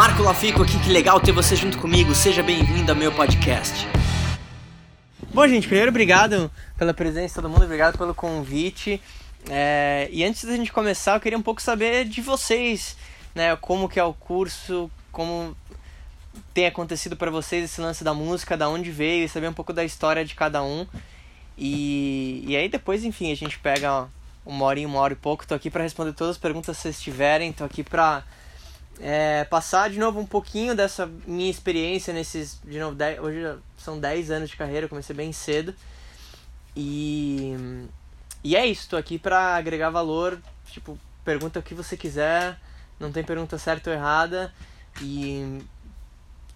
Marco Lafico aqui, que legal ter você junto comigo. Seja bem-vindo ao meu podcast. Bom, gente, primeiro obrigado pela presença de todo mundo, obrigado pelo convite. É, e antes da gente começar, eu queria um pouco saber de vocês, né? Como que é o curso, como tem acontecido para vocês esse lance da música, da onde veio, saber um pouco da história de cada um. E, e aí depois, enfim, a gente pega uma hora e uma hora e pouco. Tô aqui para responder todas as perguntas que vocês tiverem. Tô aqui para é, passar de novo um pouquinho dessa minha experiência nesses. De novo, dez, hoje são 10 anos de carreira, comecei bem cedo. E. E é isso, tô aqui pra agregar valor. Tipo, pergunta o que você quiser, não tem pergunta certa ou errada. E.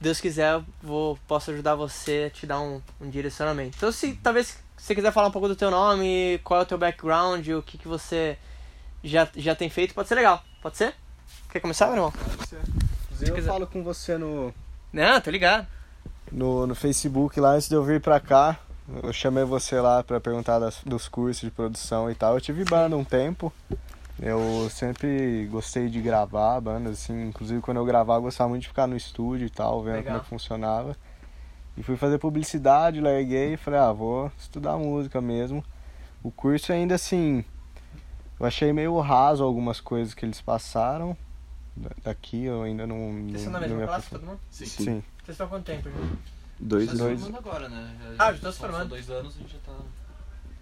Deus quiser, eu vou, posso ajudar você te dar um, um direcionamento. Então, se talvez você quiser falar um pouco do teu nome, qual é o teu background, o que, que você já, já tem feito, pode ser legal. Pode ser? Quer começar, meu irmão? Pode eu quiser. falo com você no, Não, tô ligado. no, no Facebook lá antes de eu vir pra cá. Eu chamei você lá pra perguntar das- dos cursos de produção e tal. Eu tive banda um tempo. Eu sempre gostei de gravar bandas, assim. Inclusive, quando eu gravava, eu gostava muito de ficar no estúdio e tal, vendo Legal. como é que funcionava. E fui fazer publicidade, larguei e falei, ah, vou estudar música mesmo. O curso ainda, assim, eu achei meio raso algumas coisas que eles passaram. Da- Daqui eu ainda não, Vocês estão na mesma me classe, todo mundo? Sim. Sim. Vocês estão há quanto tempo, gente? Dois, se dois. formando agora, né? Ah, já tô se formando. Dois anos, a gente já tá...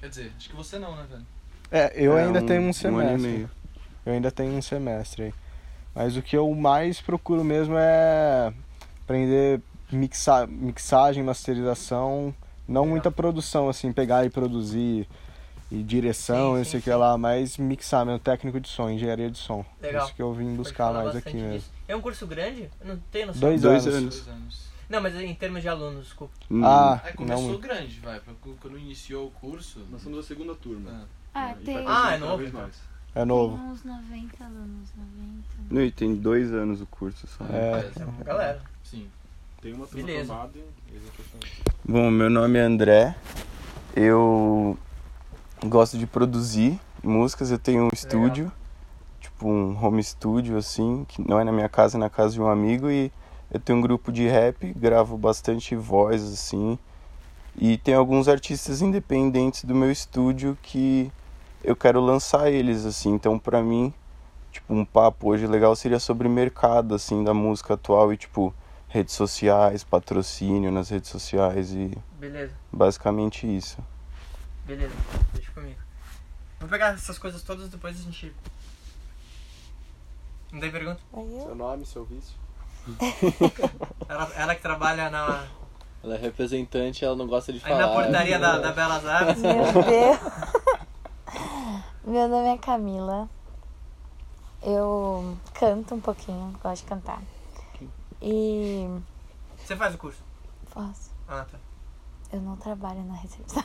Quer dizer, acho que você não, né, velho? É, eu É, ainda um- tenho um Um ano e semestre. meio. eu ainda tenho um semestre aí. Mas o que eu mais procuro mesmo é aprender mixa, mixagem, masterização, não Legal. muita produção, assim, pegar e produzir e direção, Sim, não sei o que lá, mas mixar mesmo, técnico de som, engenharia de som. Legal. Isso que eu vim buscar mais aqui mesmo. disso. É um curso grande? Eu não tenho noção. Dois, Dois anos. anos. Dois anos. Não, mas em termos de alunos, desculpa. Hum, Ah, É, começou não. grande, vai. Quando iniciou o curso... Nós somos a segunda turma. Ah, Ah, tem, Ah, é novo, então. mais. É tem novo. uns 90 alunos, 90. Não, e tem dois anos o curso só. É. Essa é uma galera. sim. Tem uma turma Beleza. formada e é. Bom, meu nome é André. Eu gosto de produzir músicas. Eu tenho um estúdio, tipo um home studio assim, que não é na minha casa, é na casa de um amigo e eu tenho um grupo de rap, gravo bastante voz assim. E tem alguns artistas independentes do meu estúdio que eu quero lançar eles assim. Então, pra mim, tipo um papo hoje legal seria sobre mercado assim da música atual e tipo redes sociais, patrocínio nas redes sociais e Beleza, basicamente isso. Beleza. Deixa comigo. Vou pegar essas coisas todas depois a gente. Não tem pergunta? Seu nome, seu vício? Ela, ela que trabalha na, Ela é representante, ela não gosta de aí falar. na portaria da, da Belas Artes. Meu Deus. Meu nome é Camila. Eu canto um pouquinho, gosto de cantar. E Você faz o curso? faço. Ah, tá. Eu não trabalho na recepção.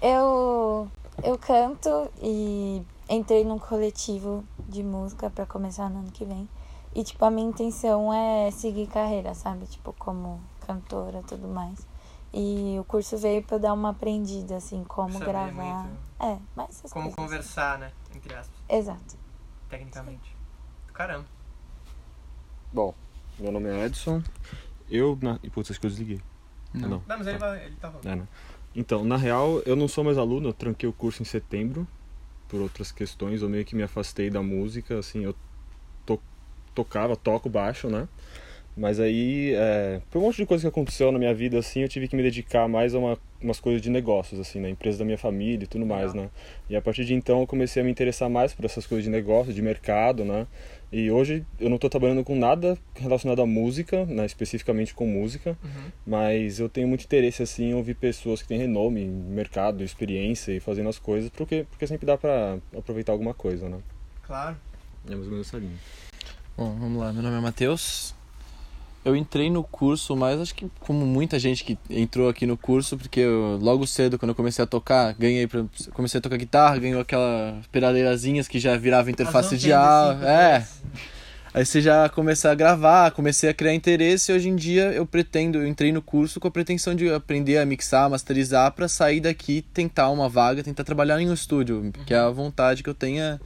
eu, eu canto e entrei num coletivo de música pra começar no ano que vem. E, tipo, a minha intenção é seguir carreira, sabe? Tipo, como cantora e tudo mais. E o curso veio pra eu dar uma aprendida, assim, como Saber gravar. muito É, mas Como coisas. conversar, né? Entre aspas, Exato. tecnicamente. Caramba. Bom, meu nome é Edson. Eu. Na... E putz, acho que eu desliguei. Não. Não, mas ele, vai, ele tá falando. É, né? Então, na real, eu não sou mais aluno, eu tranquei o curso em setembro, por outras questões, eu meio que me afastei da música, assim, eu to tocava, toco baixo, né? Mas aí, é, por um monte de coisa que aconteceu na minha vida, assim, eu tive que me dedicar mais a uma, umas coisas de negócios, assim, na empresa da minha família e tudo mais, Legal. né? E a partir de então eu comecei a me interessar mais por essas coisas de negócio, de mercado, né? E hoje eu não estou trabalhando com nada relacionado à música, né? especificamente com música, Uhum. mas eu tenho muito interesse assim em ouvir pessoas que têm renome, mercado, experiência e fazendo as coisas, porque porque sempre dá para aproveitar alguma coisa, né? Claro. É mais ou menos essa linha. Bom, vamos lá. Meu nome é Matheus. Eu entrei no curso, mas acho que como muita gente que entrou aqui no curso, porque eu, logo cedo, quando eu comecei a tocar, ganhei pra, comecei a tocar guitarra, ganhei aquela pedaleirazinhas que já virava interface de áudio. É. Aí você já começa a gravar, comecei a criar interesse e hoje em dia eu pretendo, eu entrei no curso com a pretensão de aprender a mixar, masterizar pra sair daqui, tentar uma vaga, tentar trabalhar em um estúdio, que é a vontade que eu tenho é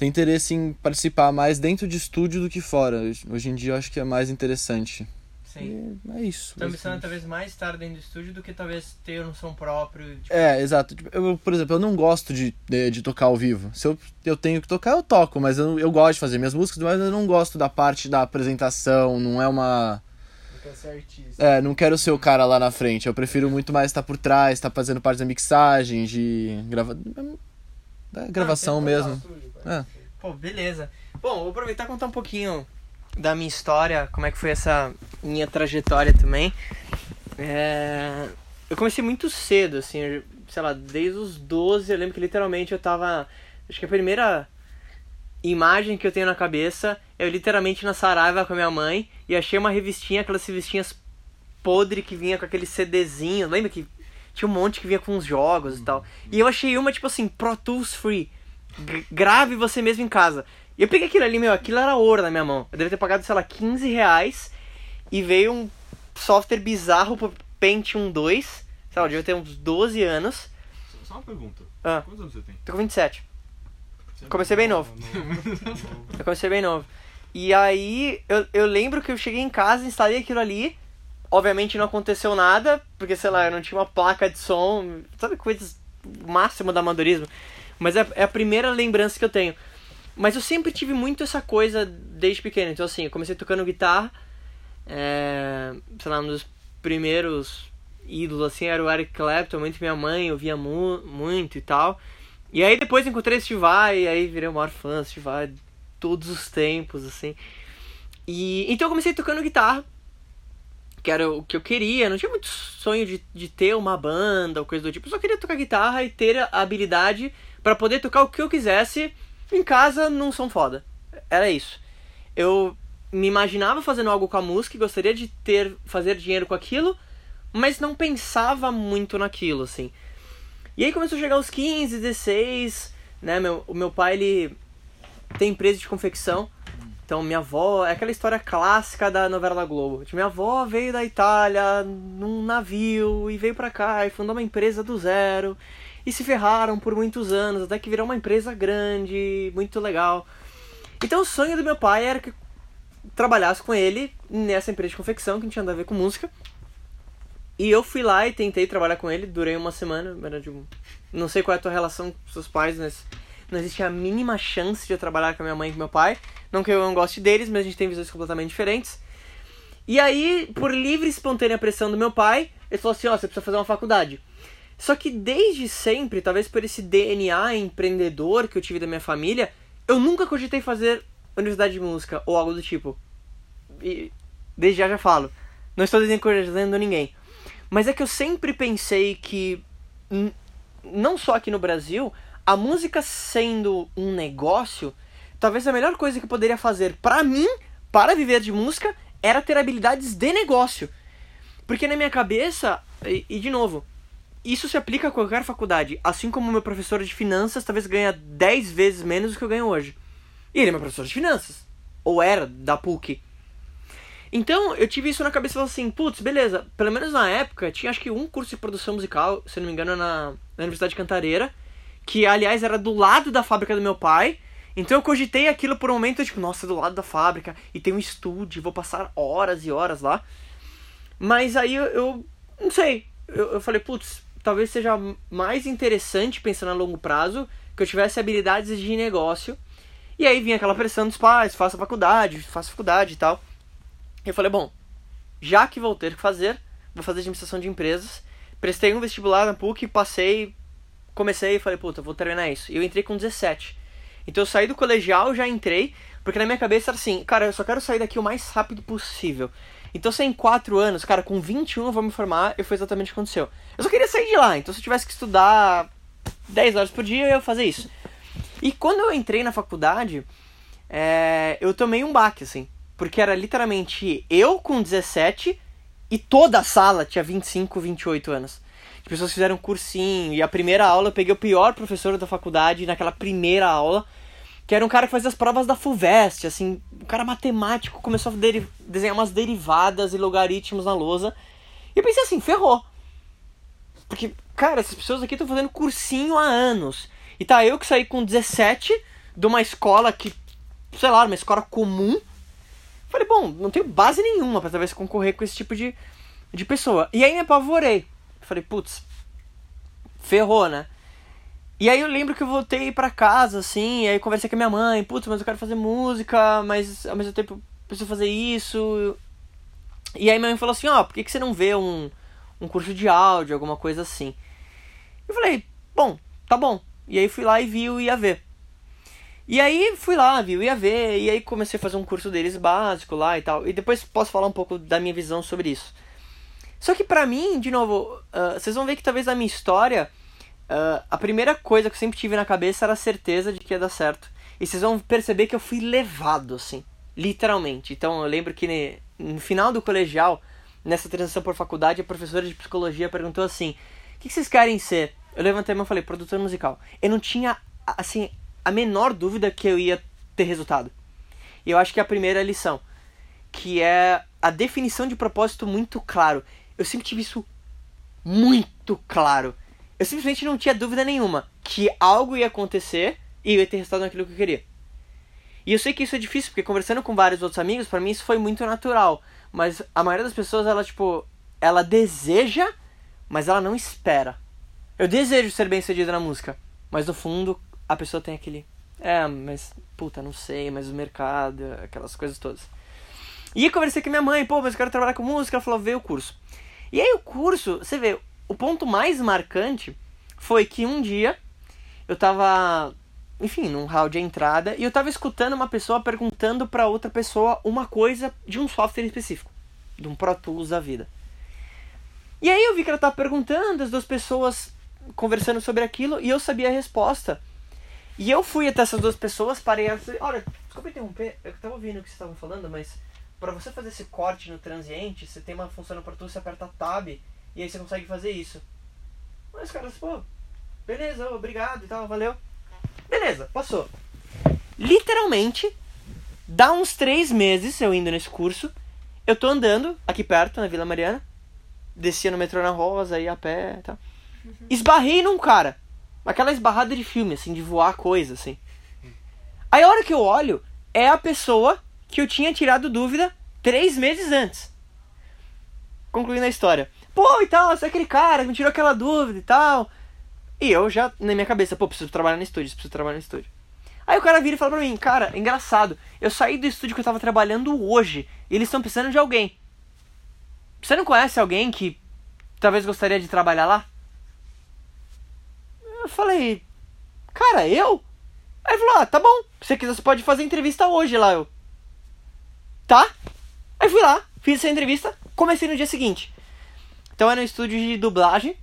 tenho interesse em participar mais dentro de estúdio do que fora. Hoje em dia eu acho que é mais interessante. Sim. E é isso. Tua ambição é talvez mais estar dentro do estúdio do que talvez ter um som próprio. Tipo, É, exato. Tipo, Eu, por exemplo, eu não gosto de, de, de tocar ao vivo. Se eu, eu tenho que tocar, eu toco, mas eu, eu gosto de fazer minhas músicas, mas eu não gosto da parte da apresentação, não é uma. Não quer ser artista. É, não quero ser o cara lá na frente. Eu prefiro muito mais estar por trás, estar fazendo parte da mixagem, de grava... da gravação Ah, mesmo. É. Pô, beleza. Bom, vou aproveitar e contar um pouquinho da minha história, como é que foi essa minha trajetória também. É, Eu comecei muito cedo, assim, sei lá, desde os 12, eu lembro que literalmente eu tava. Acho que a primeira imagem que eu tenho na cabeça é eu literalmente na Saraiva com a minha mãe e achei uma revistinha, aquelas revistinhas podre que vinha com aquele CDzinho, lembra que tinha um monte que vinha com uns jogos e tal. E eu achei uma, tipo assim, Pro Tools Free. Grave você mesmo em casa. E eu peguei aquilo ali, meu, aquilo era ouro na minha mão. Eu devia ter pagado, sei lá, 15 reais. E veio um software bizarro pro Pentium 2. Sei lá, eu devia ter uns 12 anos. Só uma pergunta. Ah. Quantos anos você tem? Tô com 27. Comecei bem novo. Eu comecei bem novo. E aí, eu, eu lembro que eu cheguei em casa, instalei aquilo ali. Obviamente não aconteceu nada, porque, sei lá, eu não tinha uma placa de som. Sabe, coisas máximo do amadorismo. Mas é, é a primeira lembrança que eu tenho. Mas eu sempre tive muito essa coisa desde pequeno. Então, assim, eu comecei tocando guitarra. É, sei lá, um dos primeiros ídolos, assim, era o Eric Clapton. Muito minha mãe ouvia mu muito e tal. E aí depois encontrei o Vai, e aí virei o maior fã Steve Vai todos os tempos, assim. E então eu comecei tocando guitarra, que era o que eu queria. Não tinha muito sonho de, de ter uma banda ou coisa do tipo. Eu só queria tocar guitarra e ter a habilidade para poder tocar o que eu quisesse em casa num som foda. Era isso. Eu me imaginava fazendo algo com a música e gostaria de ter fazer dinheiro com aquilo, mas não pensava muito naquilo, assim. E aí começou a chegar os 15, 16, né? Meu, o meu pai, ele tem empresa de confecção. Então minha avó, é aquela história clássica da novela da Globo. Tipo, minha avó veio da Itália num navio e veio pra cá e fundou uma empresa do zero. E se ferraram por muitos anos, até que virou uma empresa grande, muito legal. Então o sonho do meu pai era que trabalhasse com ele nessa empresa de confecção que não tinha nada a ver com música. E eu fui lá e tentei trabalhar com ele, durei uma semana, era de não sei qual é a tua relação com seus pais, mas não existe a mínima chance de eu trabalhar com a minha mãe e com meu pai. Não que eu não goste deles, mas a gente tem visões completamente diferentes. E aí, por livre e espontânea pressão do meu pai, ele falou assim, ó, você precisa fazer uma faculdade. Só que desde sempre, talvez por esse DNA empreendedor que eu tive da minha família, eu nunca cogitei fazer universidade de música ou algo do tipo. E desde já já falo. Não estou desencorajando ninguém. Mas é que eu sempre pensei que, não só aqui no Brasil, a música sendo um negócio, talvez a melhor coisa que eu poderia fazer pra mim, para viver de música, era ter habilidades de negócio. Porque na minha cabeça, e, e de novo, isso se aplica a qualquer faculdade. Assim como meu professor de finanças talvez ganha 10 vezes menos do que eu ganho hoje. E ele é meu professor de finanças. Ou era, da PUC. Então, eu tive isso na cabeça e falei assim, putz, beleza, pelo menos na época, tinha acho que um curso de produção musical, se não me engano, na, na Universidade de Cantareira, que aliás era do lado da fábrica do meu pai. Então eu cogitei aquilo por um momento, tipo, nossa, do lado da fábrica, e tem um estúdio, vou passar horas e horas lá. Mas aí eu, eu não sei, eu, eu falei, putz, talvez seja mais interessante pensando a longo prazo que eu tivesse habilidades de negócio. E aí vinha aquela pressão dos pais, faça faculdade, faça faculdade e tal. Eu falei, bom, já que vou ter que fazer, vou fazer administração de empresas. Prestei um vestibular na PUC, passei, comecei e falei, puta, vou terminar isso. E eu entrei com 17. Então eu saí do colegial, já entrei, porque na minha cabeça era assim, cara, eu só quero sair daqui o mais rápido possível. Então se em 4 anos, cara, com 21 eu vou me formar, e foi exatamente o que aconteceu. Eu só queria sair de lá, então se eu tivesse que estudar 10 horas por dia, eu ia fazer isso. E quando eu entrei na faculdade, é, eu tomei um baque, assim. Porque era literalmente eu com 17 e toda a sala tinha 25, 28 anos. As pessoas fizeram cursinho e a primeira aula eu peguei o pior professor da faculdade naquela primeira aula, que era um cara que fazia as provas da FUVEST, assim, um cara matemático, começou a desenhar umas derivadas e logaritmos na lousa. E eu pensei assim, ferrou. Porque, cara, essas pessoas aqui estão fazendo cursinho há anos. E tá eu que saí com 17 de uma escola que, sei lá, uma escola comum. Falei, bom, não tenho base nenhuma pra talvez concorrer com esse tipo de, de pessoa. E aí me apavorei. Falei, putz, ferrou, né? E aí eu lembro que eu voltei pra casa, assim, aí conversei com a minha mãe, putz, mas eu quero fazer música, mas ao mesmo tempo preciso fazer isso. E aí minha mãe falou assim, ó, oh, por que, que você não vê um, um curso de áudio, alguma coisa assim? Eu falei, bom, tá bom. E aí fui lá e vi o IAV. E aí fui lá, vi o IAV, e aí comecei a fazer um curso deles básico lá e tal. E depois posso falar um pouco da minha visão sobre isso. Só que pra mim, de novo, uh, vocês vão ver que talvez na minha história, uh, a primeira coisa que eu sempre tive na cabeça era a certeza de que ia dar certo. E vocês vão perceber que eu fui levado, assim, literalmente. Então eu lembro que no final do colegial, nessa transição por faculdade, a professora de psicologia perguntou assim: O que vocês querem ser? Eu levantei a mão e falei: Produtor musical. Eu não tinha, assim, a menor dúvida que eu ia ter resultado. E eu acho que é a primeira lição, que é a definição de propósito muito claro. Eu sempre tive isso muito claro. Eu simplesmente não tinha dúvida nenhuma que algo ia acontecer e eu ia ter resultado naquilo que eu queria. E eu sei que isso é difícil, porque conversando com vários outros amigos, para mim isso foi muito natural. Mas a maioria das pessoas, ela, tipo, ela deseja, mas ela não espera. Eu desejo ser bem sucedido na música, mas no fundo a pessoa tem aquele. É, mas puta, não sei, mas o mercado, aquelas coisas todas. E eu conversei com minha mãe, pô, mas eu quero trabalhar com música. Ela falou, vê o curso. E aí o curso, você vê, o ponto mais marcante foi que um dia eu tava, enfim, num hall de entrada e eu tava escutando uma pessoa perguntando para outra pessoa uma coisa de um software específico, de um Pro Tools da vida. E aí eu vi que ela tava perguntando, as duas pessoas conversando sobre aquilo e eu sabia a resposta. E eu fui até essas duas pessoas, parei e falei, olha, desculpa interromper, eu tava ouvindo o que vocês estavam falando, mas para você fazer esse corte no transiente, você tem uma função no Pro Tools, você aperta Tab e aí você consegue fazer isso. Mas caras, pô, beleza, obrigado e tal, valeu. Beleza, passou. Literalmente, dá uns três meses eu indo nesse curso, eu tô andando aqui perto, na Vila Mariana, descia no metrô na Rosa, ia a pé e tal. Esbarrei num cara. Aquela esbarrada de filme, assim, de voar coisa, assim. Aí a hora que eu olho, é a pessoa que eu tinha tirado dúvida três meses antes. Concluindo a história. Pô, e tal, você é aquele cara que me tirou aquela dúvida e tal. E eu já, na minha cabeça, pô, preciso trabalhar no estúdio, preciso trabalhar no estúdio. Aí o cara vira e fala pra mim, cara, engraçado, eu saí do estúdio que eu tava trabalhando hoje e eles estão precisando de alguém. Você não conhece alguém que talvez gostaria de trabalhar lá? Eu falei, cara, eu? Aí ele falou, ah, tá bom, se você quiser você pode fazer entrevista hoje lá. Eu, tá? Aí fui lá, fiz essa entrevista, comecei no dia seguinte. Então era um estúdio de dublagem.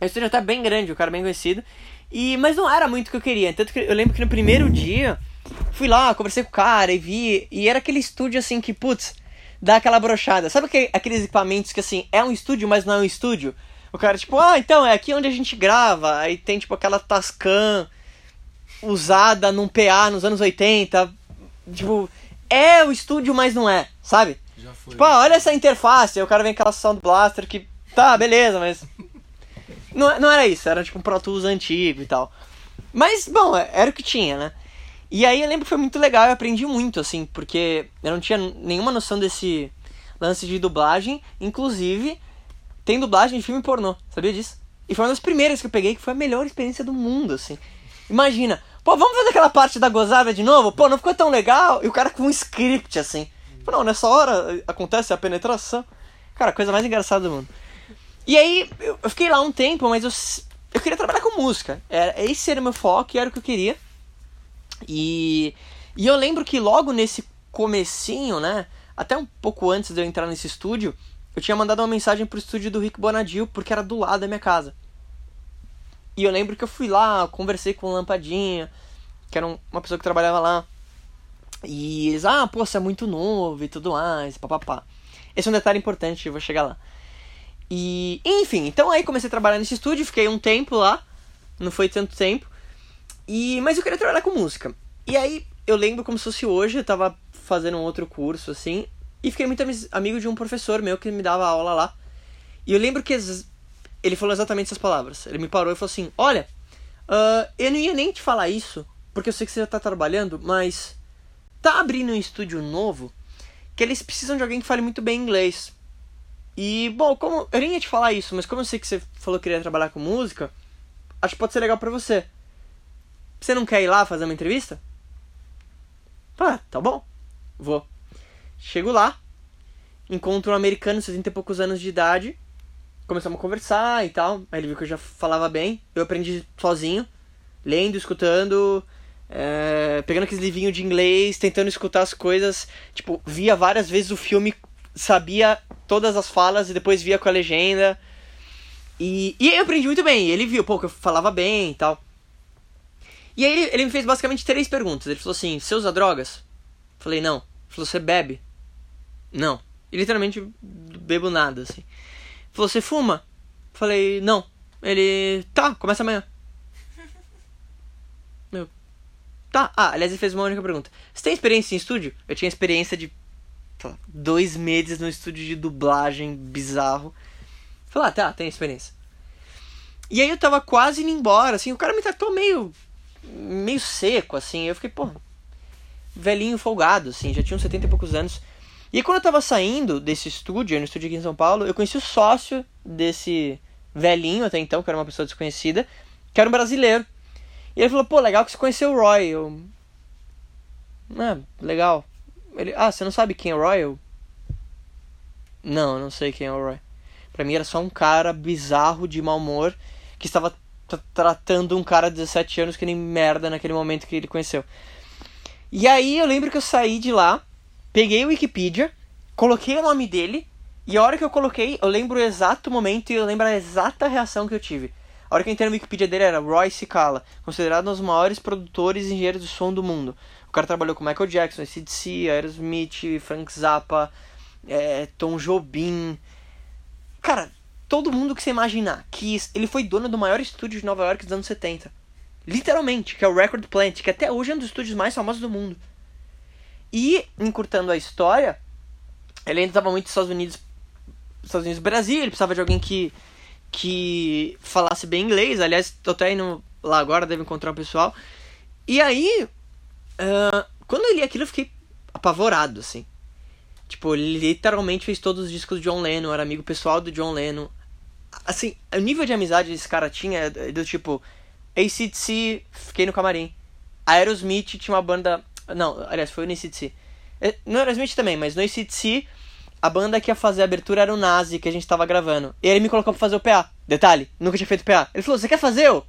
É um estúdio até bem grande, o cara bem conhecido. E, mas não era muito o que eu queria. Tanto que eu lembro que no primeiro dia, fui lá, conversei com o cara e vi. E era aquele estúdio assim que, putz, dá aquela brochada. Sabe aqueles equipamentos que assim, é um estúdio, mas não é um estúdio? O cara, tipo, ah, então, é aqui onde a gente grava. Aí tem, tipo, aquela Tascam usada num PA nos anos 80. Tipo, é o estúdio, mas não é, sabe? Já. Tipo, ah, olha essa interface. Aí o cara vem com aquela Sound Blaster que. Tá, beleza, mas. Não, não era isso, era tipo um Pro Tools antigo e tal. Mas, bom, era o que tinha, né? E aí eu lembro que foi muito legal, eu aprendi muito, assim, porque eu não tinha nenhuma noção desse lance de dublagem. Inclusive, tem dublagem de filme pornô, sabia disso? E foi uma das primeiras que eu peguei, que foi a melhor experiência do mundo, assim. Imagina, pô, vamos fazer aquela parte da gozada de novo? Pô, não ficou tão legal? E o cara com um script, assim. Pô, não, nessa hora acontece a penetração. Cara, coisa mais engraçada do mundo. E aí, eu fiquei lá um tempo, mas eu, eu queria trabalhar com música. Era, esse era o meu foco, era o que eu queria. E, e eu lembro que logo nesse comecinho, né, até um pouco antes de eu entrar nesse estúdio, eu tinha mandado uma mensagem pro estúdio do Rick Bonadil, porque era do lado da minha casa. E eu lembro que eu fui lá, conversei com o Lampadinha, que era uma pessoa que trabalhava lá. E eles, ah, pô, você é muito novo e tudo mais, papapá. Esse é um detalhe importante, eu vou chegar lá. E, enfim, então aí comecei a trabalhar nesse estúdio, fiquei um tempo lá, não foi tanto tempo. E, mas eu queria trabalhar com música. E aí eu lembro como se fosse hoje, eu tava fazendo um outro curso assim, e fiquei muito amigo de um professor meu que me dava aula lá. E eu lembro que ele falou exatamente essas palavras. Ele me parou e falou assim: Olha, uh, eu não ia nem te falar isso, porque eu sei que você já tá trabalhando, mas tá abrindo um estúdio novo que eles precisam de alguém que fale muito bem inglês. E, bom, como eu nem ia te falar isso, mas como eu sei que você falou que queria trabalhar com música, acho que pode ser legal para você. Você não quer ir lá fazer uma entrevista? Ah, tá bom. Vou. Chego lá, encontro um americano de 70 e poucos anos de idade, começamos a conversar e tal. Aí ele viu que eu já falava bem. Eu aprendi sozinho, lendo, escutando, é, pegando aqueles livrinhos de inglês, tentando escutar as coisas. Tipo, via várias vezes o filme, sabia todas as falas e depois via com a legenda. E, e eu aprendi muito bem. Ele viu, pô, que eu falava bem e tal. E aí ele, ele me fez basicamente três perguntas. Ele falou assim: Você usa drogas? Falei, não. Ele falou: Você bebe? Não. E literalmente bebo nada, assim. Ele falou: Você fuma? Falei, não. Ele, tá, começa amanhã. Meu, tá. Ah, aliás, ele fez uma única pergunta: Você tem experiência em estúdio? Eu tinha experiência de dois meses no estúdio de dublagem bizarro. Falei, ah, tá, tem experiência. E aí eu tava quase indo embora, assim, o cara me tratou meio. meio seco, assim. Eu fiquei, pô, velhinho folgado, assim, já tinha uns 70 e poucos anos. E aí, quando eu tava saindo desse estúdio, no estúdio aqui em São Paulo, eu conheci o sócio desse velhinho até então, que era uma pessoa desconhecida, que era um brasileiro. E ele falou, pô, legal que você conheceu o Roy. Eu. Ah, legal. Ele, ah, você não sabe quem é o Roy? Eu... Não, não sei quem é o Roy. Pra mim era só um cara bizarro de mau humor que estava tra- tratando um cara de 17 anos que nem merda naquele momento que ele conheceu. E aí eu lembro que eu saí de lá, peguei o Wikipedia, coloquei o nome dele, e a hora que eu coloquei, eu lembro o exato momento e eu lembro a exata reação que eu tive. A hora que eu entrei no Wikipedia dele era Roy Cicala, considerado um dos maiores produtores e engenheiros de som do mundo. O cara trabalhou com Michael Jackson, ACDC, Aerosmith, Frank Zappa, é, Tom Jobim. Cara, todo mundo que você imaginar ele foi dono do maior estúdio de Nova York dos anos 70. Literalmente, que é o Record Plant, que até hoje é um dos estúdios mais famosos do mundo. E, encurtando a história, ele ainda estava muito nos Estados Unidos, Estados Unidos Brasil, ele precisava de alguém que, que falasse bem inglês. Aliás, tô até indo lá agora, deve encontrar o pessoal. E aí, ah, quando eu li aquilo, eu fiquei apavorado, assim. Tipo, literalmente fez todos os discos do John Lennon, era amigo pessoal do John Lennon. Assim, o nível de amizade que esse cara tinha é do tipo. ACDC, fiquei no camarim. Aerosmith tinha uma banda. Não, aliás, foi no ACDC. É, No Aerosmith também, mas no ACDC, a banda que ia fazer a abertura era o Nazi, que a gente tava gravando. E ele me colocou pra fazer o PA. Detalhe, nunca tinha feito PA. Ele falou: Você quer fazer? Eu?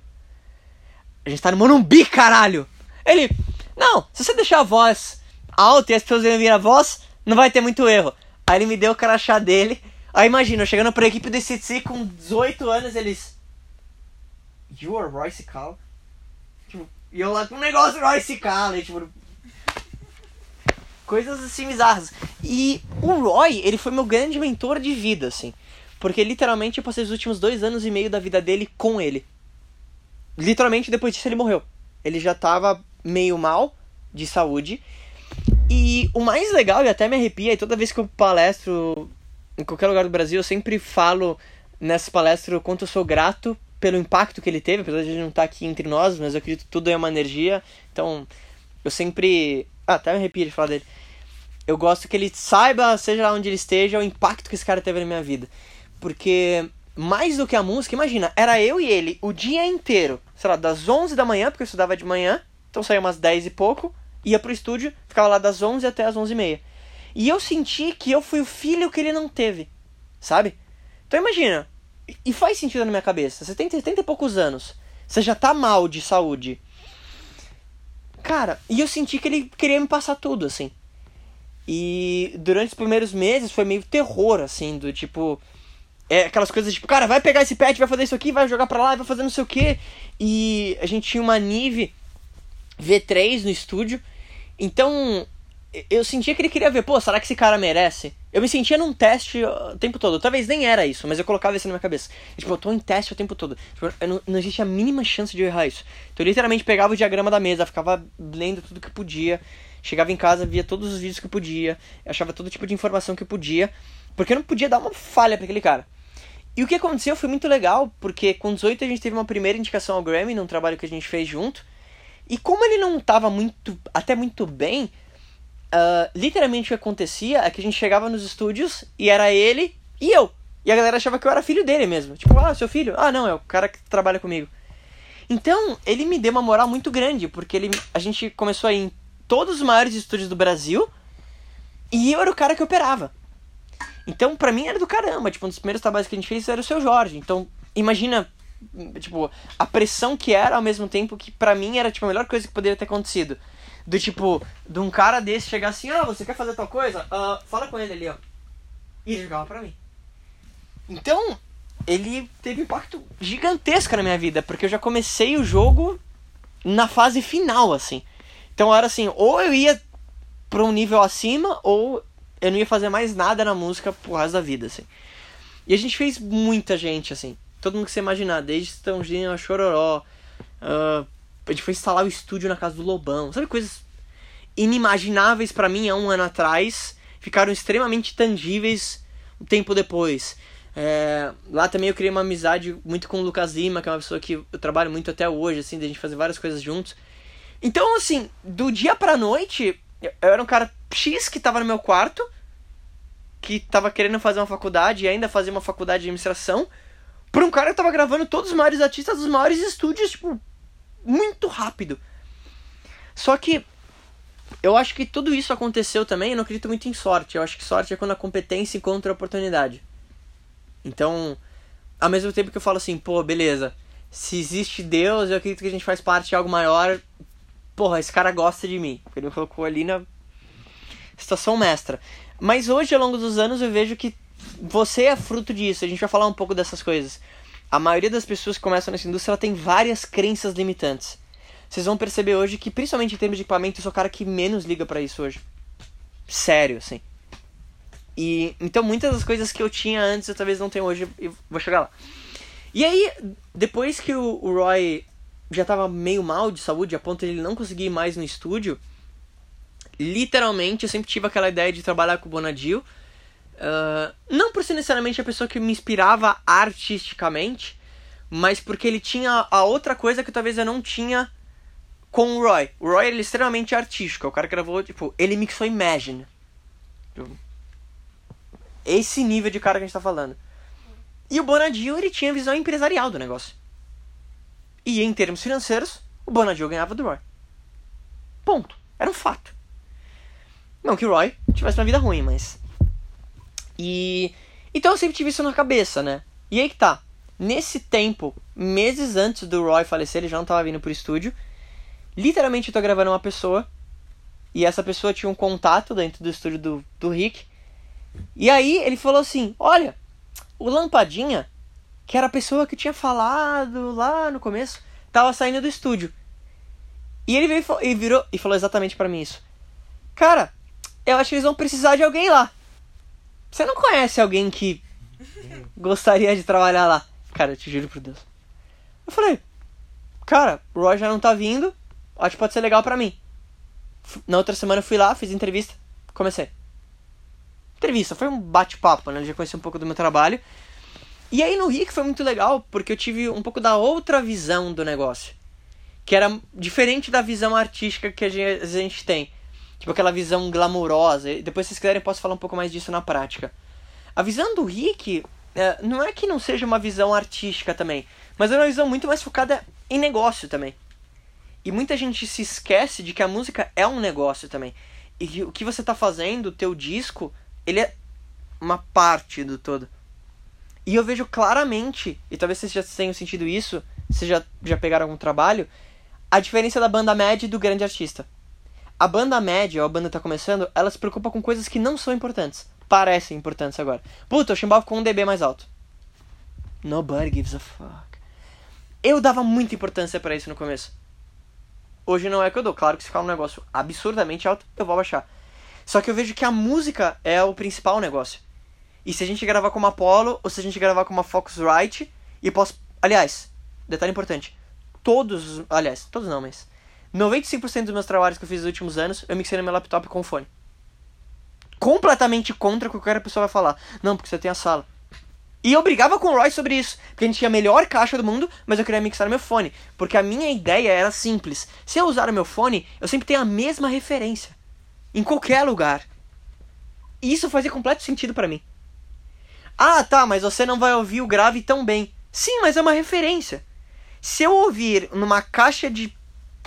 A gente tá no Morumbi, caralho! Ele. Não, se você deixar a voz alta e as pessoas ouvir a voz, não vai ter muito erro. Aí ele me deu o crachá dele. Aí imagina, eu chegando pra equipe do CTC com 18 anos, eles. You are Royce Cala? Tipo, e eu lá com um negócio Royce Cala, e, tipo. Coisas assim bizarras. E o Roy, ele foi meu grande mentor de vida, assim. Porque literalmente eu passei os últimos dois anos e meio da vida dele com ele. Literalmente depois disso ele morreu. Ele já tava meio mal de saúde. E o mais legal, e até me arrepia, e toda vez que eu palestro em qualquer lugar do Brasil, eu sempre falo nessa palestra o quanto eu sou grato pelo impacto que ele teve, apesar de ele não estar aqui entre nós, mas eu acredito que tudo é uma energia. Então, eu sempre. Ah, até me arrepia de falar dele. Eu gosto que ele saiba, seja lá onde ele esteja, o impacto que esse cara teve na minha vida. Porque, mais do que a música, imagina, era eu e ele o dia inteiro, sei lá, das 11 da manhã, porque eu estudava de manhã, então saía umas 10 e pouco, ia pro estúdio, ficava lá das 11 até as 11 e meia. E eu senti que eu fui o filho que ele não teve, sabe? Então imagina, e faz sentido na minha cabeça, você tem 70 e poucos anos, você já tá mal de saúde. Cara, e eu senti que ele queria me passar tudo, assim. E durante os primeiros meses foi meio terror, assim, do tipo. É aquelas coisas tipo, cara, vai pegar esse pet, vai fazer isso aqui, vai jogar pra lá, vai fazer não sei o que. E a gente tinha uma Nive V3 no estúdio. Então, eu sentia que ele queria ver, pô, será que esse cara merece? Eu me sentia num teste o tempo todo. Talvez nem era isso, mas eu colocava isso na minha cabeça. Tipo, eu tô em teste o tempo todo. Tipo, não, não existe a mínima chance de eu errar isso. Então eu literalmente pegava o diagrama da mesa, ficava lendo tudo que podia. Chegava em casa, via todos os vídeos que podia. Achava todo tipo de informação que podia. Porque eu não podia dar uma falha pra aquele cara. E o que aconteceu foi muito legal, porque com 18 a gente teve uma primeira indicação ao Grammy num trabalho que a gente fez junto. E como ele não tava muito, até muito bem, ah, literalmente o que acontecia é que a gente chegava nos estúdios e era ele e eu. E a galera achava que eu era filho dele mesmo. Tipo, ah, seu filho? Ah, não, é o cara que trabalha comigo. Então, ele me deu uma moral muito grande, porque ele, a gente começou a ir em todos os maiores estúdios do Brasil e eu era o cara que operava. Então, pra mim era do caramba. Tipo, um dos primeiros trabalhos que a gente fez era o seu Jorge. Então, imagina, tipo, a pressão que era ao mesmo tempo que pra mim era, tipo, a melhor coisa que poderia ter acontecido. Do tipo, de um cara desse chegar assim, ah, você quer fazer tal coisa? Ah, fala com ele ali, ó. E ele jogava pra mim. Então, ele teve um impacto gigantesco na minha vida, porque eu já comecei o jogo na fase final, assim. Então era assim, ou eu ia pra um nível acima, ou eu não ia fazer mais nada na música pro resto da vida, assim. E a gente fez muita gente, assim. Todo mundo que você imaginar, desde Estãozinho a Chororó. ah, a gente foi instalar o estúdio na casa do Lobão. Sabe, coisas inimagináveis pra mim há um ano atrás. Ficaram extremamente tangíveis um tempo depois. É, lá também eu criei uma amizade muito com o Lucas Lima, que é uma pessoa que eu trabalho muito até hoje, assim, da gente fazer várias coisas juntos. Então, assim, do dia pra noite, eu era um cara X que tava no meu quarto, que tava querendo fazer uma faculdade e ainda fazer uma faculdade de administração, pra um cara que tava gravando todos os maiores artistas dos maiores estúdios, tipo, muito rápido. Só que eu acho que tudo isso aconteceu também, eu não acredito muito em sorte. Eu acho que sorte é quando a competência encontra a oportunidade. Então, ao mesmo tempo que eu falo assim, pô, beleza, se existe Deus, eu acredito que a gente faz parte de algo maior. Porra, esse cara gosta de mim. Ele me colocou ali na situação mestra. Mas hoje, ao longo dos anos, eu vejo que você é fruto disso. A gente vai falar um pouco dessas coisas. A maioria das pessoas que começam nessa indústria tem várias crenças limitantes. Vocês vão perceber hoje que, principalmente em termos de equipamento, eu sou o cara que menos liga pra isso hoje. Sério, assim. E então muitas das coisas que eu tinha antes eu talvez não tenha hoje e vou chegar lá. E aí, depois que o, o Roy já tava meio mal de saúde, a ponto de ele não conseguir ir mais no estúdio, literalmente eu sempre tive aquela ideia de trabalhar com o Bonadil. Ah, não por ser necessariamente a pessoa que me inspirava artisticamente, mas porque ele tinha a outra coisa que talvez eu não tinha com o Roy. O Roy ele é extremamente artístico, o cara que gravou, tipo, ele mixou Imagine. Tipo, Esse nível de cara que a gente tá falando. E o Bonadil, ele tinha visão empresarial do negócio. E em termos financeiros, o Bonadil ganhava do Roy. Ponto. Era um fato. Não que o Roy tivesse uma vida ruim, mas. E. Então eu sempre tive isso na cabeça, né? E aí que tá. Nesse tempo, meses antes do Roy falecer, ele já não tava vindo pro estúdio. Literalmente eu tô gravando uma pessoa. E essa pessoa tinha um contato dentro do estúdio do, do Rick. E aí ele falou assim: Olha, o Lampadinha, que era a pessoa que tinha falado lá no começo, tava saindo do estúdio. E ele veio e virou e falou exatamente pra mim isso. Cara, eu acho que eles vão precisar de alguém lá. Você não conhece alguém que gostaria de trabalhar lá? Cara, eu te juro por Deus. Eu falei, cara, o já não tá vindo, acho que pode ser legal pra mim. Na outra semana eu fui lá, fiz entrevista, comecei. Entrevista, foi um bate-papo, né? Ele já conhecia um pouco do meu trabalho. E aí no Rick foi muito legal, porque eu tive um pouco da outra visão do negócio. Que era diferente da visão artística que a gente, a gente tem. Tipo aquela visão glamurosa. E Depois, se vocês quiserem, eu posso falar um pouco mais disso na prática. A visão do Rick é, não é que não seja uma visão artística também, mas é uma visão muito mais focada em negócio também. E muita gente se esquece de que a música é um negócio também. E que o que você tá fazendo, o teu disco, ele é uma parte do todo. E eu vejo claramente, e talvez vocês já tenham sentido isso, vocês já, já pegaram algum trabalho, a diferença da banda média e do grande artista. A banda média, ou a banda tá começando, ela se preocupa com coisas que não são importantes. Parecem importantes agora. Puta, eu chimbava com um dB mais alto. Nobody gives a fuck. Eu dava muita importância pra isso no começo. Hoje não é que eu dou. Claro que se ficar um negócio absurdamente alto, eu vou abaixar. Só que eu vejo que a música é o principal negócio. E se a gente gravar com uma Apollo, ou se a gente gravar com uma Focusrite, e posso... Aliás, detalhe importante. Todos... Aliás, todos não, mas... 95% dos meus trabalhos que eu fiz nos últimos anos, eu mixei no meu laptop com fone. Completamente contra o que qualquer pessoa vai falar. Não, porque você tem a sala. E eu brigava com o Roy sobre isso, porque a gente tinha a melhor caixa do mundo, mas eu queria mixar no meu fone. Porque a minha ideia era simples. Se eu usar o meu fone, eu sempre tenho a mesma referência. Em qualquer lugar. E isso fazia completo sentido pra mim. Ah, tá, mas você não vai ouvir o grave tão bem. Sim, mas é uma referência. Se eu ouvir numa caixa de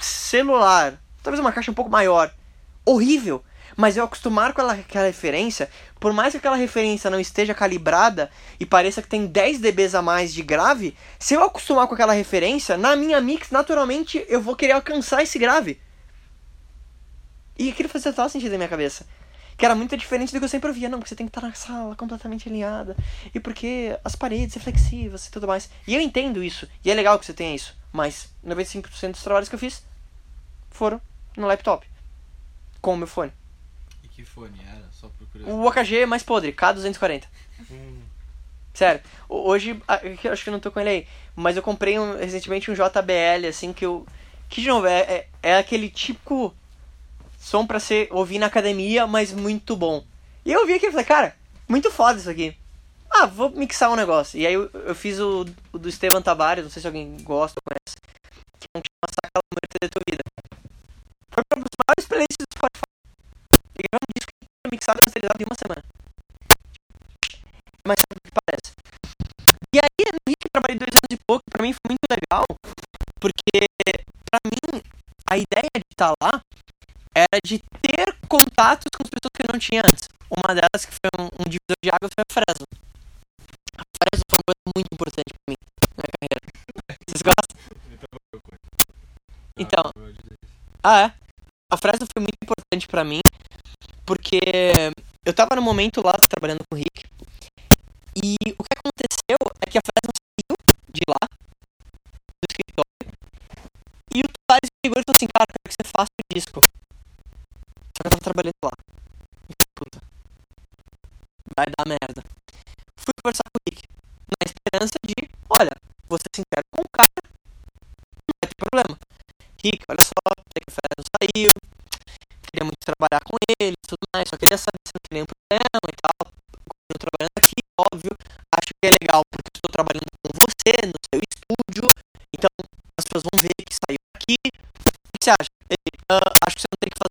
celular, talvez uma caixa um pouco maior, horrível, mas eu acostumar com aquela, aquela referência, por mais que aquela referência não esteja calibrada e pareça que tem 10 dBs a mais de grave, se eu acostumar com aquela referência, na minha mix, naturalmente, eu vou querer alcançar esse grave. E aquilo fazia total sentido na minha cabeça. Que era muito diferente do que eu sempre ouvia. Não, porque você tem que estar na sala completamente alinhada. E porque as paredes reflexivas e tudo mais. E eu entendo isso. E é legal que você tenha isso. Mas 95% dos trabalhos que eu fiz foram no laptop. Com o meu fone. E que fone era? Só por O curiosidade. OKG é mais podre, K240. Sério, ho- hoje, acho que eu não tô com ele aí, mas eu comprei um- recentemente um JBL, assim, que eu. Que de novo, é, é, é aquele típico som pra ser ouvir na academia, mas muito bom. E eu ouvi aquilo e falei, cara, muito foda isso aqui. Ah, vou mixar um negócio. E aí eu, eu fiz o, o do Esteban Tavares, não sei se alguém gosta ou conhece, que é um chama Saca La Muerte de tua vida. Foi um dos maiores playlists do Spotify. E é um disco inteiro mixado e masterizado em uma semana mais rápido do que parece. E aí, no Rick, eu trabalhei dois anos e pouco, pra mim foi muito legal, porque pra mim, a ideia de estar lá era de ter contatos com as pessoas que eu não tinha antes. Uma delas, que foi um, um divisor de água, foi a Fresno. A Fresno foi uma coisa muito importante pra mim, na minha carreira. Vocês gostam? Então, ah, é. A Fresno foi muito importante pra mim, porque eu tava no momento lá trabalhando com o Rick, e o que aconteceu é que a Fresno saiu de lá, do escritório, e o Tavares me ligou e falou assim, cara, quero que você faça o disco. Só que eu tava trabalhando lá. Puta, vai dar merda. Fui conversar com o Rick, na esperança de, olha, vou ser sincero com o cara, não vai ter problema. Rick, olha só, sei que Fresno saiu, queria muito trabalhar com ele tudo mais, só queria saber se não tem nenhum problema e tal. Continuo trabalhando aqui, óbvio. Acho que é legal porque estou trabalhando com você no seu estúdio. Então as pessoas vão ver que saiu aqui. O que você acha? Ele, "Ah, acho que você não tem que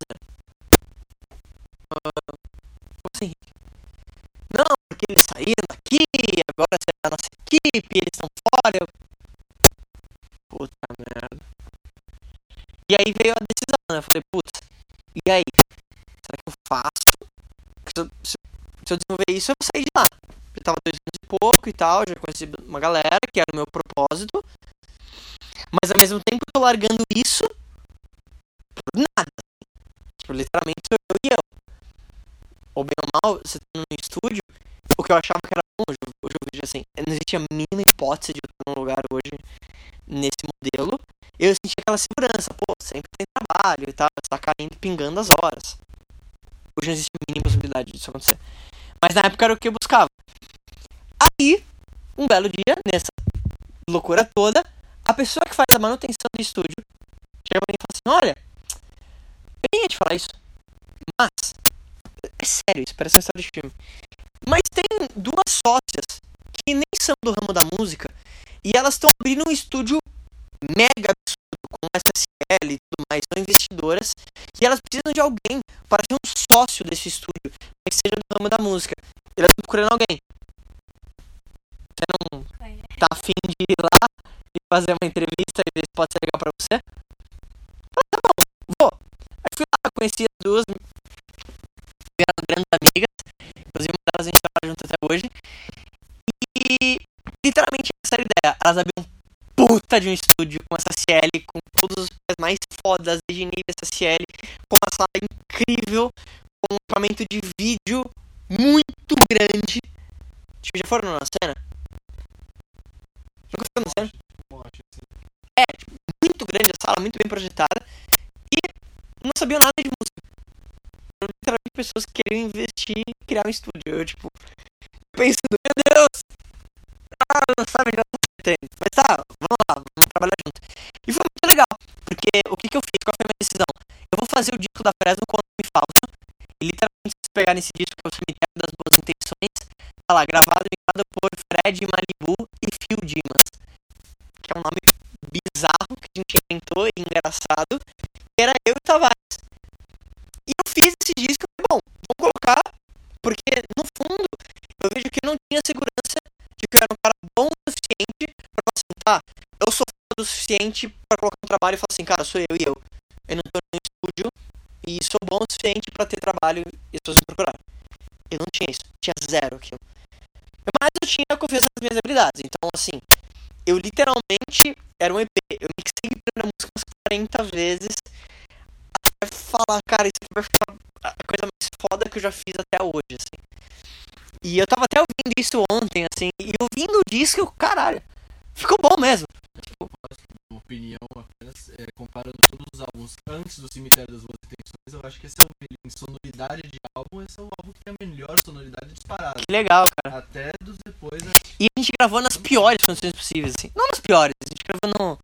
como assim? Não, porque eles saíram daqui, agora você é da nossa equipe, eles estão fora. Eu... Puta merda. E aí veio a decisão, né? Eu falei, putz, e aí? Será que eu faço? Se eu, se, se eu desenvolver isso, eu vou sair de lá. Eu tava dois anos e pouco e tal, já conheci uma galera que era o meu propósito. Mas ao mesmo tempo eu tô largando isso por nada. Tipo, literalmente sou eu e eu. Ou bem ou mal, você tá num estúdio, o que eu achava que era bom, hoje, eu- vejo assim, não existia a mínima hipótese de eu estar num lugar hoje nesse modelo. Eu senti aquela segurança, pô, sempre tem trabalho e tal, você tá caindo, pingando as horas. Hoje não existe a mínima possibilidade disso acontecer. Mas na época era o que eu buscava. Aí, um belo dia, nessa loucura toda, a pessoa que faz a manutenção do estúdio chega pra mim e fala assim: Olha, eu ia te falar isso, mas. É sério, isso parece uma história de filme. Mas tem duas sócias que nem são do ramo da música e elas estão abrindo um estúdio mega absurdo com SSL e tudo mais, são investidoras e elas precisam de alguém para ser um sócio desse estúdio, que seja do ramo da música. Elas estão procurando alguém. Você não tá afim de ir lá e fazer uma entrevista e ver se pode ser legal pra você? Falei, tá bom, vou. Aí fui lá, conheci as duas, vieram grandes amigas, inclusive uma delas a gente trabalha junto até hoje. E literalmente essa era a ideia. Elas abriram um puta de um estúdio com SSL, com todos os pés mais fodas de nível SSL, com uma sala incrível, com um equipamento de vídeo muito grande. Tipo, já foram na cena? Nunca foram na cena? É, tipo, muito grande a sala, muito bem projetada. E não sabiam nada de música. Literalmente pessoas que investir e criar um estúdio. Eu, tipo, pensando, meu Deus! Ah, não sabe, não entendo. Mas tá, vamos lá, vamos trabalhar junto. E foi muito legal, porque o que, que eu fiz? Qual foi a minha decisão? Eu vou fazer o disco da Fresno com o nome falso. E literalmente, se vocês pegarem esse disco, que é o Cemitério das Boas Intenções, tá lá, gravado e mixado por Fred Malibu e Phil Dimas. Que é um nome bizarro que a gente inventou e engraçado. Que era eu e Tavares. Fiz esse disco, bom, vou colocar, porque no fundo eu vejo que eu não tinha segurança de que eu era um cara bom o suficiente pra falar assim, tá, eu sou foda o suficiente pra colocar um trabalho e falar assim, cara, sou eu e eu. Eu não tô no estúdio e sou bom o suficiente pra ter trabalho e as pessoas me procurarem. Eu não tinha isso, tinha zero aquilo. Mas eu tinha confiança nas minhas habilidades. Então, assim, eu literalmente era um EP. Eu mixei a música umas 40 vezes falar, cara, isso aqui vai ficar a coisa mais foda que eu já fiz até hoje, assim. E eu tava até ouvindo isso ontem, assim, e ouvindo o disco, eu, caralho, ficou bom mesmo. Uma opinião apenas é, comparando todos os álbuns antes do Cemitério das Boas Intenções, eu acho que esse é o em sonoridade de álbum, esse é o álbum que tem a melhor sonoridade disparada. Que legal, cara. Até dos depois, né? E a gente gravou nas piores condições possíveis, assim. Não nas piores, a gente gravou no,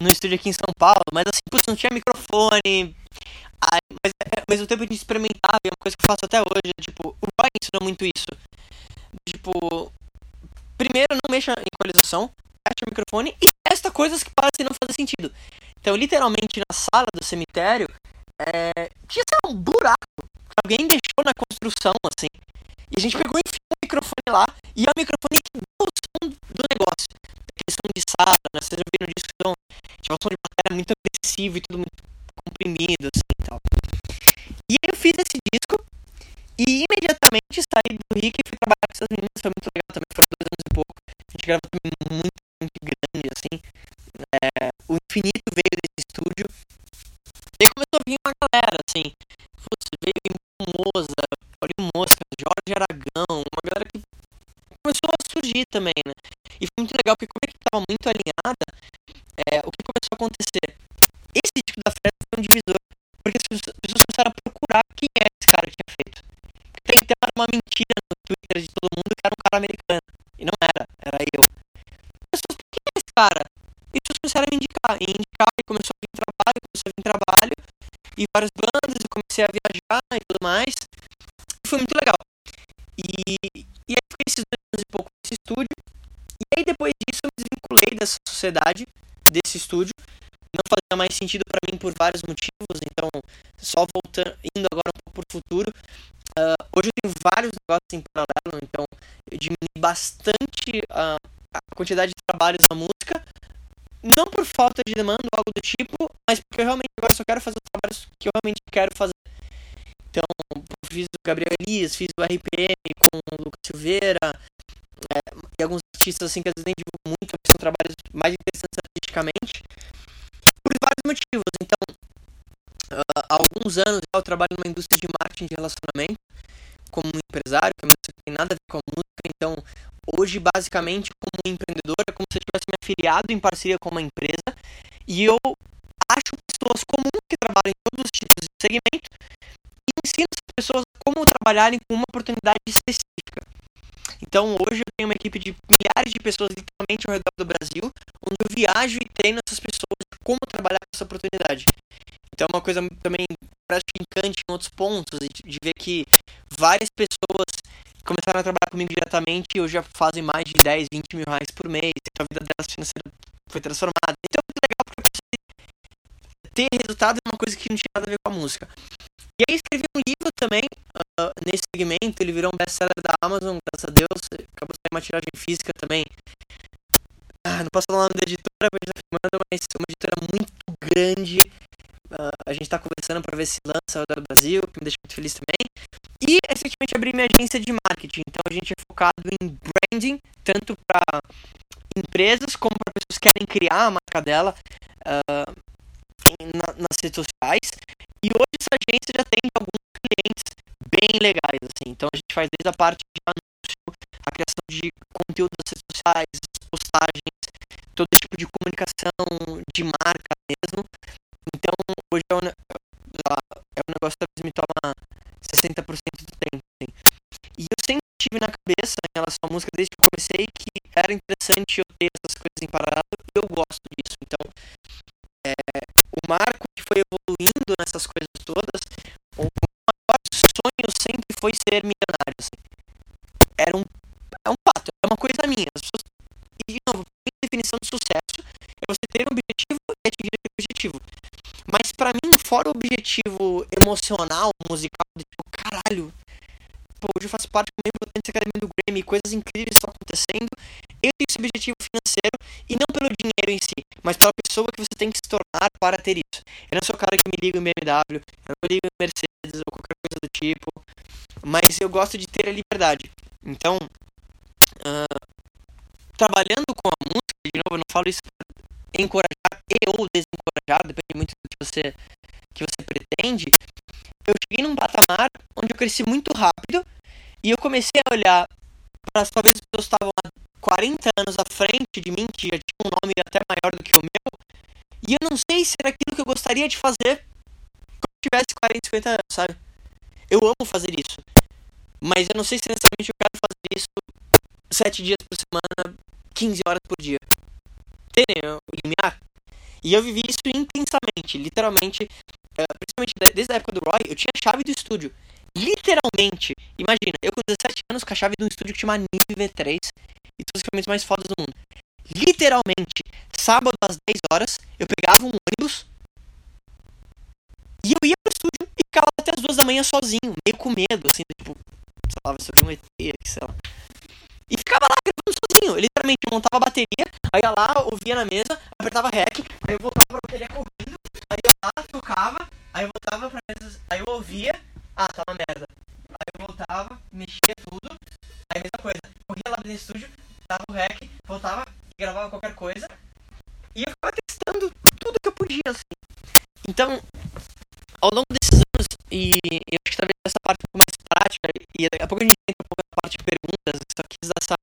no estúdio aqui em São Paulo, mas assim, putz, não tinha microfone. Ai, mas é, ao mesmo tempo a gente experimentava, e é uma coisa que eu faço até hoje, é, tipo, o Roy ensinou muito isso. Tipo, primeiro não mexa em equalização, fecha o microfone e testa coisas que parecem não fazer sentido. Então, literalmente, na sala do cemitério, é, tinha sei um buraco que alguém deixou na construção, assim. E a gente pegou e enfiou o microfone lá, e é o microfone que deu o som do negócio. Aquele som de sala, né? Vocês já viram disso, então, tinha um som de bateria muito agressivo e tudo muito comprimido, assim, e tal. E aí eu fiz esse disco, e imediatamente saí do Rick e fui trabalhar com essas meninas, foi muito legal também, foram dois anos e pouco. A gente gravou também muito, muito grande, assim. É, o Infinito veio desse estúdio. E aí começou a vir uma galera, assim. Putz, veio Moza, Paulinho Mosca, Jorge Aragão, uma galera que começou a surgir também, né? E foi muito legal, porque como é que tava muito alinhada, é, o que começou a acontecer? Esse um divisor, porque as pessoas as pessoas começaram a procurar quem é esse cara que tinha feito. Porque até era uma mentira no Twitter de todo mundo que era um cara americano. E não era, era eu. As pessoas, quem é esse cara? E as pessoas começaram a indicar, e indicar, e começou a vir trabalho, começou a vir trabalho, e várias bandas, e comecei a viajar e tudo mais. E foi muito legal. E, e aí fiquei esses dois anos e pouco nesse estúdio. E aí depois disso eu me desvinculei dessa sociedade, desse estúdio. Não fazia mais sentido para mim por vários motivos, então só voltando, indo agora um pouco pro futuro. ah, hoje eu tenho vários negócios em paralelo, então eu diminui bastante a, a quantidade de trabalhos na música. Não por falta de demanda ou algo do tipo, mas porque eu realmente agora só quero fazer os trabalhos que eu realmente quero fazer. Então, fiz o Gabriel Elias, fiz o RPM com o Lucas Silveira, é, e alguns artistas assim que às vezes nem divulgo muito, mas são trabalhos mais interessantes artisticamente, motivos. Então, ah, há alguns anos eu trabalho numa indústria de marketing de relacionamento, como empresário, que não tem nada a ver com a música, então hoje basicamente como empreendedor é como se eu tivesse me afiliado em parceria com uma empresa e eu acho pessoas comuns que trabalham em todos os tipos de segmento e ensino essas pessoas como trabalharem com uma oportunidade específica. Então hoje eu tenho uma equipe de milhares de pessoas literalmente ao redor do Brasil, onde eu viajo e treino essas pessoas como trabalhar com essa oportunidade. Então é uma coisa também parece encante em outros pontos, de, ver que várias pessoas começaram a trabalhar comigo diretamente e hoje já fazem mais de 10, 20 mil reais por mês, que a vida delas financeira foi transformada. Então é muito legal porque você ter resultado é uma coisa que não tinha nada a ver com a música. E aí escrevi um livro também ah, nesse segmento, ele virou um best-seller da Amazon, graças a Deus, acabou saindo uma tiragem física também. Ah, não posso falar o nome da editora, porque a gente tá mas é uma editora muito grande. Ah, a gente tá conversando para ver se lança do Brasil, que me deixa muito feliz também. E recentemente abri minha agência de marketing, então a gente é focado em branding, tanto para empresas como para pessoas que querem criar a marca dela na- nas redes sociais. E hoje essa agência já tem alguns clientes bem legais, assim. Então a gente faz desde a parte de anúncio, a criação de conteúdo nas redes sociais, postagens, todo tipo de comunicação de marca mesmo. Então hoje é um, lá, é um negócio que me toma 60% do tempo. Assim. E eu sempre tive na cabeça em relação à música desde que eu comecei que era interessante eu ter essas coisas em paralelo e eu gosto disso. Então é, o Marco lindo nessas coisas todas, o maior sonho sempre foi ser milionário. Assim. Era um, é um fato, é uma coisa minha. Pessoas, e, de novo, a definição de sucesso é você ter um objetivo e atingir aquele objetivo. Mas para mim, fora o objetivo emocional, musical, tipo, caralho, hoje eu faço parte de uma importante academia do Grammy, coisas incríveis estão acontecendo. Eu tenho esse objetivo financeiro e não pelo dinheiro em si, mas pela pessoa que você tem que se tornar para ter isso. Eu não sou o cara que me liga em BMW, eu não ligo em Mercedes ou qualquer coisa do tipo, mas eu gosto de ter a liberdade. Então, ah, trabalhando com a música, de novo, eu não falo isso pra encorajar e ou desencorajar, depende muito do que você, que você pretende. Eu cheguei num patamar onde eu cresci muito rápido e eu comecei a olhar para as pessoas que estavam há 40 anos à frente de mim, que já tinham um nome até maior do que o meu, e eu não sei se era aquilo que eu gostaria de fazer quando eu tivesse 40, 50 anos, sabe? Eu amo fazer isso, mas eu não sei se necessariamente eu quero fazer isso 7 dias por semana, 15 horas por dia. Entendem o limiar? E eu vivi isso intensamente, literalmente, eh, principalmente de- desde a época do Roy, eu tinha a chave do estúdio. Literalmente, imagina, eu com 17 anos com a chave de um estúdio que chama Neve V3 e todos os equipamentos mais fodas do mundo. Literalmente, sábado às 10 horas, eu pegava um ônibus e eu ia pro estúdio e ficava até as 2 da manhã sozinho, meio com medo, assim, tipo, sei lá, vai um ET aqui, sei lá. E ficava lá gravando sozinho. Eu literalmente montava a bateria, aí ia lá, ouvia na mesa, apertava REC, aí eu voltava pra bateria correndo, aí eu lá, tocava, aí eu voltava pra mesa, aí eu ouvia, ah, tá uma merda. Aí eu voltava, mexia tudo, aí mesma coisa, corria lá dentro do estúdio, dava o REC, voltava, gravava qualquer coisa, e eu ficava testando tudo que eu podia, assim. Então, ao longo desses anos, e eu acho que talvez essa parte um pouco mais prática, e daqui a pouco a gente entra um pouco na parte de perguntas, só quis dar essa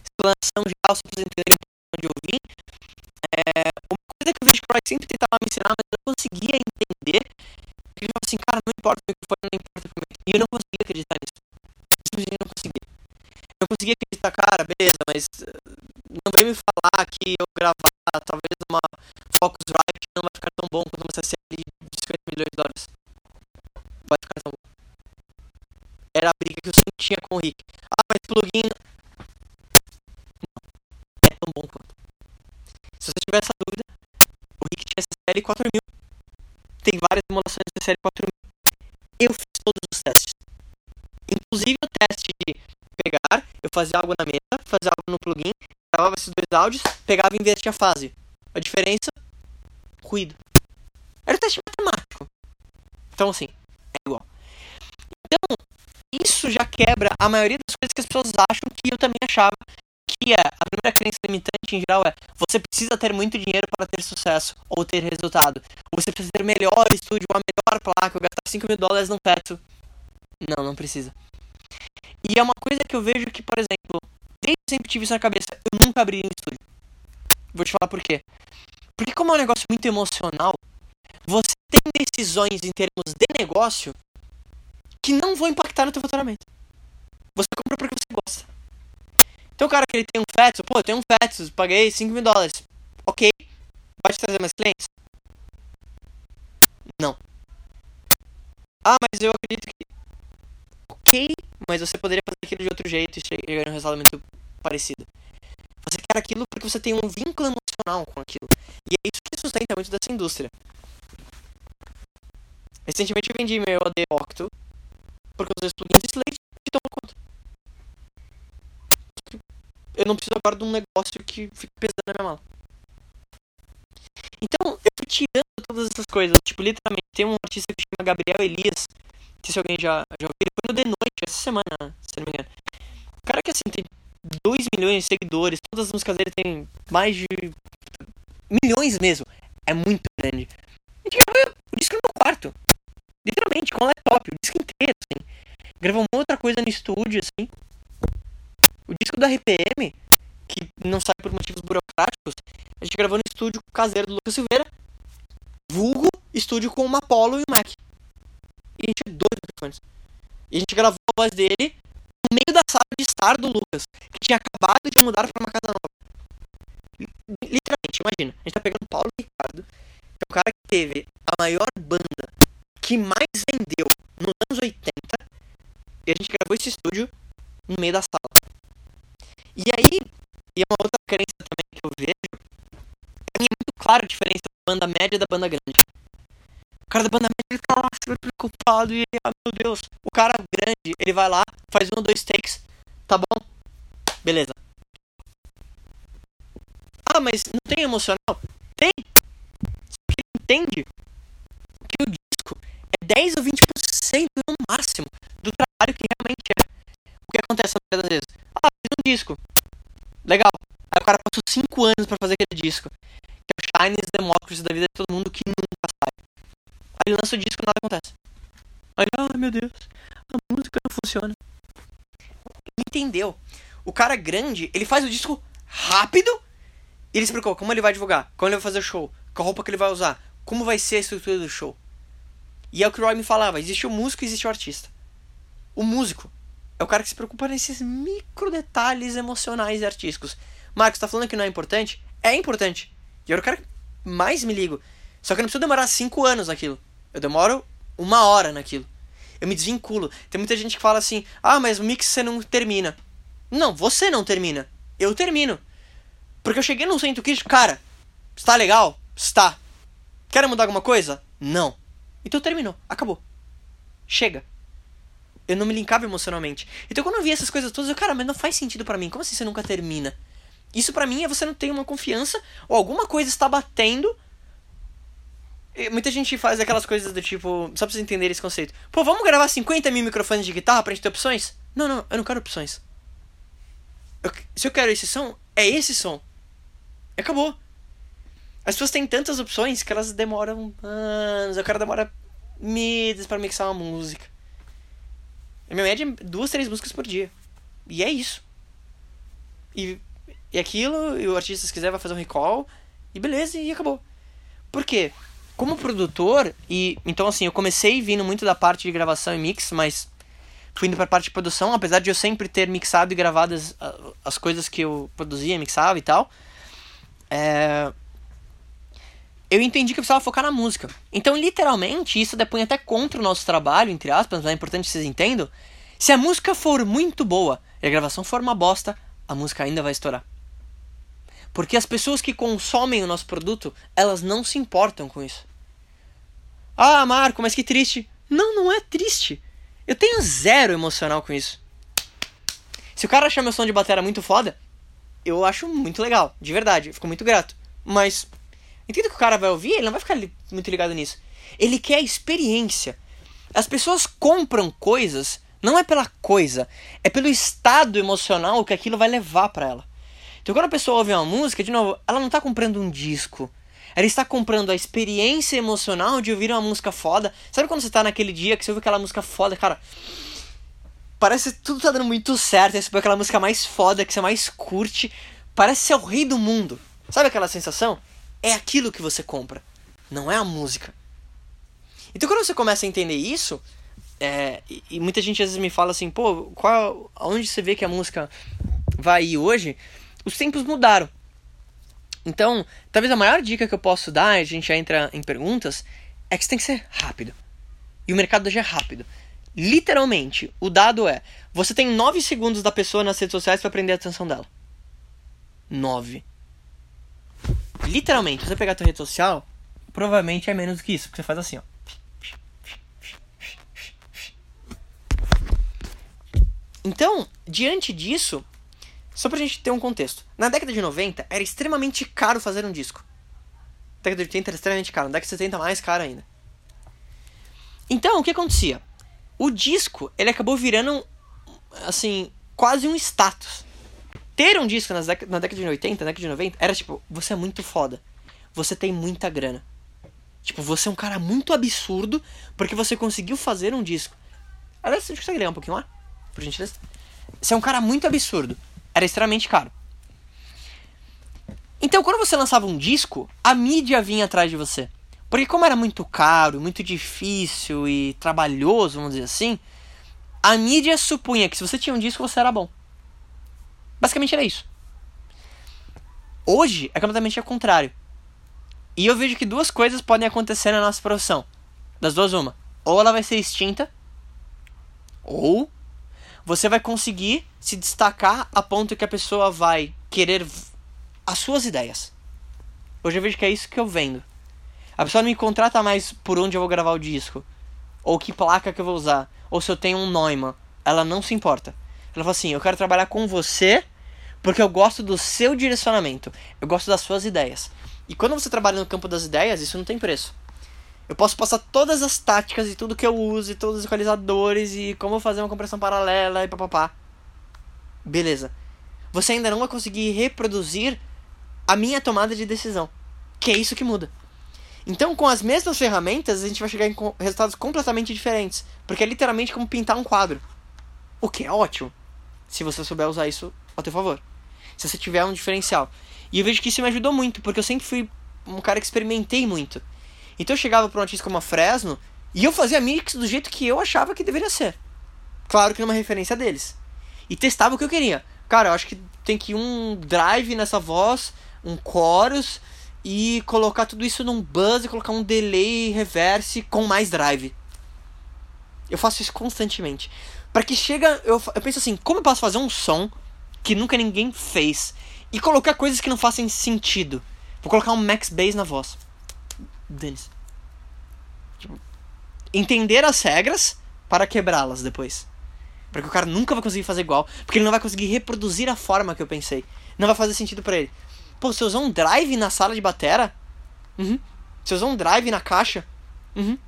explanação geral, só pra vocês entenderem onde eu vim. É, uma coisa que o Roy sempre tentava me ensinar, mas eu não conseguia entender, ele falava assim, cara, não importa o microfone, não importa o equipamento. E eu não conseguia acreditar nisso. Simplesmente não conseguia. Eu conseguia acreditar, cara, beleza, mas eh, não vem me falar que eu gravar talvez uma Focusrite não vai ficar tão bom quanto uma CCL de 50 milhões de dólares. Vai ficar tão bom. Era a briga que eu sempre tinha com o Rick. Ah, mas plugin. É tão bom quanto. Se você tiver essa dúvida, o Rick tinha CCL 4000. Tem várias emulações de CCL 4000. Eu fiz todos os testes. Inclusive o teste de pegar, eu fazia algo na mesa, fazia algo no plugin, gravava esses dois áudios, pegava e invertia a fase. A diferença? Ruído. Era o teste matemático. Então, assim, é igual. Então, isso já quebra a maioria das coisas que as pessoas acham que eu também achava é. A primeira crença limitante em geral é você precisa ter muito dinheiro para ter sucesso ou ter resultado. Você precisa ter melhor estúdio, uma melhor placa, ou gastar 5 mil dólares num teto. Não, não precisa. E é uma coisa que eu vejo que, por exemplo, desde sempre tive isso na cabeça, eu nunca abri um estúdio. Vou te falar por quê. Porque como é um negócio muito emocional, você tem decisões em termos de negócio que não vão impactar no teu faturamento. Você compra porque você gosta. Então o cara que ele tem um Fetsus, pô, eu tenho um Fetsus, paguei 5 mil dólares. Ok. Te trazer mais clientes? Não. Ah, mas eu acredito que. Ok, mas você poderia fazer aquilo de outro jeito e chegar a um resultado muito parecido. Você quer aquilo porque você tem um vínculo emocional com aquilo. E é isso que sustenta muito dessa indústria. Recentemente eu vendi meu AD Octo porque os plugins de Slate que tomam conta. Eu não preciso agora de um negócio que fique pesando na minha mala. Então, eu fui tirando todas essas coisas. Tipo, literalmente, tem um artista que chama Gabriel Elias. Não sei se alguém já, já ouviu. Ele foi no The Noite essa semana, se não me engano. O cara que, assim, tem 2 milhões de seguidores. Todas as músicas dele tem mais de... Milhões mesmo. É muito grande. A gente gravou o disco no meu quarto. Literalmente, com o laptop. O disco inteiro, assim. Gravou uma outra coisa no estúdio, assim. O disco da RPM, que não sai por motivos burocráticos, a gente gravou no estúdio caseiro do Lucas Silveira, vulgo estúdio com uma Apollo e um Mac. E a gente tinha dois microfones. E a gente gravou a voz dele no meio da sala de estar do Lucas, que tinha acabado de mudar para uma casa nova. Literalmente, imagina, a gente tá pegando Paulo Ricardo, que é o cara que teve a maior banda que mais vendeu nos anos 80, e a gente gravou esse estúdio no meio da sala. E aí, e é uma outra crença também que eu vejo, pra mim é muito clara diferença da banda média e da banda grande. O cara da banda média ele tá lá super preocupado e ah, meu Deus. O cara grande, ele vai lá, faz um, dois takes, tá bom? Beleza. Ah, mas não tem emocional? Tem. Só que ele entende que o disco é 10 ou 20% no máximo do trabalho que realmente é. O que acontece das vezes? Disco. Legal. Aí o cara passou 5 anos pra fazer aquele disco. Que é o Chinese Democracy da vida de todo mundo que nunca sai. Aí ele lança o disco e nada acontece. Aí, ah, meu Deus, a música não funciona. Entendeu? O cara grande, ele faz o disco rápido e ele explicou como ele vai divulgar, como ele vai fazer o show, qual roupa que ele vai usar, como vai ser a estrutura do show. E é o que o Roy me falava: existe o músico e existe o artista. O músico é o cara que se preocupa nesses micro detalhes emocionais e artísticos. Marcos, tá falando que não é importante? É importante. E eu era o cara que mais me ligo. Só que eu não preciso demorar cinco anos naquilo. Eu demoro uma hora naquilo. Eu me desvinculo. Tem muita gente que fala assim: ah, mas o mix você não termina. Não, você não termina. Eu termino. Porque eu cheguei no centro crítico, cara, está legal? Está. Quer mudar alguma coisa? Não. Então terminou. Acabou. Chega. Eu não me linkava emocionalmente. Então quando eu vi essas coisas todas, eu, cara, mas não faz sentido para mim. Como assim você nunca termina? Isso para mim é você não ter uma confiança ou alguma coisa está batendo e Muita gente faz aquelas coisas do tipo. Só pra vocês entenderem esse conceito. Pô, vamos gravar 50 mil microfones de guitarra pra gente ter opções? Não, não, eu não quero opções. Eu- se eu quero esse som, é esse som. Acabou. As pessoas têm tantas opções que elas demoram anos. O cara demora meses pra mixar uma música. A minha média é duas, três músicas por dia. E é isso. E, e aquilo, e o artista se quiser vai fazer um recall. E beleza, e acabou. Por quê? Como produtor, e então assim, eu comecei vindo muito da parte de gravação e mix, mas fui indo pra parte de produção, apesar de eu sempre ter mixado e gravado as, as coisas que eu produzia, mixava e tal. É, eu entendi que eu precisava focar na música. Então, literalmente, isso depois até contra o nosso trabalho, entre aspas, mas é importante que vocês entendam. Se a música for muito boa e a gravação for uma bosta, a música ainda vai estourar. Porque as pessoas que consomem o nosso produto, elas não se importam com isso. Ah, Marco, mas que triste. Não, não é triste. Eu tenho zero emocional com isso. Se o cara achar meu som de bateria muito foda, eu acho muito legal, de verdade, eu fico muito grato. Mas, entendo que o cara vai ouvir, ele não vai ficar muito ligado nisso. Ele quer experiência. As pessoas compram coisas, não é pela coisa, é pelo estado emocional que aquilo vai levar pra ela. Então quando a pessoa ouve uma música, de novo, ela não tá comprando um disco. Ela está comprando a experiência emocional de ouvir uma música foda. Sabe quando você tá naquele dia que você ouve aquela música foda, cara? Parece que tudo tá dando muito certo. Você põe aquela música mais foda que você mais curte. Parece ser o rei do mundo. Sabe aquela sensação? É aquilo que você compra. Não é a música. Então quando você começa a entender isso, é, e, muita gente às vezes me fala assim, pô, qual, aonde você vê que a música vai ir hoje? Os tempos mudaram. Então, talvez a maior dica que eu posso dar, a gente já entra em perguntas, é que você tem que ser rápido. E o mercado hoje é rápido. Literalmente, o dado é: você tem 9 segundos da pessoa nas redes sociais para prender a atenção dela. 9. Literalmente, se você pegar a tua rede social, provavelmente é menos do que isso, porque você faz assim, ó. Então, diante disso, só pra gente ter um contexto. Na década de 90, era extremamente caro fazer um disco. Na década de 80 era extremamente caro. Na década de 70, mais caro ainda. Então, o que acontecia? O disco, ele acabou virando, assim, quase um status. Ter um disco nas na década de 80, na década de 90, era tipo, você é muito foda. Você tem muita grana. Tipo, você é um cara muito absurdo porque você conseguiu fazer um disco. Aliás, você consegue ligar um pouquinho lá? Por gentileza? Você é um cara muito absurdo. Era extremamente caro. Então, quando você lançava um disco, a mídia vinha atrás de você. Porque como era muito caro, muito difícil e trabalhoso, vamos dizer assim, a mídia supunha que se você tinha um disco, você era bom. Basicamente era isso. Hoje é completamente ao contrário. E eu vejo que duas coisas podem acontecer na nossa profissão. Das duas, uma. Ou ela vai ser extinta, ou você vai conseguir se destacar a ponto que a pessoa vai querer as suas ideias. Hoje eu vejo que é isso que eu vendo. A pessoa não me contrata mais por onde eu vou gravar o disco, ou que placa que eu vou usar, ou se eu tenho um Neumann. Ela não se importa. Ela fala assim: eu quero trabalhar com você porque eu gosto do seu direcionamento, eu gosto das suas ideias. E quando você trabalha no campo das ideias, isso não tem preço. Eu posso passar todas as táticas e tudo que eu uso, e todos os equalizadores, e como fazer uma compressão paralela e papapá. Beleza. Você ainda não vai conseguir reproduzir a minha tomada de decisão. Que é isso que muda. Então, com as mesmas ferramentas, a gente vai chegar em resultados completamente diferentes. Porque é literalmente como pintar um quadro. O que é ótimo. Se você souber usar isso ao teu favor. Se você tiver um diferencial. E eu vejo que isso me ajudou muito, porque eu sempre fui um cara que experimentei muito. Então eu chegava pra um artista como a Fresno e eu fazia mix do jeito que eu achava que deveria ser. Claro que numa referência deles. E testava o que eu queria. Cara, eu acho que tem que um drive nessa voz, um chorus e colocar tudo isso num buzz e colocar um delay reverse com mais drive. Eu faço isso constantemente. Pra que chega, eu, eu penso assim, como eu posso fazer um som que nunca ninguém fez e colocar coisas que não fazem sentido? Vou colocar um max bass na voz. Denis. Tipo, entender as regras para quebrá-las depois. Porque o cara nunca vai conseguir fazer igual, porque ele não vai conseguir reproduzir a forma que eu pensei. Não vai fazer sentido pra ele. Pô, você usou um drive na sala de batera? Uhum. Você usou um drive na caixa? Uhum.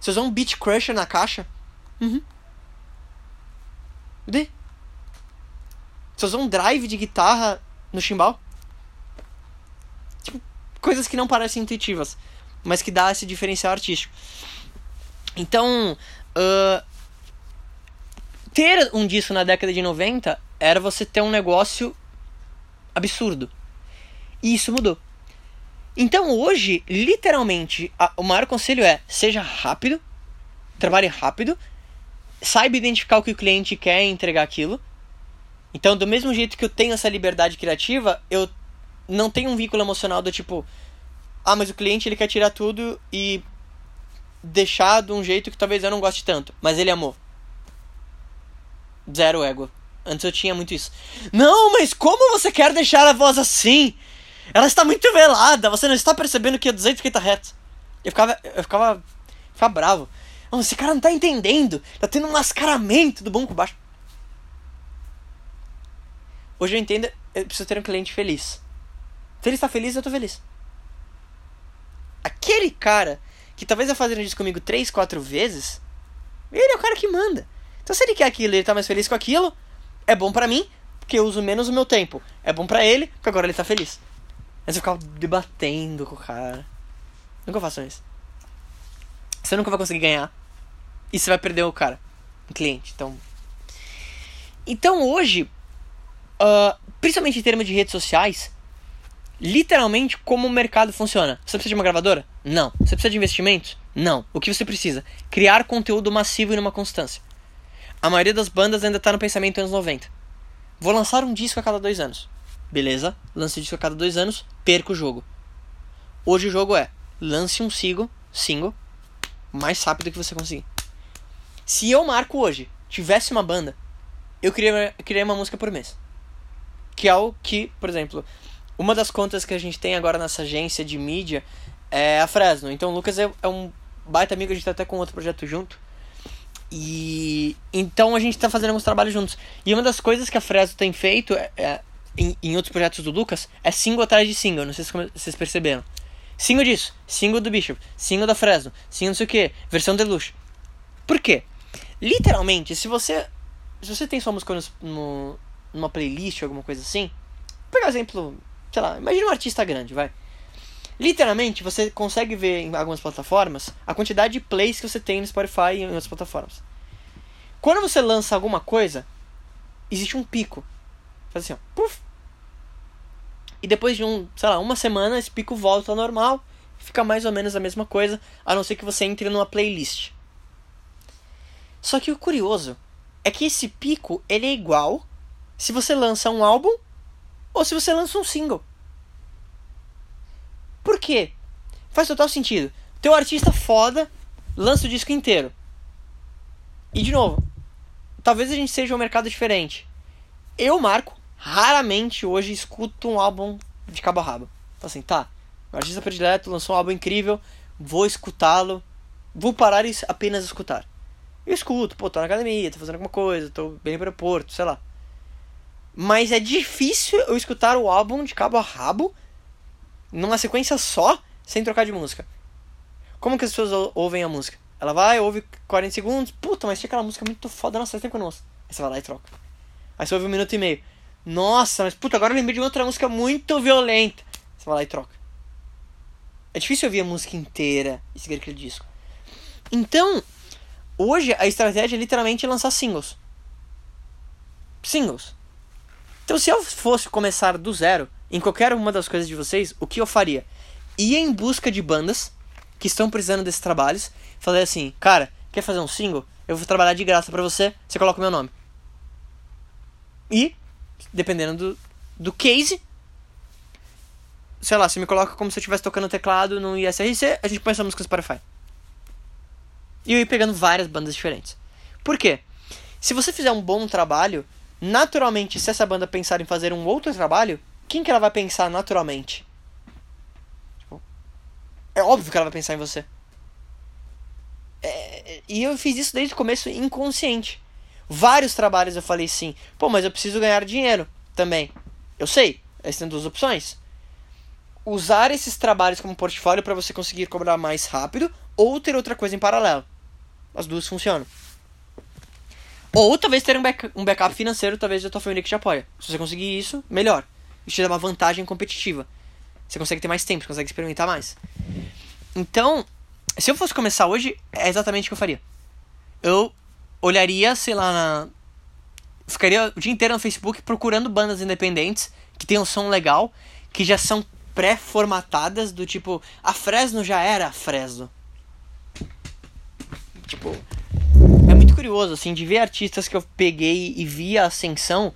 Você usou um beat crusher na caixa? Uhum. De? Você usou um drive de guitarra no chimbal? Tipo, coisas que não parecem intuitivas, mas que dá esse diferencial artístico. Então, ah, ter um disco na década de 90 era você ter um negócio absurdo. E isso mudou. Então hoje, literalmente, a- o maior conselho é: seja rápido, trabalhe rápido, saiba identificar o que o cliente quer e entregar aquilo. Então, do mesmo jeito que eu tenho essa liberdade criativa, eu não tenho um vínculo emocional do tipo: ah, mas o cliente ele quer tirar tudo e deixar de um jeito que talvez eu não goste tanto, mas ele amou. Zero ego. Antes eu tinha muito isso. Não, mas como você quer deixar a voz assim? Ela está muito velada, você não está percebendo que é 250 Hz. Eu ficava. Eu ficava. ficava bravo. Não, esse cara não tá entendendo. Tá tendo um mascaramento do bom com baixo. Hoje eu entendo, eu preciso ter um cliente feliz. Se ele está feliz, eu tô feliz. Aquele cara que talvez vai fazer isso comigo três, quatro vezes, ele é o cara que manda. Então se ele quer aquilo ele tá mais feliz com aquilo, é bom pra mim, porque eu uso menos o meu tempo. É bom pra ele, porque agora ele tá feliz. Mas eu ficava debatendo com o cara. Nunca façam isso. Você nunca vai conseguir ganhar. E você vai perder o cara. O cliente. Então. Então hoje, ah, principalmente em termos de redes sociais, literalmente como o mercado funciona. Você precisa de uma gravadora? Não. Você precisa de investimentos? Não. O que você precisa? Criar conteúdo massivo e numa constância. A maioria das bandas ainda tá no pensamento anos 90. Vou lançar um disco a cada dois anos. Beleza, lance disco a cada dois anos, perca o jogo. Hoje o jogo é lance um single, single, mais rápido que você conseguir. Se eu marco hoje, tivesse uma banda, eu eu criaria uma música por mês. Que é o que, por exemplo, uma das contas que a gente tem agora nessa agência de mídia é a Fresno. Então o Lucas é, é um baita amigo, a gente tá até com outro projeto junto. E então a gente tá fazendo alguns trabalhos juntos. E uma das coisas que a Fresno tem feito é, é, em, em outros projetos do Lucas é single atrás de single. Não sei se vocês perceberam. Single disso, single do Bishop, single da Fresno, single não sei o que, versão deluxe. Por quê? Literalmente, se você se você tem sua música no, no- numa playlist alguma coisa assim, um exemplo, sei lá, imagina um artista grande, vai. Literalmente, você consegue ver em algumas plataformas a quantidade de plays que você tem no Spotify e em outras plataformas. Quando você lança alguma coisa, existe um pico. Faz assim, ó, puf. E depois de um, sei lá, uma semana, esse pico volta ao normal. Fica mais ou menos a mesma coisa, a não ser que você entre numa playlist. Só que o curioso é que esse pico, ele é igual se você lança um álbum ou se você lança um single. Por quê? Faz total sentido. Teu artista foda lança o disco inteiro. E de novo, talvez a gente seja um mercado diferente. Eu, Marco, raramente hoje escuto um álbum de cabo a rabo. Então assim, tá, O artista predileto lançou um álbum incrível, vou escutá-lo, vou parar e apenas escutar. Eu escuto, pô, tô na academia, tô fazendo alguma coisa, tô bem no aeroporto, sei lá. Mas é difícil eu escutar o álbum de cabo a rabo, numa sequência só, sem trocar de música. Como que as pessoas ou- ouvem a música? Ela vai, ouve 40 segundos, puta, mas tinha aquela música muito foda, nossa, faz tempo ouço. Aí você vai lá e troca. Aí você ouve um minuto e meio. Nossa, mas puta, agora eu lembrei de outra música muito violenta. Você vai lá e troca. É difícil ouvir a música inteira e seguir aquele disco. Então, hoje a estratégia é literalmente lançar singles. Singles. Então, se eu fosse começar do zero em qualquer uma das coisas de vocês, o que eu faria? Ia em busca de bandas que estão precisando desses trabalhos. Falei assim, cara, quer fazer um single? Eu vou trabalhar de graça pra você, você coloca o meu nome. E, dependendo do, do case, sei lá, você me coloca como se eu estivesse tocando teclado no ISRC, a gente põe essa música no Spotify. E eu ia pegando várias bandas diferentes. Por quê? Se você fizer um bom trabalho, naturalmente, se essa banda pensar em fazer um outro trabalho, quem que ela vai pensar naturalmente? Tipo, é óbvio que ela vai pensar em você. É, e eu fiz isso desde o começo inconsciente. Vários trabalhos eu falei sim. Pô, mas eu preciso ganhar dinheiro também. Eu sei, essas são duas opções. Usar esses trabalhos como portfólio para você conseguir cobrar mais rápido ou ter outra coisa em paralelo. As duas funcionam. Ou talvez ter um, back, um backup financeiro, talvez da tua família que te apoia. Se você conseguir isso, melhor. Isso te dá uma vantagem competitiva. Você consegue ter mais tempo, você consegue experimentar mais. Então, se eu fosse começar hoje, é exatamente o que eu faria. Eu olharia, sei lá, na... ficaria o dia inteiro no Facebook procurando bandas independentes que tenham um som legal, que já são pré-formatadas do tipo, a Fresno já era a Fresno. Tipo, é muito curioso, assim, de ver artistas que eu peguei e vi a ascensão.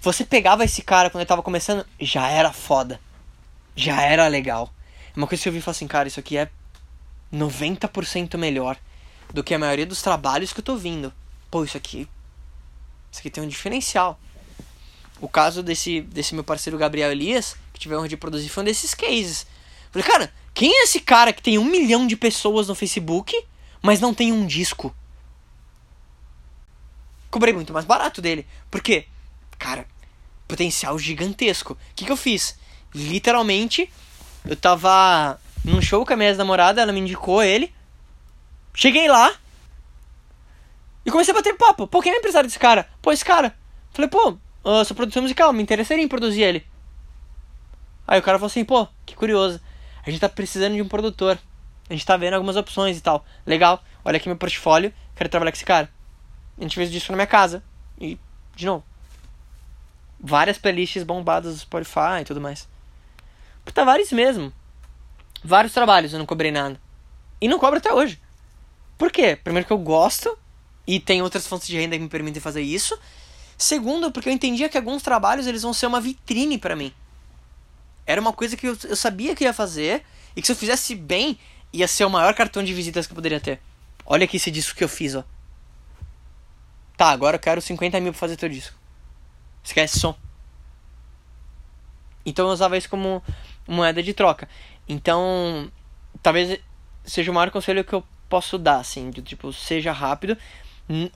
Você pegava esse cara quando ele tava começando, já era foda. Já era legal. Uma coisa que eu vi e falei assim, cara, isso aqui é 90% melhor do que a maioria dos trabalhos que eu tô vindo. Pô, isso aqui. Isso aqui tem um diferencial. O caso desse, desse meu parceiro Gabriel Elias, que tive a honra de produzir, foi um desses cases. Falei, cara, quem é esse cara que tem um milhão de pessoas no Facebook, mas não tem um disco? Cobrei muito mais barato dele. Por quê? Cara, potencial gigantesco. O que, que eu fiz? Literalmente, eu tava num show com a minha ex-namorada, ela me indicou ele. Cheguei lá. E comecei a bater papo. Pô, quem é o empresário desse cara? Pô, esse cara. Falei, pô, eu sou produtor musical, me interessaria em produzir ele. Aí o cara falou assim, pô, que curioso. A gente tá precisando de um produtor. A gente tá vendo algumas opções e tal. Legal, olha aqui meu portfólio, quero trabalhar com esse cara. A gente fez o disco na minha casa. E, de novo, várias playlists bombadas do Spotify e tudo mais. Puta, vários mesmo. Vários trabalhos eu não cobrei nada. E não cobro até hoje. Por quê? Primeiro que eu gosto e tem outras fontes de renda que me permitem fazer isso. Segundo, porque eu entendia que alguns trabalhos eles vão ser uma vitrine para mim. Era uma coisa que eu, eu sabia que ia fazer e que se eu fizesse bem, ia ser o maior cartão de visitas que eu poderia ter. Olha aqui esse disco que eu fiz, ó. Tá, agora eu quero 50 mil pra fazer teu disco. Esquece som. Então eu usava isso como moeda de troca. Então, talvez seja o maior conselho que eu posso dar, assim, de tipo, seja rápido.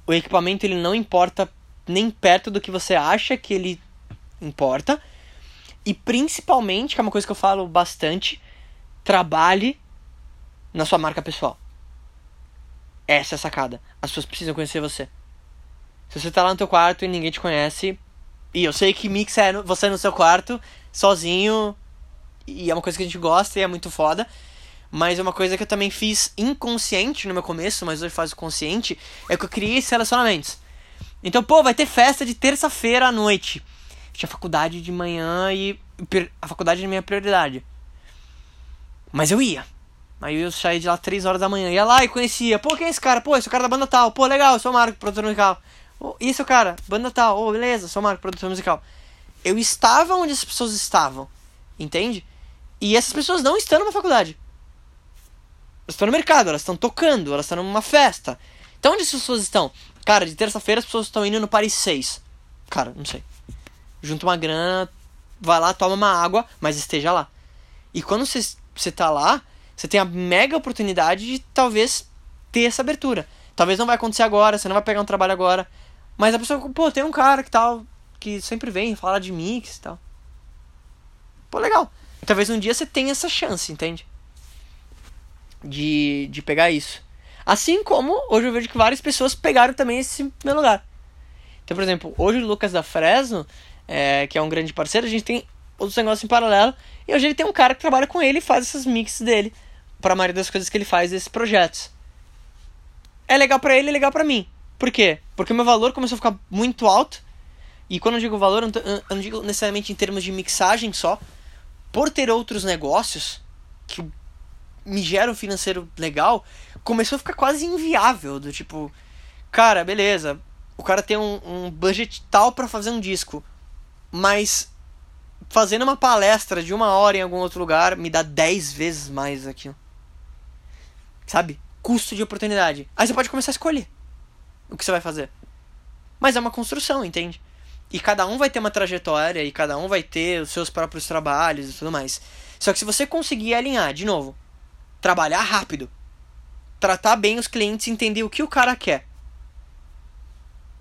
O equipamento ele não importa nem perto do que você acha que ele importa. E principalmente, que é uma coisa que eu falo bastante, trabalhe na sua marca pessoal. Essa é a sacada. As pessoas precisam conhecer você. Se você tá lá no teu quarto e ninguém te conhece, e eu sei que mix é você no seu quarto, sozinho, e é uma coisa que a gente gosta e é muito foda. Mas é uma coisa que eu também fiz inconsciente no meu começo, mas hoje faz consciente, é que eu criei esses relacionamentos. Então, pô, vai ter festa de terça-feira à noite. Tinha faculdade de manhã e a faculdade é minha prioridade. Mas eu ia. Aí eu saí de lá 3 horas da manhã. Ia lá e conhecia. Pô, quem é esse cara? Pô, esse é o cara da banda tal. Pô, legal, sou o Marco, produtor musical. E esse é cara? Banda tal. Ô, beleza, sou o Marco, produtor musical. Eu estava onde as pessoas estavam. Entende? E essas pessoas não estão numa faculdade. Elas estão no mercado, elas estão tocando, elas estão numa festa. Então onde as pessoas estão? Cara, de terça-feira as pessoas estão indo no Paris 6. Cara, não sei. Junta uma grana, vai lá, toma uma água, mas esteja lá. E quando você tá lá, você tem a mega oportunidade de talvez ter essa abertura. Talvez não vai acontecer agora, você não vai pegar um trabalho agora. Mas a pessoa, pô, tem um cara que tal, que sempre vem falar de mix e tal. Pô, legal. Talvez um dia você tenha essa chance, entende? De, de pegar isso. Assim como hoje eu vejo que várias pessoas pegaram também esse meu lugar. Então, por exemplo, hoje o Lucas da Fresno, é, que é um grande parceiro, a gente tem outros negócios em paralelo. E hoje ele tem um cara que trabalha com ele e faz esses mixes dele. Pra maioria das coisas que ele faz desses projetos. É legal para ele, é legal para mim. Por quê? Porque meu valor começou a ficar muito alto. E quando eu digo valor, eu não, eu não digo necessariamente em termos de mixagem só. Por ter outros negócios que me geram um financeiro legal, começou a ficar quase inviável. Do tipo, cara, beleza. O cara tem um, um budget tal para fazer um disco. Mas fazendo uma palestra de uma hora em algum outro lugar me dá 10 vezes mais aquilo. Sabe? Custo de oportunidade. Aí você pode começar a escolher o que você vai fazer. Mas é uma construção, entende? E cada um vai ter uma trajetória e cada um vai ter os seus próprios trabalhos e tudo mais. Só que se você conseguir alinhar, de novo, trabalhar rápido, tratar bem os clientes, entender o que o cara quer.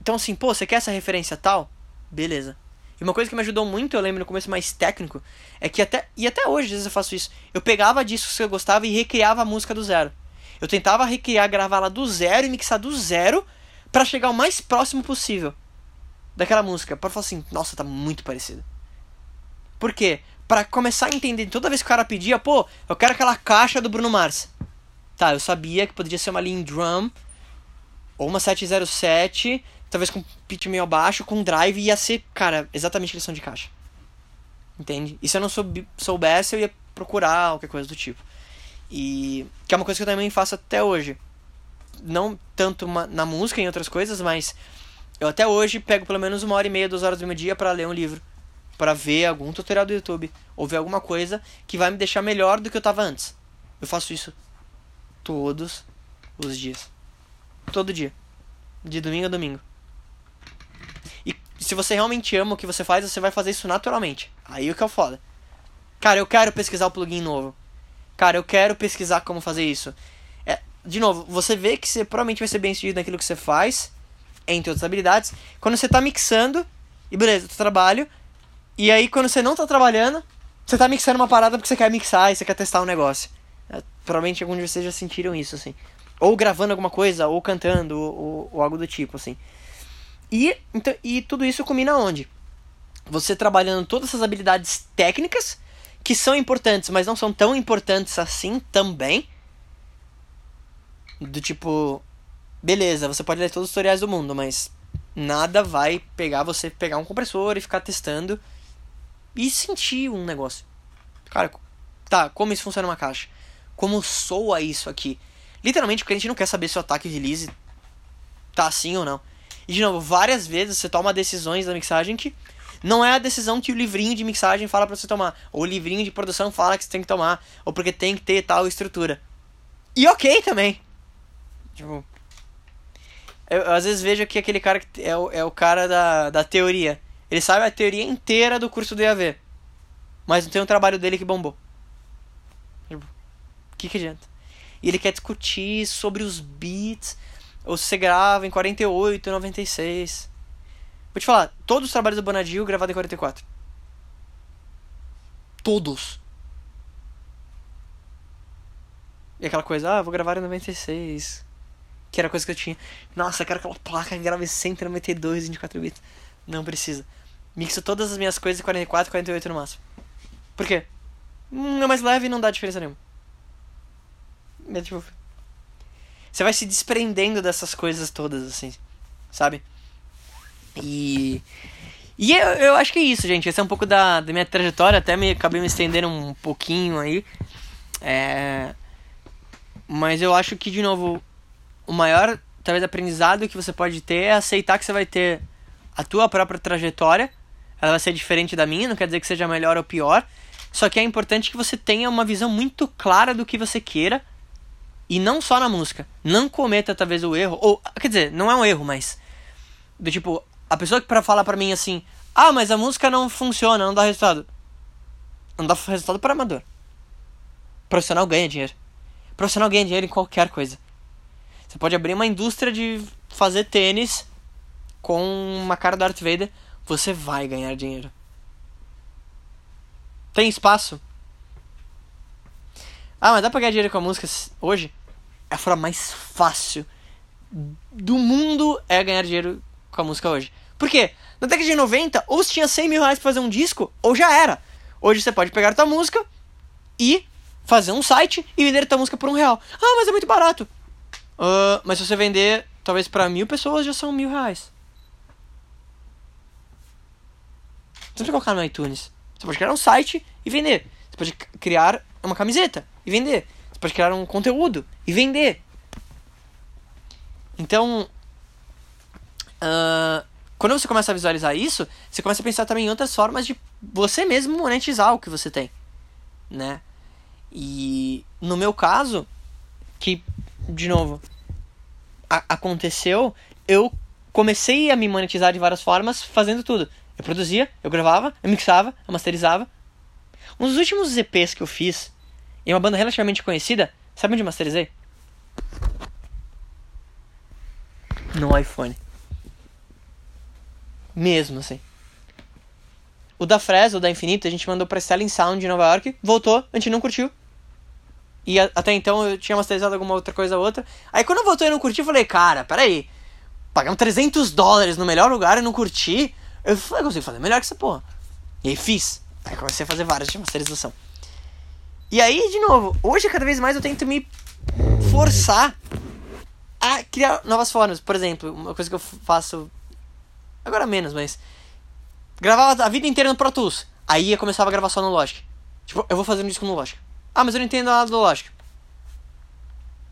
Então assim, pô, você quer essa referência tal? Beleza. E uma coisa que me ajudou muito, eu lembro no começo mais técnico, é que até e até hoje às vezes eu faço isso. Eu pegava discos que eu gostava e recriava a música do zero. Eu tentava recriar, gravar ela do zero e mixar do zero para chegar o mais próximo possível daquela música, para falar assim, nossa, tá muito parecido. Por quê? Para começar a entender, toda vez que o cara pedia, pô, eu quero aquela caixa do Bruno Mars. Tá, eu sabia que poderia ser uma Lean Drum ou uma 707 talvez com pitch meio abaixo, com drive, ia ser, cara, exatamente lição de caixa. Entende? E se eu não soube, soubesse, eu ia procurar qualquer coisa do tipo. E que é uma coisa que eu também faço até hoje. Não tanto na música e em outras coisas, mas eu até hoje pego pelo menos uma hora e meia, duas horas do meu dia para ler um livro. para ver algum tutorial do YouTube. Ou ver alguma coisa que vai me deixar melhor do que eu tava antes. Eu faço isso todos os dias. Todo dia. De domingo a domingo se você realmente ama o que você faz, você vai fazer isso naturalmente. Aí o que é o foda. Cara, eu quero pesquisar o plugin novo. Cara, eu quero pesquisar como fazer isso. É, de novo, você vê que você provavelmente vai ser bem sucedido naquilo que você faz, entre outras habilidades. Quando você tá mixando, e beleza, tu trabalho. E aí quando você não tá trabalhando, você tá mixando uma parada porque você quer mixar e você quer testar um negócio. É, provavelmente alguns de vocês já sentiram isso, assim. Ou gravando alguma coisa, ou cantando, ou, ou, ou algo do tipo, assim. E, então, e tudo isso combina onde? Você trabalhando todas essas habilidades técnicas, que são importantes, mas não são tão importantes assim também. Do tipo, beleza, você pode ler todos os tutoriais do mundo, mas nada vai pegar você pegar um compressor e ficar testando e sentir um negócio. Cara, tá, como isso funciona numa caixa? Como soa isso aqui? Literalmente o cliente não quer saber se o ataque release tá assim ou não. E de novo, várias vezes você toma decisões da mixagem que não é a decisão que o livrinho de mixagem fala para você tomar, ou o livrinho de produção fala que você tem que tomar, ou porque tem que ter tal estrutura. E ok também. Tipo, eu, eu às vezes vejo que aquele cara que é o, é o cara da, da teoria. Ele sabe a teoria inteira do curso do IAV. Mas não tem um trabalho dele que bombou. Tipo, que, que adianta? E ele quer discutir sobre os beats ou se você grava em 48, 96. Vou te falar, todos os trabalhos do Bonadil gravados em 44. Todos. E aquela coisa, ah, vou gravar em 96. Que era a coisa que eu tinha. Nossa, eu quero aquela placa que grava em 192 24 bits. Não precisa. Mixo todas as minhas coisas em 44, 48 no máximo. Por quê? Hum, é mais leve e não dá diferença nenhuma. É tipo, você vai se desprendendo dessas coisas todas, assim, sabe? E. E eu, eu acho que é isso, gente. Esse é um pouco da, da minha trajetória. Até me acabei me estendendo um pouquinho aí. É... Mas eu acho que, de novo, o maior, talvez, aprendizado que você pode ter é aceitar que você vai ter a tua própria trajetória. Ela vai ser diferente da minha, não quer dizer que seja melhor ou pior. Só que é importante que você tenha uma visão muito clara do que você queira e não só na música. Não cometa talvez o erro. Ou, quer dizer, não é um erro, mas. Do tipo, a pessoa que para falar pra mim assim, ah, mas a música não funciona, não dá resultado. Não dá resultado para amador. Profissional ganha dinheiro. Profissional ganha dinheiro em qualquer coisa. Você pode abrir uma indústria de fazer tênis com uma cara do Darth Vader, você vai ganhar dinheiro. Tem espaço? Ah, mas dá pra ganhar dinheiro com a música hoje? É a forma mais fácil do mundo é ganhar dinheiro com a música hoje. Por quê? Na década de 90, ou você tinha 100 mil reais pra fazer um disco, ou já era. Hoje você pode pegar tua música e fazer um site e vender tua música por um real. Ah, mas é muito barato. Uh, mas se você vender, talvez para mil pessoas já são mil reais. Você precisa colocar no iTunes. Você pode criar um site e vender. Você pode criar uma camiseta e vender. Você pode criar um conteúdo e vender. Então, quando você começa a visualizar isso, você começa a pensar também em outras formas de você mesmo monetizar o que você tem, né? E no meu caso, que de novo aconteceu, eu comecei a me monetizar de várias formas fazendo tudo. Eu produzia, eu gravava, eu mixava, eu masterizava. Um dos últimos EPs que eu fiz em uma banda relativamente conhecida, sabe onde masterizei? No iPhone. Mesmo assim. O da Fresno, da Infinito, a gente mandou pra Stelling Sound de Nova York, voltou, a gente não curtiu. E a, até então eu tinha masterizado alguma outra coisa ou outra. Aí quando eu voltei e não curti, eu falei, cara, peraí. Pagar 300 dólares no melhor lugar e não curtir, eu falei, consigo fazer melhor que essa porra. E aí fiz. Aí comecei a fazer várias de masterização. E aí, de novo, hoje cada vez mais eu tento me forçar a criar novas formas. Por exemplo, uma coisa que eu faço. Agora menos, mas. Gravava a vida inteira no Pro Tools. Aí eu começava a gravar só no Logic. Tipo, eu vou fazer um disco no Logic. Ah, mas eu não entendo nada do Logic.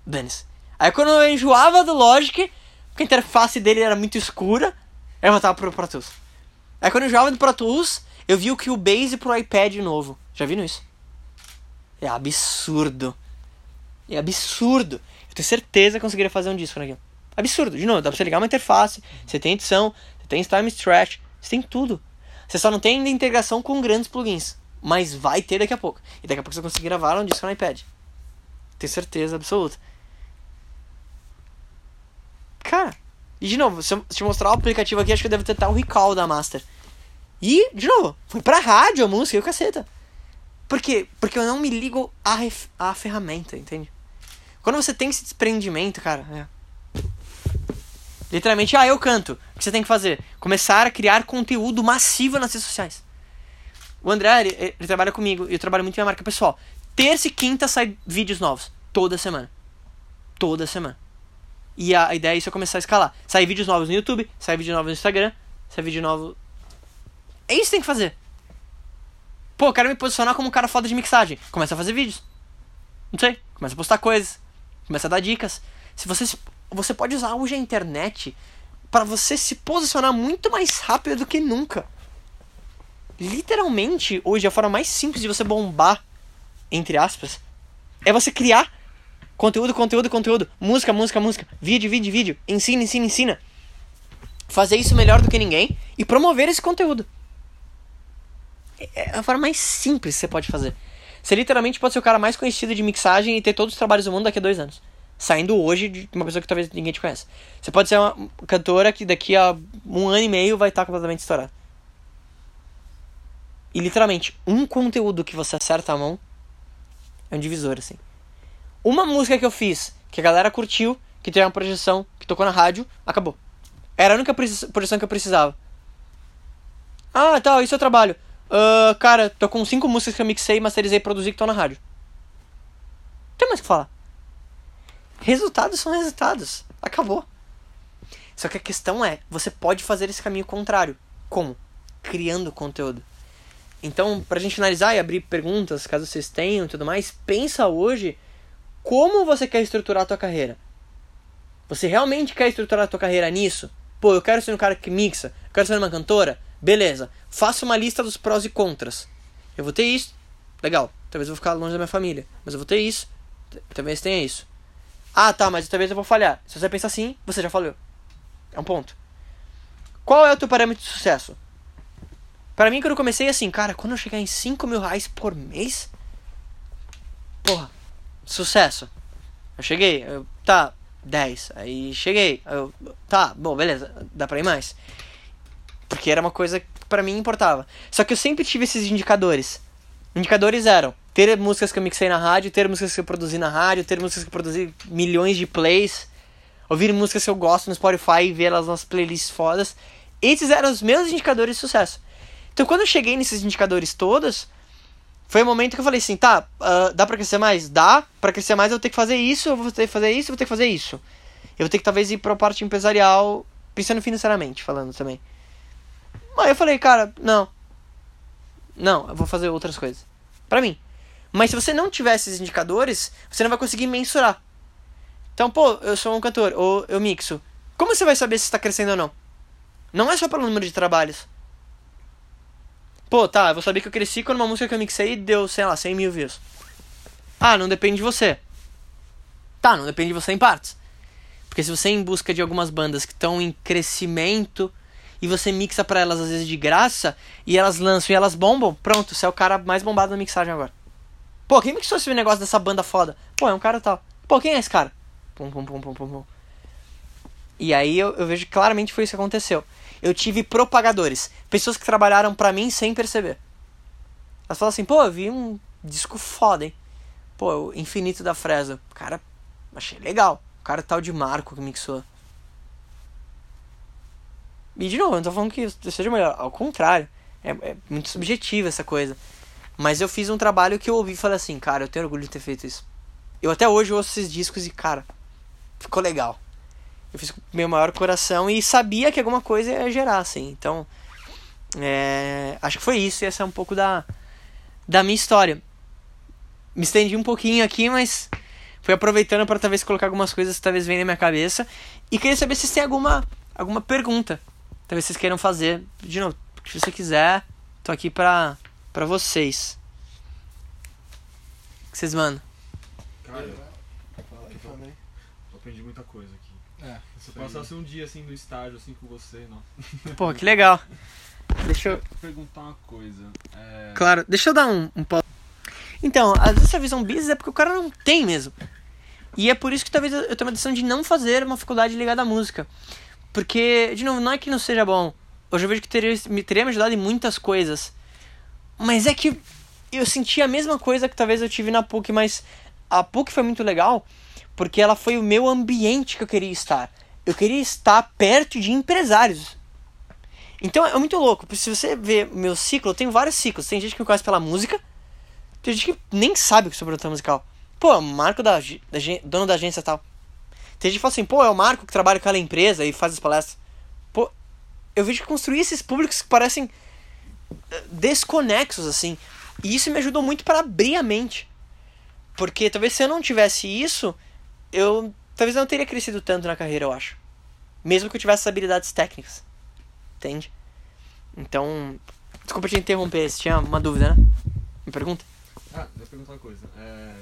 Dane-se. Aí quando eu enjoava do Logic, porque a interface dele era muito escura, eu voltava pro Pro Tools. Aí quando eu enjoava do Pro Tools, eu vi o que o Base pro iPad novo. Já viram isso? É absurdo. É absurdo. Eu tenho certeza que conseguiria fazer um disco naquilo. Absurdo. De novo, dá pra você ligar uma interface, você tem edição, você tem time stretch, você tem tudo. Você só não tem ainda integração com grandes plugins. Mas vai ter daqui a pouco. E daqui a pouco você conseguir gravar um disco no iPad. Tenho certeza absoluta. Cara, e de novo, se eu te mostrar o aplicativo aqui, acho que deve tentar o recall da Master. E, de novo, foi pra rádio a música e o caceta. Por quê? Porque eu não me ligo à, à ferramenta, entende? Quando você tem esse desprendimento, cara, é. Literalmente, ah, eu canto. O que você tem que fazer? Começar a criar conteúdo massivo nas redes sociais. O André, ele, ele trabalha comigo eu trabalho muito em minha marca pessoal. Terça e quinta sai vídeos novos. Toda semana. Toda semana. E a ideia é isso eu começar a escalar. Sai vídeos novos no YouTube, sai vídeo novo no Instagram, sai vídeo novo. É isso que tem que fazer. Pô, quero me posicionar como um cara foda de mixagem. Começa a fazer vídeos. Não sei. Começa a postar coisas. Começa a dar dicas. Se você se... você pode usar hoje a internet para você se posicionar muito mais rápido do que nunca literalmente, hoje, a forma mais simples de você bombar, entre aspas, é você criar conteúdo, conteúdo, conteúdo, música, música, música, vídeo, vídeo, vídeo, ensina, ensina, ensina. Fazer isso melhor do que ninguém e promover esse conteúdo. É a forma mais simples que você pode fazer. Você literalmente pode ser o cara mais conhecido de mixagem e ter todos os trabalhos do mundo daqui a dois anos. Saindo hoje de uma pessoa que talvez ninguém te conheça. Você pode ser uma cantora que daqui a um ano e meio vai estar completamente estourada. E literalmente, um conteúdo que você acerta a mão é um divisor, assim. Uma música que eu fiz, que a galera curtiu, que teve uma projeção, que tocou na rádio, acabou. Era a única projeção que eu precisava. Ah, tá, isso é o trabalho. Uh, cara, tô com cinco músicas que eu mixei, masterizei, produzi que estão na rádio. Tem mais o que falar. Resultados são resultados. Acabou. Só que a questão é, você pode fazer esse caminho contrário. Como? Criando conteúdo. Então, pra gente finalizar e abrir perguntas, caso vocês tenham e tudo mais, pensa hoje como você quer estruturar a tua carreira. Você realmente quer estruturar a tua carreira nisso? Pô, eu quero ser um cara que mixa, eu quero ser uma cantora? Beleza, faça uma lista dos prós e contras. Eu vou ter isso, legal, talvez eu vou ficar longe da minha família, mas eu vou ter isso, talvez tenha isso. Ah, tá, mas talvez eu vou falhar. Se você pensa assim, você já falhou. É um ponto. Qual é o teu parâmetro de sucesso? Para mim, quando eu comecei assim, cara, quando eu chegar em 5 mil reais por mês, porra, sucesso. Eu cheguei, eu, tá, 10. Aí cheguei, eu, tá, bom, beleza, dá pra ir mais. Porque era uma coisa que pra mim importava. Só que eu sempre tive esses indicadores. Indicadores eram ter músicas que eu mixei na rádio, ter músicas que eu produzi na rádio, ter músicas que eu produzi milhões de plays, ouvir músicas que eu gosto no Spotify e ver elas nas playlists fodas. Esses eram os meus indicadores de sucesso. Então quando eu cheguei nesses indicadores todos, foi o momento que eu falei assim, tá, uh, dá pra crescer mais? Dá. Pra crescer mais eu vou ter que fazer isso, eu vou ter que fazer isso, eu vou ter que fazer isso. Eu vou ter que talvez ir pra parte empresarial, pensando financeiramente, falando também. Aí eu falei, cara, não. Não, eu vou fazer outras coisas. Pra mim. Mas se você não tiver esses indicadores, você não vai conseguir mensurar. Então, pô, eu sou um cantor, ou eu mixo. Como você vai saber se está crescendo ou não? Não é só pelo número de trabalhos. Pô, tá, eu vou saber que eu cresci quando uma música que eu mixei deu, sei lá, 100 mil views. Ah, não depende de você. Tá, não depende de você em partes. Porque se você é em busca de algumas bandas que estão em crescimento e você mixa para elas às vezes de graça e elas lançam e elas bombam, pronto, você é o cara mais bombado na mixagem agora. Pô, quem mixou esse negócio dessa banda foda? Pô, é um cara tal. Pô, quem é esse cara? Pum, pum, pum, pum, pum, pum. E aí eu, eu vejo que claramente foi isso que aconteceu eu tive propagadores. Pessoas que trabalharam para mim sem perceber. Elas falam assim, pô, eu vi um disco foda, hein? Pô, o Infinito da Fresa. Cara, achei legal. O cara tal de Marco que mixou. E de novo, eu não tô falando que seja melhor. Ao contrário. É, é muito subjetivo essa coisa. Mas eu fiz um trabalho que eu ouvi e falei assim, cara, eu tenho orgulho de ter feito isso. Eu até hoje ouço esses discos e, cara, ficou legal eu fiz com o meu maior coração e sabia que alguma coisa ia gerar, assim. Então, é, acho que foi isso. E essa é um pouco da, da minha história. Me estendi um pouquinho aqui, mas fui aproveitando para talvez colocar algumas coisas que talvez venham na minha cabeça. E queria saber se vocês têm alguma, alguma pergunta. Talvez vocês queiram fazer. De novo, se você quiser, tô aqui pra, pra vocês. O que vocês mandam? Cara, eu aprendi muita coisa aqui. É, Se eu passasse um dia assim no estágio assim com você, não. Pô, que legal. Deixa eu. Perguntar uma coisa. É... Claro, deixa eu dar um, um pau. Então, às vezes essa visão business é porque o cara não tem mesmo. E é por isso que talvez eu tenha uma decisão de não fazer uma faculdade ligada à música. Porque, de novo, não é que não seja bom. Hoje eu vejo que teria, me, teria me ajudado em muitas coisas. Mas é que eu senti a mesma coisa que talvez eu tive na PUC, mas a PUC foi muito legal porque ela foi o meu ambiente que eu queria estar. Eu queria estar perto de empresários. Então é muito louco, porque se você ver o meu ciclo, eu tenho vários ciclos. Tem gente que me conhece pela música, tem gente que nem sabe sobre produção musical. Pô, é o Marco da, da dono da agência tal. Tem gente que fala assim, pô, é o Marco que trabalha com aquela empresa e faz as palestras. Pô, eu vejo que construir esses públicos que parecem desconexos, assim. E isso me ajudou muito para abrir a mente. Porque talvez se eu não tivesse isso, eu talvez não teria crescido tanto na carreira, eu acho. Mesmo que eu tivesse habilidades técnicas. Entende? Então, desculpa te interromper, você tinha uma dúvida, né? Me pergunta. Ah, eu ia perguntar uma coisa. É...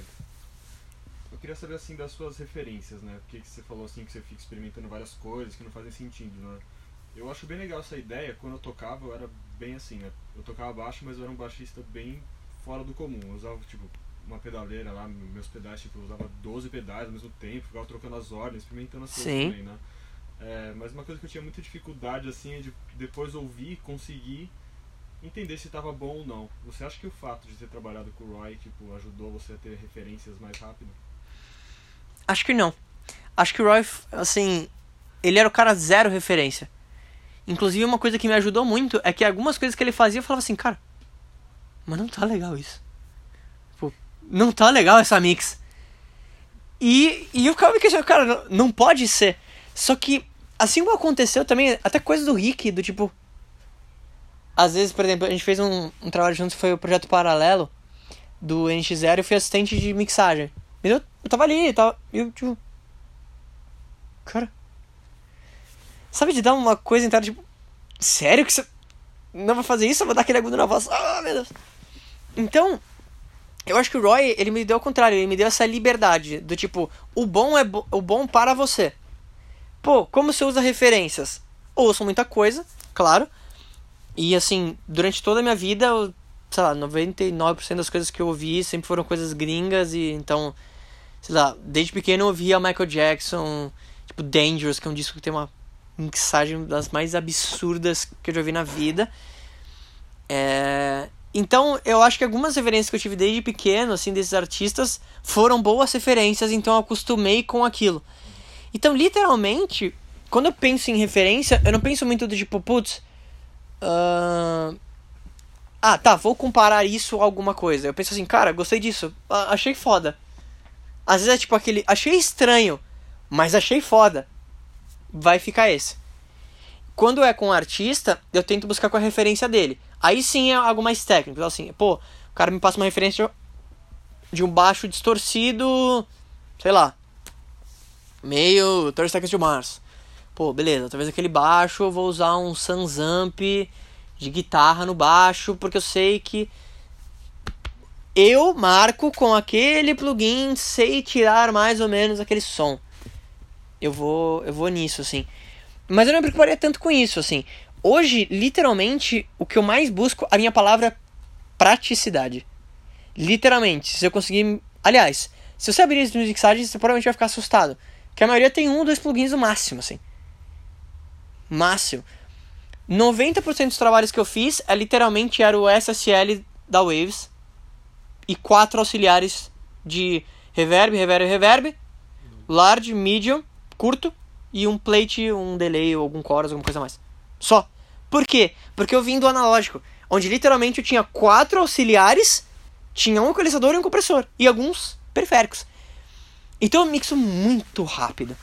Eu queria saber assim das suas referências, né? Porque você falou assim que você fica experimentando várias coisas que não fazem sentido, né? Eu acho bem legal essa ideia. Quando eu tocava, eu era bem assim, né? Eu tocava baixo, mas eu era um baixista bem fora do comum. Eu usava, tipo, uma pedaleira lá, meus pedais, tipo, eu usava 12 pedais ao mesmo tempo, ficava trocando as ordens, experimentando as coisas também, né? É, mas uma coisa que eu tinha muita dificuldade, assim, é de depois ouvir, conseguir entender se estava bom ou não. Você acha que o fato de ter trabalhado com o Roy, tipo, ajudou você a ter referências mais rápido? Acho que não. Acho que o Roy, assim, ele era o cara zero referência. Inclusive, uma coisa que me ajudou muito é que algumas coisas que ele fazia eu falava assim, cara, mas não tá legal isso. Tipo, não tá legal essa mix. E, e eu ficava me questionando, cara, não, pode ser. Só que, assim como aconteceu também, até coisa do Rick, do tipo. Às vezes, por exemplo, a gente fez um, um trabalho juntos, foi o projeto paralelo do NX0 e eu fui assistente de mixagem. Mas eu, eu tava ali, eu tava. Eu, tipo. Cara. Sabe de dar uma coisa interna, tipo. Sério que você não vai fazer isso? Eu vou dar aquele agudo na voz. Ah, meu Deus. Então, eu acho que o Roy, ele me deu ao contrário, ele me deu essa liberdade do tipo, o bom é bo o bom para você. Pô, como você usa referências? Ouço muita coisa, claro. E assim, durante toda a minha vida, eu sei lá, 99% das coisas que eu ouvi sempre foram coisas gringas e então, sei lá, desde pequeno eu ouvia Michael Jackson, tipo Dangerous, que é um disco que tem uma mixagem das mais absurdas que eu já vi na vida. É... Então, eu acho que algumas referências que eu tive desde pequeno, assim, desses artistas, foram boas referências, então eu acostumei com aquilo. Então, literalmente, quando eu penso em referência, eu não penso muito do tipo, putz. Uh... Ah, tá, vou comparar isso a alguma coisa. Eu penso assim, cara, gostei disso, achei foda. Às vezes é tipo aquele, achei estranho, mas achei foda. Vai ficar esse. Quando é com artista, eu tento buscar com a referência dele. Aí sim é algo mais técnico. Então, assim, pô, o cara me passa uma referência de um baixo distorcido, sei lá, meio 30 Seconds to Mars. Pô, beleza, talvez aquele baixo eu vou usar um Sansamp de guitarra no baixo, porque eu sei que eu marco com aquele plugin, sei tirar mais ou menos aquele som. Eu vou, eu vou nisso assim. Mas eu não me preocuparia tanto com isso, assim. Hoje, literalmente, o que eu mais busco, a minha palavra é praticidade. Literalmente, se eu conseguir. Aliás, se você abrir as mixagens, você provavelmente vai ficar assustado. Que a maioria tem um ou dois plugins no máximo, assim. Máximo. 90% dos trabalhos que eu fiz é literalmente era o SSL da Waves e quatro auxiliares de reverb, reverb, reverb, large, medium, curto e um plate, um delay ou algum chorus, alguma coisa mais. Só. Por quê? Porque eu vim do analógico, onde literalmente eu tinha quatro auxiliares, tinha um equalizador e um compressor e alguns periféricos. Então eu mixo muito rápido.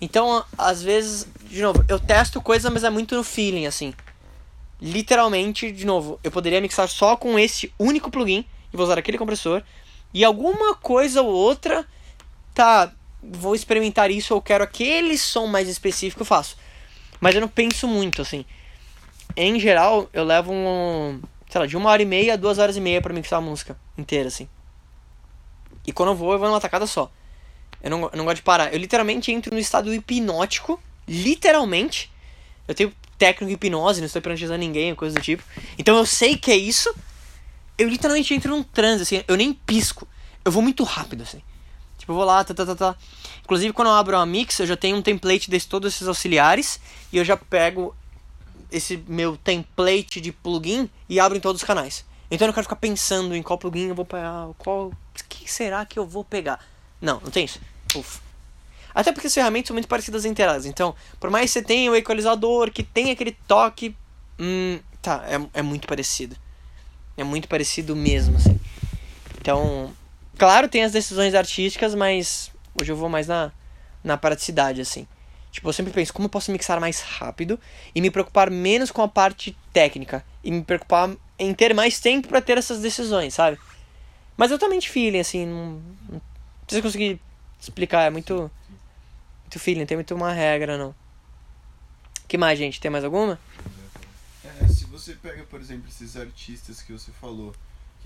Então, às vezes, de novo, eu testo coisa, mas é muito no feeling, assim. Literalmente, de novo, eu poderia mixar só com esse único plugin e vou usar aquele compressor. E alguma coisa ou outra, tá, vou experimentar isso, eu quero aquele som mais específico, eu faço. Mas eu não penso muito, assim. Em geral, eu levo um, sei lá, de uma hora e meia a duas horas e meia para mixar a música inteira, assim. E quando eu vou, eu vou numa tacada só. Eu não, eu não gosto de parar. Eu literalmente entro no estado hipnótico. Literalmente. Eu tenho técnico de hipnose, não estou hipnotizando ninguém, coisa do tipo. Então eu sei que é isso. Eu literalmente entro num transe, assim. Eu nem pisco. Eu vou muito rápido, assim. Tipo, eu vou lá, tá, tá, tá, tá. Inclusive, quando eu abro uma mix, eu já tenho um template de todos esses auxiliares. E eu já pego esse meu template de plugin e abro em todos os canais. Então eu não quero ficar pensando em qual plugin eu vou pegar, qual. Que será que eu vou pegar? Não, não tem isso. Ufa. Até porque as ferramentas são muito parecidas entre elas. Então, por mais que você tenha o equalizador, que tem aquele toque. Hum, tá, é, é muito parecido. É muito parecido mesmo, assim. Então, claro, tem as decisões artísticas, mas hoje eu vou mais na, na praticidade, assim. Tipo, eu sempre penso como eu posso mixar mais rápido e me preocupar menos com a parte técnica e me preocupar em ter mais tempo para ter essas decisões, sabe? Mas eu também feeling, assim, não, não precisa conseguir explicar, é muito muito feeling, não tem muito uma regra, não. que mais, gente? Tem mais alguma? É, se você pega, por exemplo, esses artistas que você falou,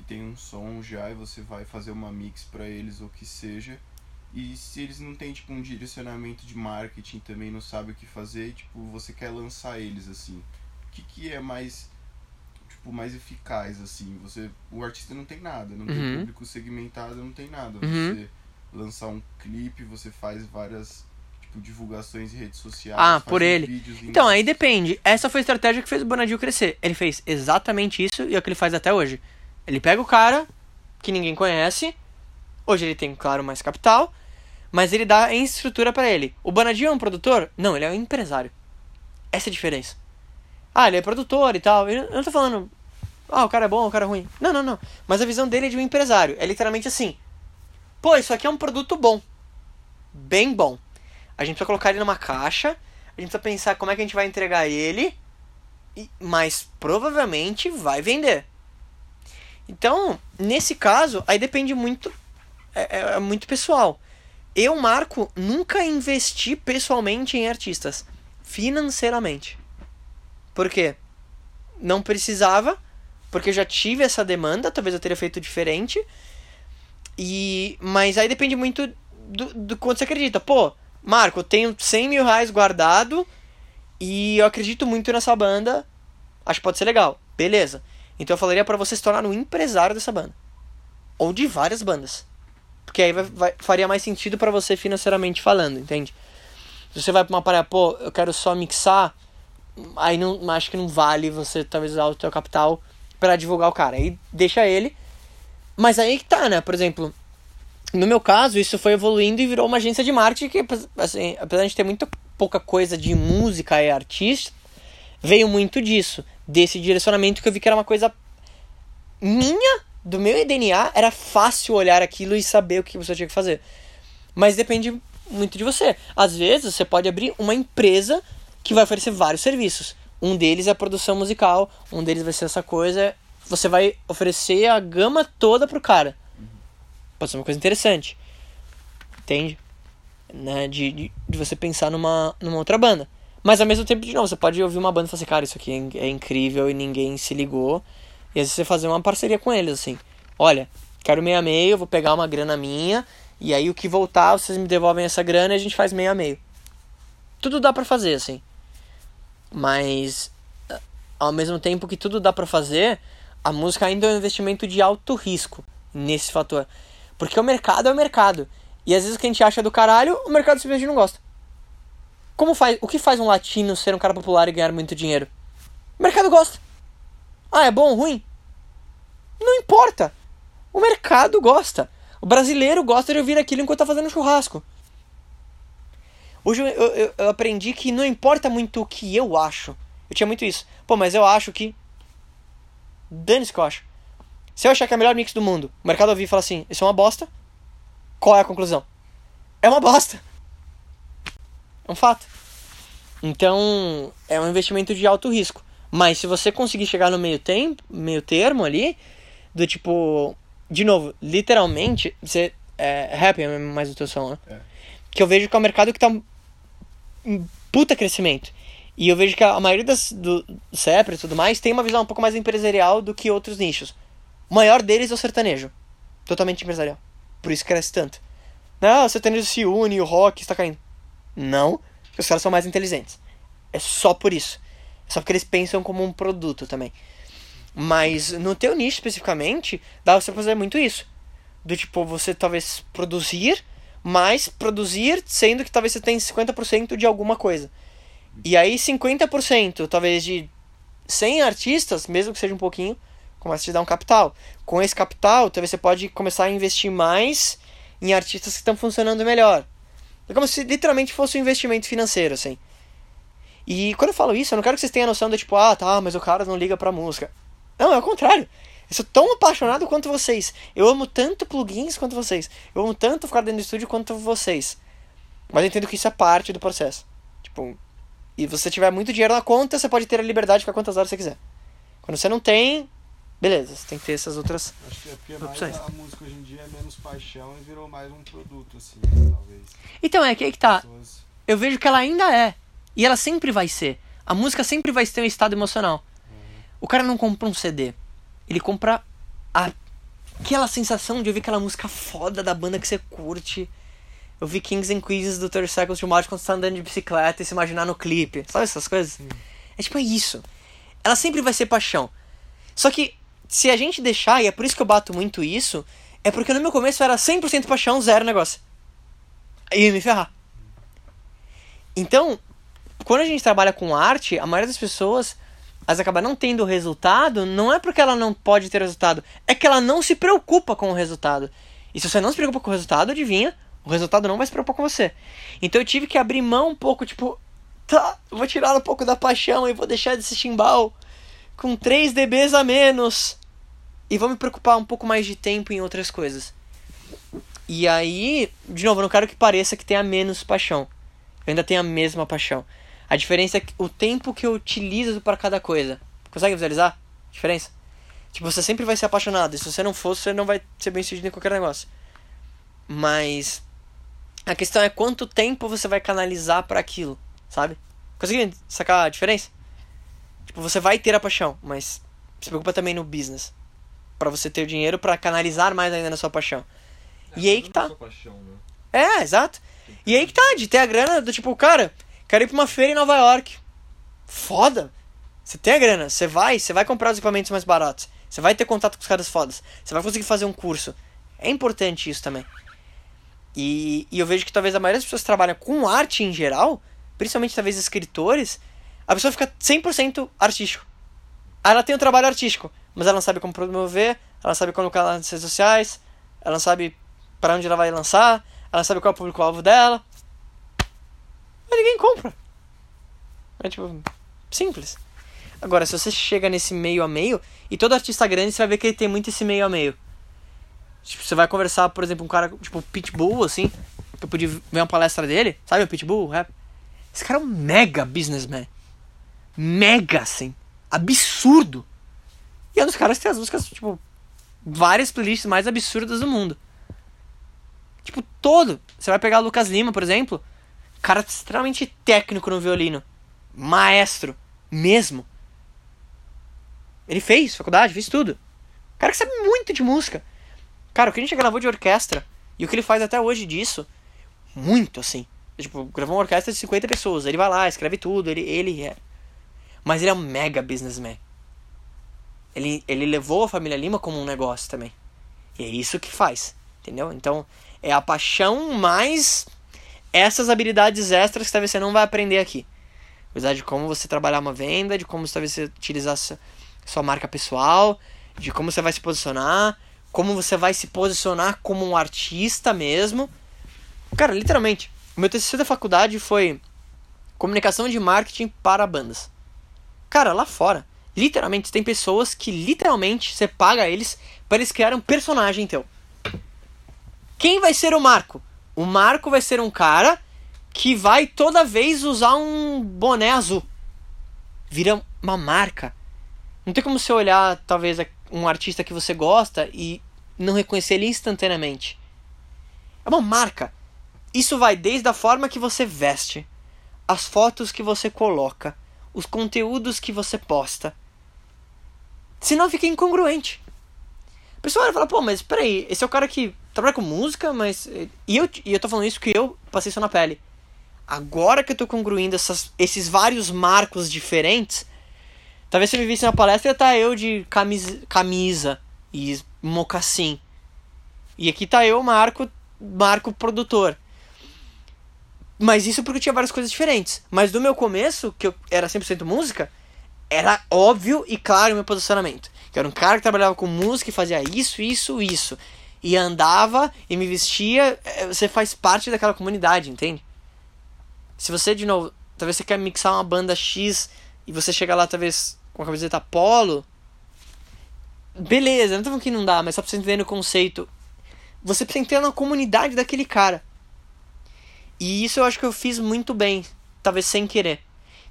que tem um som já e você vai fazer uma mix para eles ou que seja, e se eles não têm tipo um direcionamento de marketing também, não sabe o que fazer, tipo, você quer lançar eles assim. O que que é mais tipo mais eficaz assim? Você o artista não tem nada, não Uhum. tem público segmentado, não tem nada. Uhum. Você lançar um clipe, você faz várias tipo divulgações em redes sociais, Ah, por ele. Então, aí depende. Essa foi a estratégia que fez o Bonadil crescer. Ele fez exatamente isso e é o que ele faz até hoje. Ele pega o cara que ninguém conhece. Hoje ele tem, claro, mais capital. Mas ele dá em estrutura pra ele. O Bonadil é um produtor? Não, ele é um empresário. Essa é a diferença. Ah, ele é produtor e tal. Eu não tô falando. Ah, o cara é bom, o cara é ruim. Não, não, não. Mas a visão dele é de um empresário. É literalmente assim. Pô, isso aqui é um produto bom. Bem bom. A gente precisa colocar ele numa caixa. A gente precisa pensar como é que a gente vai entregar ele. e- Mas provavelmente vai vender. Então, nesse caso, aí depende muito. É, é- é muito pessoal. Eu, Marco, nunca investi pessoalmente em artistas. Financeiramente. Por quê? Não precisava. Porque eu já tive essa demanda. Talvez eu teria feito diferente. E, mas aí depende muito do, do quanto você acredita. Pô, Marco, eu tenho 100 mil reais guardado e eu acredito muito nessa banda. Acho que pode ser legal. Beleza. Então eu falaria pra você se tornar um empresário dessa banda. Ou de várias bandas. Porque aí vai, vai- faria mais sentido pra você financeiramente falando, entende? Se você vai pra uma parada, pô, eu quero só mixar, aí não, acho que não vale você talvez usar o teu capital pra divulgar o cara. Aí deixa ele. Mas aí que tá, né? Por exemplo, no meu caso, isso foi evoluindo e virou uma agência de marketing que, assim, apesar de ter muito pouca coisa de música e artista, veio muito disso. Desse direcionamento que eu vi que era uma coisa minha, do meu DNA, era fácil olhar aquilo e saber o que você tinha que fazer. Mas depende muito de você. Às vezes você pode abrir uma empresa que vai oferecer vários serviços. Um deles é a produção musical, um deles vai ser essa coisa. Você vai oferecer a gama toda pro cara. Pode ser uma coisa interessante. Entende? Né? De, de, de você pensar numa, numa outra banda. Mas ao mesmo tempo, de novo, você pode ouvir uma banda e falar assim, cara, isso aqui é, é incrível e ninguém se ligou. E às vezes você fazer uma parceria com eles, assim. Olha, quero meio a meio, vou pegar uma grana minha, e aí o que voltar, vocês me devolvem essa grana e a gente faz meio a meio. Tudo dá pra fazer, assim. Mas ao mesmo tempo que tudo dá pra fazer, a música ainda é um investimento de alto risco nesse fator. Porque o mercado é o mercado. E às vezes o que a gente acha do caralho, o mercado simplesmente não gosta. Como faz, o que faz um latino ser um cara popular e ganhar muito dinheiro? O mercado gosta. Ah, é bom ou ruim? Não importa. O mercado gosta. O brasileiro gosta de ouvir aquilo enquanto tá fazendo churrasco. Hoje eu, eu- eu aprendi que não importa muito o que eu acho. Eu tinha muito isso. Pô, mas eu acho que. Dane-se que eu acho. Se eu achar que é o melhor mix do mundo, o mercado ouvir e falar assim: Isso é uma bosta. Qual é a conclusão? É uma bosta. É um fato. Então, é um investimento de alto risco. Mas se você conseguir chegar no meio tempo, meio termo ali, do tipo, de novo, literalmente, você é happy é mais o teu som, né? É. Que eu vejo que é um mercado que tá em puta crescimento. E eu vejo que a maioria das do CEPRA e tudo mais tem uma visão um pouco mais empresarial do que outros nichos. O maior deles é o sertanejo. Totalmente empresarial. Por isso cresce tanto. Não, o sertanejo se une, o rock está caindo. Não, porque os caras são mais inteligentes. É só por isso. É só porque eles pensam como um produto também. Mas no teu nicho especificamente, dá pra você fazer muito isso. Do tipo, você talvez produzir, mas produzir sendo que talvez você tenha 50% de alguma coisa. E aí 50% talvez de 100 artistas, mesmo que seja um pouquinho, começa a te dar um capital. Com esse capital, talvez você pode começar a investir mais em artistas que estão funcionando melhor. É como se literalmente fosse um investimento financeiro, assim. E quando eu falo isso, eu não quero que vocês tenham a noção de tipo, ah, tá, mas o cara não liga pra música. Não, é o contrário. Eu sou tão apaixonado quanto vocês. Eu amo tanto plugins quanto vocês. Eu amo tanto ficar dentro do estúdio quanto vocês. Mas eu entendo que isso é parte do processo. Tipo, e você tiver muito dinheiro na conta, você pode ter a liberdade de ficar quantas horas você quiser. Quando você não tem, beleza, você tem que ter essas outras. Acho que é porque mais Opções. a, a música hoje em dia é menos paixão e virou mais um produto, assim, talvez. Então é que aí que tá. Pessoas- Eu vejo que ela ainda é. E ela sempre vai ser. A música sempre vai ter um estado emocional. O cara não compra um CD. Ele compra a- aquela sensação de ouvir aquela música foda da banda que você curte. Eu vi Kings and Queens do 30 Seconds to Mars quando você tá andando de bicicleta e se imaginar no clipe. Sabe essas coisas? É tipo, é isso. Ela sempre vai ser paixão. Só que, se a gente deixar, e é por isso que eu bato muito isso, é porque no meu começo era 100% paixão, zero negócio. Eu ia me ferrar. Então, quando a gente trabalha com arte, a maioria das pessoas elas acabam não tendo resultado, não é porque ela não pode ter resultado, é que ela não se preocupa com o resultado. E se você não se preocupa com o resultado, adivinha, o resultado não vai se preocupar com você. Então eu tive que abrir mão um pouco, tipo, tá, vou tirar um pouco da paixão e vou deixar desse chimbal com 3 dBs a menos. E vou me preocupar um pouco mais de tempo em outras coisas. E aí, de novo, eu não quero que pareça que tenha menos paixão. Eu ainda tenho a mesma paixão. A diferença é o tempo que eu utilizo para cada coisa. Consegue visualizar a diferença? Tipo, você sempre vai ser apaixonado. E se você não for, você não vai ser bem sucedido em qualquer negócio. Mas a questão é quanto tempo você vai canalizar para aquilo, sabe? Conseguiu sacar a diferença? Tipo, você vai ter a paixão, mas se preocupa também no business. Para você ter o dinheiro para canalizar mais ainda na sua paixão. E aí que tá. Paixão, né? É, exato. E aí que tá, de ter a grana do tipo, cara, quero ir pra uma feira em Nova York. Foda. Você tem a grana, você vai, você vai comprar os equipamentos mais baratos. Você vai ter contato com os caras fodas. Você vai conseguir fazer um curso. É importante isso também. E, e eu vejo que talvez a maioria das pessoas que trabalham com arte em geral, principalmente talvez escritores, a pessoa fica 100% artístico. Ela tem um trabalho artístico, mas ela não sabe como promover, ela não sabe como colocar nas redes sociais, ela não sabe para onde ela vai lançar, ela não sabe qual é o público-alvo dela. Mas ninguém compra. É tipo, simples. Agora, se você chega nesse meio a meio, e todo artista grande você vai ver que ele tem muito esse meio a meio. Tipo, você vai conversar, por exemplo, um cara tipo Pitbull, assim, que eu podia ver uma palestra dele, sabe o Pitbull, rap? Esse cara é um mega businessman. Mega, assim. Absurdo. E é um dos caras que tem as músicas, tipo, várias playlists mais absurdas do mundo. Tipo, todo. Você vai pegar o Lucas Lima, por exemplo. Cara extremamente técnico no violino. Maestro. Mesmo. Ele fez faculdade, fez tudo. Cara que sabe muito de música. Cara, o que a gente gravou de orquestra e o que ele faz até hoje disso, muito assim. Tipo, gravou uma orquestra de 50 pessoas. Ele vai lá, escreve tudo, ele, ele é. Mas ele é um mega businessman. Ele, ele levou a família Lima como um negócio também. E é isso que faz. Entendeu? Então, é a paixão mais essas habilidades extras que talvez você não vai aprender aqui. Apesar de como você trabalhar uma venda, de como talvez você utilizar sua marca pessoal, de como você vai se posicionar, como você vai se posicionar como um artista mesmo. Cara, literalmente, o meu TCC da faculdade foi comunicação de marketing para bandas. Cara, lá fora, literalmente tem pessoas que literalmente você paga eles para eles criarem um personagem teu. Quem vai ser o Marco? O Marco vai ser um cara que vai toda vez usar um boné azul. Vira uma marca. Não tem como você olhar, talvez, um artista que você gosta e não reconhecer ele instantaneamente. É uma marca. Isso vai desde a forma que você veste, as fotos que você coloca, os conteúdos que você posta. Senão fica incongruente. A pessoa vai falar, pô, mas peraí, esse é o cara que trabalha com música, mas. E eu, e eu tô falando isso que eu passei isso na pele. Agora que eu tô congruindo essas, esses vários marcos diferentes, talvez se eu me visse na palestra ia tá eu de camisa, camisa e mocassim. E aqui tá eu, Marco, Marco produtor. Mas isso porque eu tinha várias coisas diferentes. Mas do meu começo, que eu era 100% música, era óbvio e claro o meu posicionamento. Que era um cara que trabalhava com música e fazia isso, isso, isso. E andava e me vestia. Eh, você faz parte daquela comunidade, entende? Se você, de novo, talvez você quer mixar uma banda X e você chega lá, talvez, com a camiseta polo, Beleza, não tô falando que não dá, mas só pra você entender o conceito. Você precisa entrar na comunidade daquele cara. E isso eu acho que eu fiz muito bem, talvez sem querer.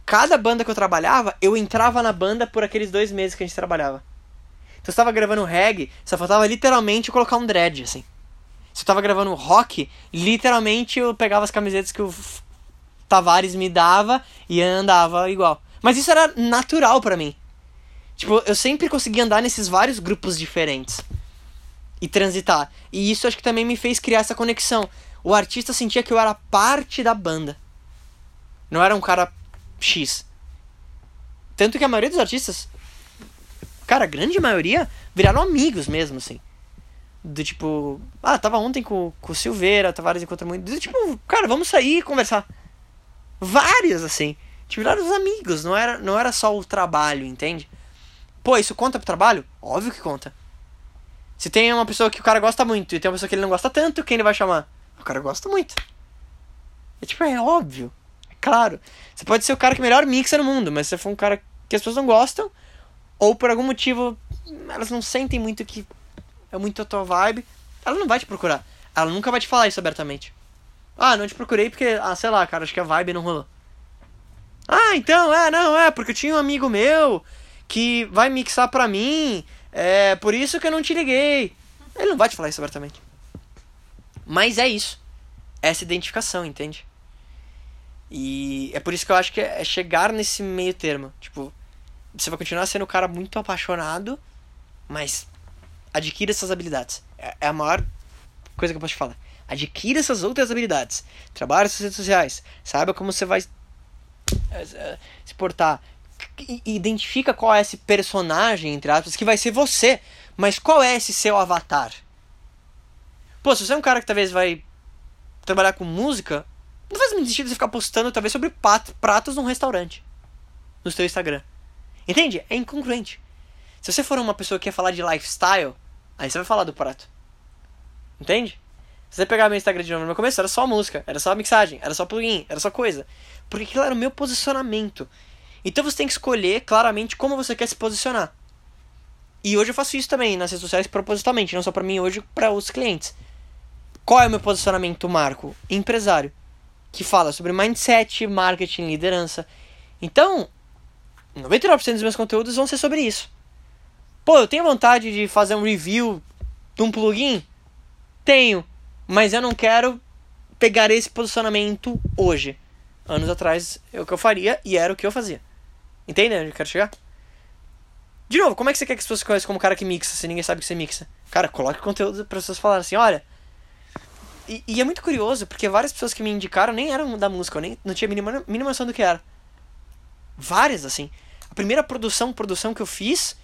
Cada banda que eu trabalhava, eu entrava na banda por aqueles dois meses que a gente trabalhava. Então eu estava gravando reggae, só faltava literalmente colocar um dread, assim. Se eu tava gravando rock, literalmente eu pegava as camisetas que o Tavares me dava e andava igual. Mas isso era natural para mim. Tipo, eu sempre consegui andar nesses vários grupos diferentes e transitar. E isso acho que também me fez criar essa conexão. O artista sentia que eu era parte da banda. Não era um cara X. Tanto que a maioria dos artistas, cara, a grande maioria, viraram amigos mesmo, assim. Do tipo, ah, tava ontem com, com o Silveira, Tavares encontra muito. Do tipo, cara, vamos sair e conversar. Vários, assim. Tipo, viraram amigos, não era, não era só o trabalho, entende? Pô, isso conta pro trabalho? Óbvio que conta. Se tem uma pessoa que o cara gosta muito e tem uma pessoa que ele não gosta tanto, quem ele vai chamar? O cara gosta muito. É tipo, é óbvio. É claro. Você pode ser o cara que melhor mixa no mundo, mas se você for um cara que as pessoas não gostam, ou por algum motivo elas não sentem muito que é muito a tua vibe, ela não vai te procurar. Ela nunca vai te falar isso abertamente. Ah, não te procurei porque, ah, sei lá, cara, acho que a vibe não rolou. Ah, então, é, não, é, porque eu tinha um amigo meu que vai mixar pra mim, é por isso que eu não te liguei. Ele não vai te falar isso abertamente. Mas é isso. Essa identificação, entende? E é por isso que eu acho que é chegar nesse meio termo. Tipo, você vai continuar sendo um cara muito apaixonado, mas adquira essas habilidades. É, é a maior coisa que eu posso te falar. Adquira essas outras habilidades. Trabalhe nas redes sociais. Saiba como você vai é, é, se portar identifica qual é esse personagem, entre aspas, que vai ser você. Mas qual é esse seu avatar? Pô, se você é um cara que talvez vai trabalhar com música, não faz muito sentido você ficar postando talvez sobre pratos num restaurante. No seu Instagram. Entende? É incongruente. Se você for uma pessoa que quer falar de lifestyle, aí você vai falar do prato. Entende? Se você pegar meu Instagram de novo no começo, era só música, era só mixagem, era só plugin, era só coisa. Porque aquilo era o meu posicionamento. Então você tem que escolher claramente como você quer se posicionar. E hoje eu faço isso também nas redes sociais propositalmente, não só pra mim, hoje para os clientes. Qual é o meu posicionamento marco? Empresário. Que fala sobre mindset, marketing, liderança. Então, 99% dos meus conteúdos vão ser sobre isso. Pô, eu tenho vontade de fazer um review de um plugin? Tenho. Mas eu não quero pegar esse posicionamento hoje. Anos atrás é o que eu faria e era o que eu fazia. Entende onde eu quero chegar? De novo, como é que você quer que as pessoas conheçam como cara que mixa se ninguém sabe que você mixa? Cara, coloque conteúdo para as pessoas falarem assim, olha. E, e é muito curioso, porque várias pessoas que me indicaram nem eram da música, eu nem não tinha mínima, mínima noção do que era. Várias, assim. A primeira produção, produção que eu fiz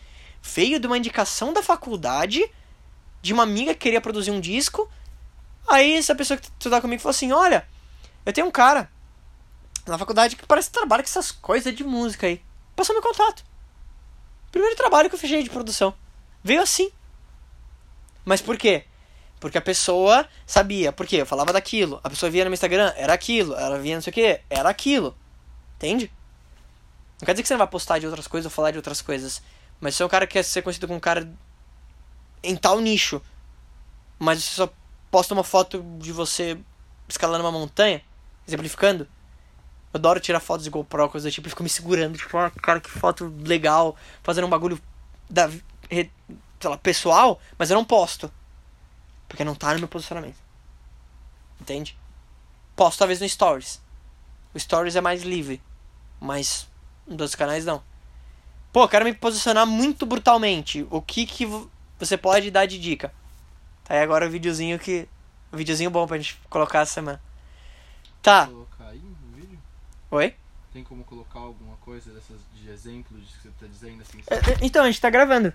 veio de uma indicação da faculdade, de uma amiga que queria produzir um disco. Aí essa pessoa que estudava comigo falou assim: Olha, eu tenho um cara na faculdade que parece que trabalha com essas coisas de música aí. Passou meu contato. Primeiro trabalho que eu fechei de produção. Veio assim. Mas por quê? Porque a pessoa sabia. Por quê? Eu falava daquilo. A pessoa via no meu Instagram, era aquilo. Ela via não sei o que, era aquilo. Entende? Não quer dizer que você não vai postar de outras coisas ou falar de outras coisas. Mas se é um cara que quer ser conhecido como um cara em tal nicho, mas você só posta uma foto de você escalando uma montanha, exemplificando. Eu adoro tirar fotos de GoPro, coisa do tipo, e fico me segurando, tipo, ah, cara, que foto legal, fazendo um bagulho da, sei lá, pessoal, mas eu não posto. Porque não tá no meu posicionamento. Entende? Posto talvez no Stories. O Stories é mais livre. Mas nos outros canais não. Pô, eu quero me posicionar muito brutalmente. O que que vo- você pode dar de dica? Tá aí agora o videozinho que. O videozinho bom pra gente colocar essa semana. Tá. Oi? Tem como colocar alguma coisa dessas de exemplo de que você tá dizendo assim? É, é, Então, a gente tá gravando.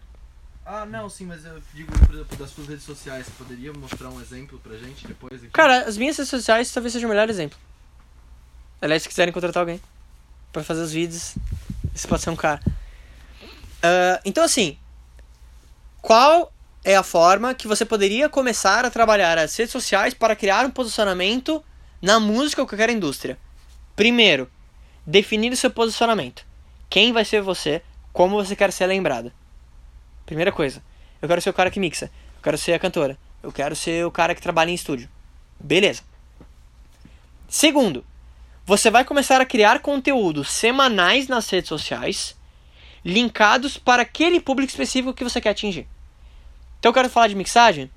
Ah, não, sim, mas eu digo, por exemplo, das suas redes sociais, você poderia mostrar um exemplo pra gente depois? Cara, as minhas redes sociais talvez seja o melhor exemplo. Aliás, se quiserem contratar alguém pra fazer os vídeos, esse pode ser um cara. Ah, então, assim, qual é a forma que você poderia começar a trabalhar as redes sociais para criar um posicionamento na música ou qualquer indústria? Primeiro, definir o seu posicionamento. Quem vai ser você? Como você quer ser lembrado? Primeira coisa. Eu quero ser o cara que mixa. Eu quero ser a cantora. Eu quero ser o cara que trabalha em estúdio. Beleza. Segundo, você vai começar a criar conteúdos semanais nas redes sociais, linkados para aquele público específico que você quer atingir. Então eu quero falar de mixagem.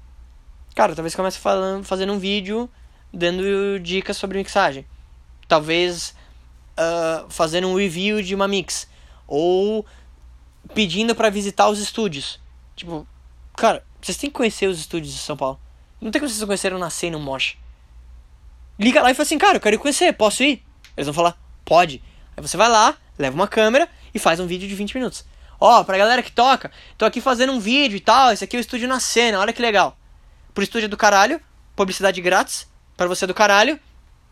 Cara, talvez comece falando, fazendo um vídeo dando dicas sobre mixagem. Talvez ah, fazendo um review de uma mix. Ou pedindo para visitar os estúdios. Tipo, cara, vocês têm que conhecer os estúdios de São Paulo. Não tem como vocês conheceram nascer no Mosh. Liga lá e fala assim, cara, eu quero conhecer, posso ir? Eles vão falar, pode. Aí você vai lá, leva uma câmera e faz um vídeo de 20 minutos. Ó, pra galera que toca, tô aqui fazendo um vídeo e tal, esse aqui é o estúdio na cena, olha que legal. Pro estúdio do caralho, publicidade grátis, pra você é do caralho,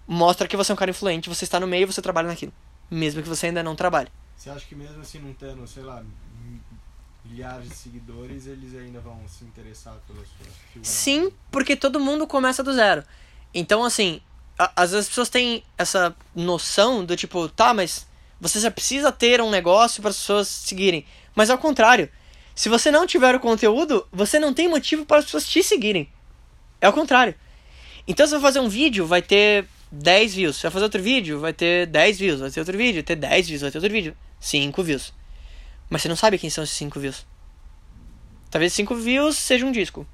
mostra que você é um cara influente, você está no meio, você trabalha naquilo. Mesmo que você ainda não trabalhe. Você acha que mesmo assim não tendo, sei lá, milhares de seguidores, eles ainda vão se interessar pela sua filmagem? Sim, porque todo mundo começa do zero. Então, assim, às vezes as pessoas têm essa noção do tipo, tá, mas você já precisa ter um negócio para as pessoas seguirem. Mas ao contrário, se você não tiver o conteúdo, você não tem motivo para as pessoas te seguirem. É o contrário. Então, se você fazer um vídeo, vai ter 10 views. Se vai fazer outro vídeo, vai ter 10 views. Vai ter outro vídeo, vai ter 10 views. Vai ter outro vídeo, 5 views. Mas você não sabe quem são esses 5 views. Talvez 5 views seja um disco.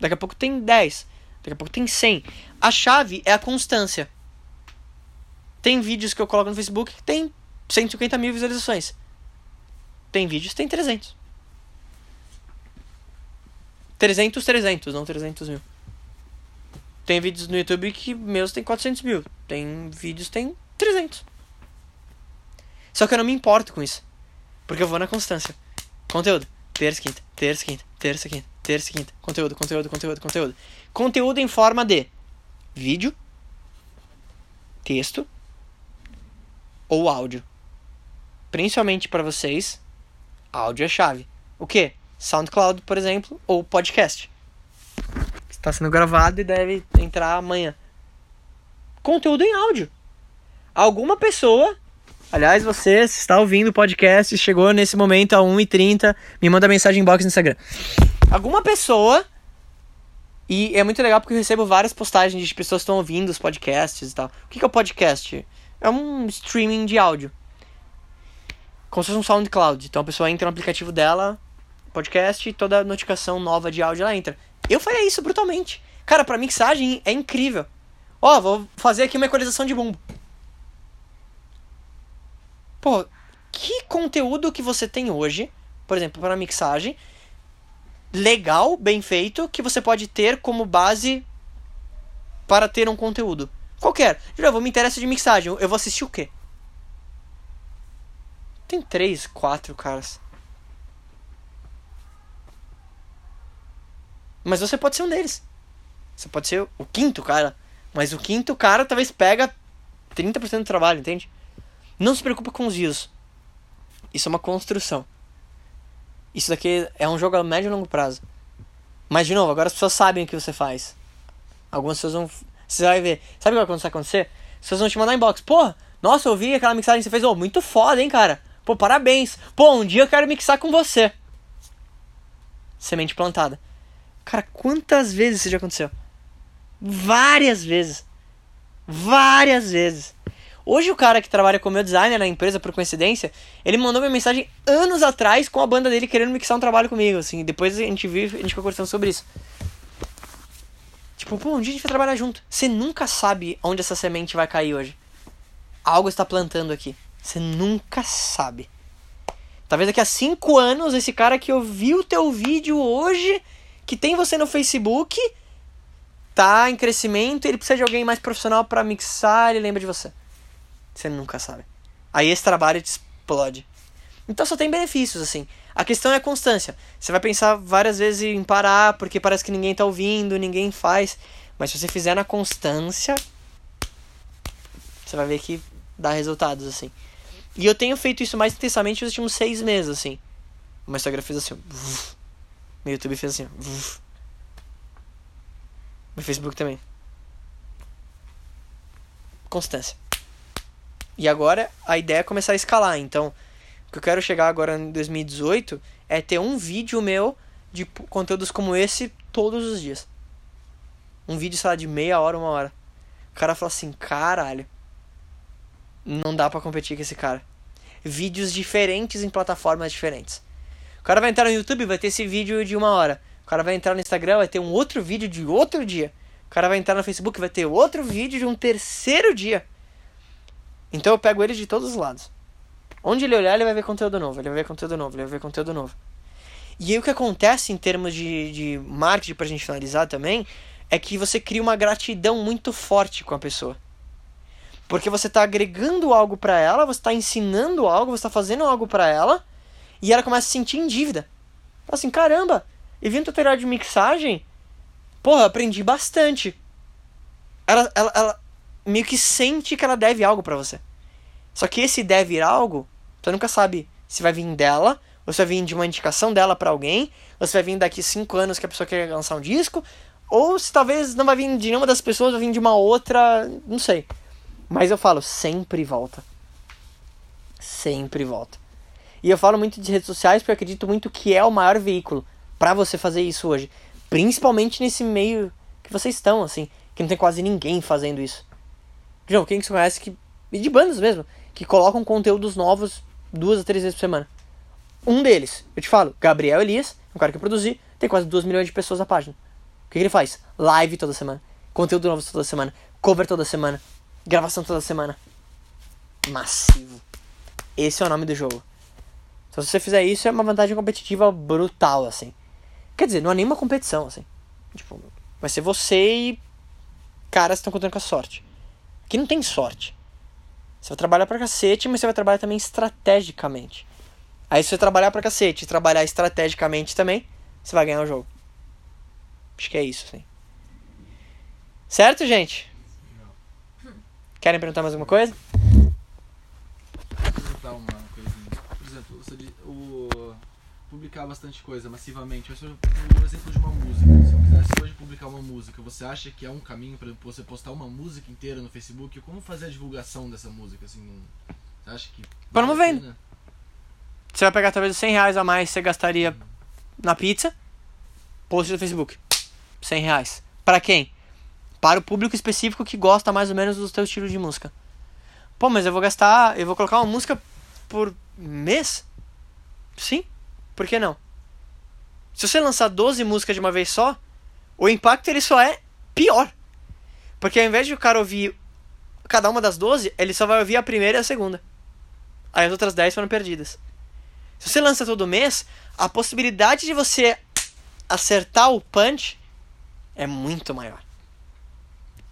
Daqui a pouco tem 10. Daqui a pouco tem 100. A chave é a constância. Tem vídeos que eu coloco no Facebook que tem 150 mil visualizações. Tem vídeos que tem 300. 300, 300, não 300 mil. Tem vídeos no YouTube que meus tem 400 mil. Tem vídeos que tem 300. Só que eu não me importo com isso. Porque eu vou na constância. Conteúdo. Terça, quinta, terça, quinta, terça, quinta, terça, quinta. Conteúdo, conteúdo, conteúdo, conteúdo. Conteúdo em forma de vídeo, texto ou áudio. Principalmente para vocês, áudio é chave. O que? SoundCloud, por exemplo, ou podcast. Está sendo gravado e deve entrar amanhã. Conteúdo em áudio. Alguma pessoa, aliás, você se está ouvindo o podcast, chegou nesse momento a 1h30, me manda mensagem inbox no Instagram. Alguma pessoa, e é muito legal porque eu recebo várias postagens de pessoas que estão ouvindo os podcasts e tal. O que é o podcast? É um streaming de áudio. Como se fosse um SoundCloud. Então a pessoa entra no aplicativo dela, podcast, e toda notificação nova de áudio ela entra. Eu faria isso brutalmente. Cara, pra mixagem é incrível. Ó, vou fazer aqui uma equalização de bumbo. Pô, que conteúdo que você tem hoje, por exemplo, para mixagem, legal, bem feito, que você pode ter como base para ter um conteúdo? Qualquer. De novo, me interessa de mixagem. Eu vou assistir o quê? Tem três, quatro caras. Mas você pode ser um deles. Você pode ser o quinto cara. Mas o quinto cara talvez pega 30% do trabalho, entende? Não se preocupe com os views. Isso é uma construção. Isso daqui é um jogo a médio e longo prazo. Mas, de novo, agora as pessoas sabem o que você faz. Algumas pessoas vão. Você vai ver. Sabe o que vai acontecer? As pessoas vão te mandar inbox. Pô, nossa, eu vi aquela mixagem que você fez. Oh, muito foda, hein, cara? Pô, parabéns. Pô, um dia eu quero mixar com você. Semente plantada. Cara, quantas vezes isso já aconteceu? Várias vezes. Várias vezes. Hoje o cara que trabalha com o meu designer na empresa, por coincidência, ele mandou uma mensagem anos atrás com a banda dele querendo mixar um trabalho comigo, assim. Depois a gente viu, a gente ficou conversando sobre isso. Tipo, pô, um dia a gente vai trabalhar junto. Você nunca sabe onde essa semente vai cair hoje. Algo está plantando aqui. Você nunca sabe. Talvez daqui a cinco anos, esse cara que ouviu o teu vídeo hoje, que tem você no Facebook, tá em crescimento, ele precisa de alguém mais profissional para mixar, ele lembra de você. Você nunca sabe. Aí esse trabalho te explode. Então só tem benefícios, assim. A questão é a constância. Você vai pensar várias vezes em parar, porque parece que ninguém tá ouvindo, ninguém faz. Mas se você fizer na constância, você vai ver que dá resultados, assim. E eu tenho feito isso mais intensamente nos últimos seis meses, assim. O meu Instagram fez assim, ó. Meu YouTube fez assim, ó. Meu Facebook também. Constância. E agora a ideia é começar a escalar. Então, o que eu quero chegar agora em 2018 é ter um vídeo meu de conteúdos como esse todos os dias. Um vídeo, sei lá, de meia hora, uma hora. O cara fala assim, caralho. Não dá para competir com esse cara. Vídeos diferentes em plataformas diferentes. O cara vai entrar no YouTube, vai ter esse vídeo de uma hora. O cara vai entrar no Instagram, vai ter um outro vídeo de outro dia. O cara vai entrar no Facebook, vai ter outro vídeo de um terceiro dia. Então eu pego ele de todos os lados. Onde ele olhar, ele vai ver conteúdo novo, ele vai ver conteúdo novo, ele vai ver conteúdo novo. E aí o que acontece em termos de, de marketing, pra gente finalizar também, é que você cria uma gratidão muito forte com a pessoa. Porque você está agregando algo para ela, você está ensinando algo, você está fazendo algo para ela, e ela começa a se sentir em dívida. Fala assim, caramba, eu vi um tutorial de mixagem, porra, aprendi bastante. Ela, ela, ela meio que sente que ela deve algo para você. Só que esse deve algo, você nunca sabe se vai vir dela, ou se vai vir de uma indicação dela para alguém, ou se vai vir daqui cinco anos que a pessoa quer lançar um disco, ou se talvez não vai vir de nenhuma das pessoas, vai vir de uma outra, não sei. Mas eu falo, sempre volta. Sempre volta. E eu falo muito de redes sociais porque eu acredito muito que é o maior veículo para você fazer isso hoje. Principalmente nesse meio que vocês estão, assim, que não tem quase ninguém fazendo isso. De novo, quem que você conhece que. E de bandas mesmo, que colocam conteúdos novos duas a três vezes por semana. Um deles, eu te falo, Gabriel Elias, um cara que eu produzi, tem quase 2 milhões de pessoas na página. O que, que ele faz? Live toda semana, conteúdo novo toda semana, cover toda semana, gravação toda semana. Massivo. Esse é o nome do jogo. Então, se você fizer isso, é uma vantagem competitiva brutal, assim. Quer dizer, não é nenhuma competição, assim. Tipo, vai ser você e caras estão contando com a sorte. Aqui não tem sorte. Você vai trabalhar pra cacete, mas você vai trabalhar também estrategicamente. Aí se você trabalhar pra cacete e trabalhar estrategicamente também, você vai ganhar o jogo. Acho que é isso, sim. Certo, gente? Querem perguntar mais alguma coisa? perguntar uma coisinha. Por exemplo, você di- o publicar bastante coisa massivamente. Sou um exemplo de uma música. Se eu quisesse hoje publicar uma música, você acha que é um caminho para você postar uma música inteira no Facebook? Como fazer a divulgação dessa música assim? Você acha que vale Promovendo. pena? Você vai pegar talvez os 100 reais a mais que você gastaria na pizza, post no Facebook. 100 reais. Pra quem? Para o público específico que gosta mais ou menos do teu estilo de música. Pô, mas eu vou gastar. Eu vou colocar uma música por mês? Sim. Por que não? Se você lançar 12 músicas de uma vez só, o impacto ele só é pior. Porque ao invés de o cara ouvir cada uma das 12, ele só vai ouvir a primeira e a segunda. Aí as outras 10 foram perdidas. Se você lança todo mês, a possibilidade de você acertar o punch é muito maior.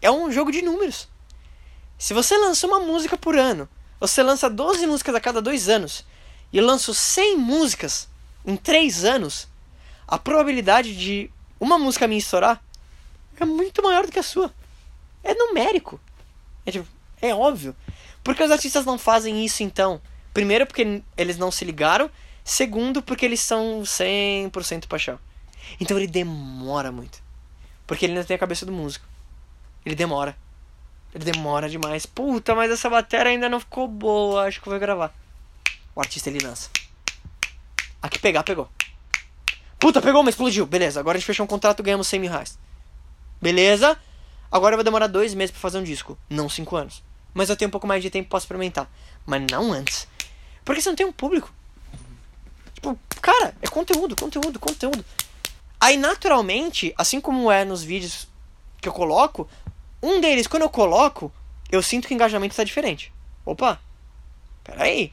É um jogo de números. Se você lança uma música por ano, você lança 12 músicas a cada dois anos, e eu lanço 100 músicas em 3 anos, a probabilidade de uma música minha estourar é muito maior do que a sua. É numérico. É, tipo, é óbvio. Por que os artistas não fazem isso então? Primeiro, porque eles não se ligaram. Segundo, porque eles são 100% paixão. Então ele demora muito. Porque ele não tem a cabeça do músico. Ele demora. Ele demora demais. Puta, mas essa bateria ainda não ficou boa. Acho que vou gravar. O artista ele lança. Aqui pegar, pegou. Puta, pegou, mas explodiu. Beleza, agora a gente fechou um contrato ganhamos 100 mil reais. Beleza? Agora vai demorar dois meses pra fazer um disco. Não cinco anos. Mas eu tenho um pouco mais de tempo pra experimentar. Mas não antes. Porque você não tem um público. Tipo, cara, é conteúdo, conteúdo, conteúdo. Aí, naturalmente, assim como é nos vídeos que eu coloco, um deles, quando eu coloco, eu sinto que o engajamento tá diferente. Opa, peraí.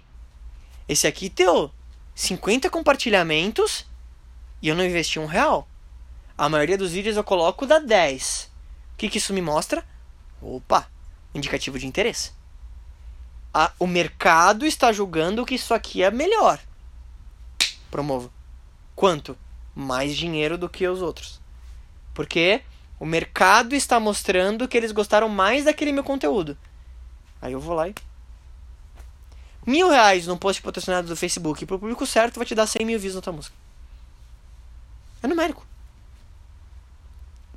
Esse aqui deu 50 compartilhamentos e eu não investi um real. A maioria dos vídeos eu coloco dá 10. O que, que isso me mostra? Opa, indicativo de interesse. A- o mercado está julgando que isso aqui é melhor. Promovo. Quanto? Mais dinheiro do que os outros. Porque o mercado está mostrando que eles gostaram mais daquele meu conteúdo. Aí eu vou lá e. Mil reais num post patrocinado do Facebook pro público certo vai te dar 100 mil views na tua música. É numérico.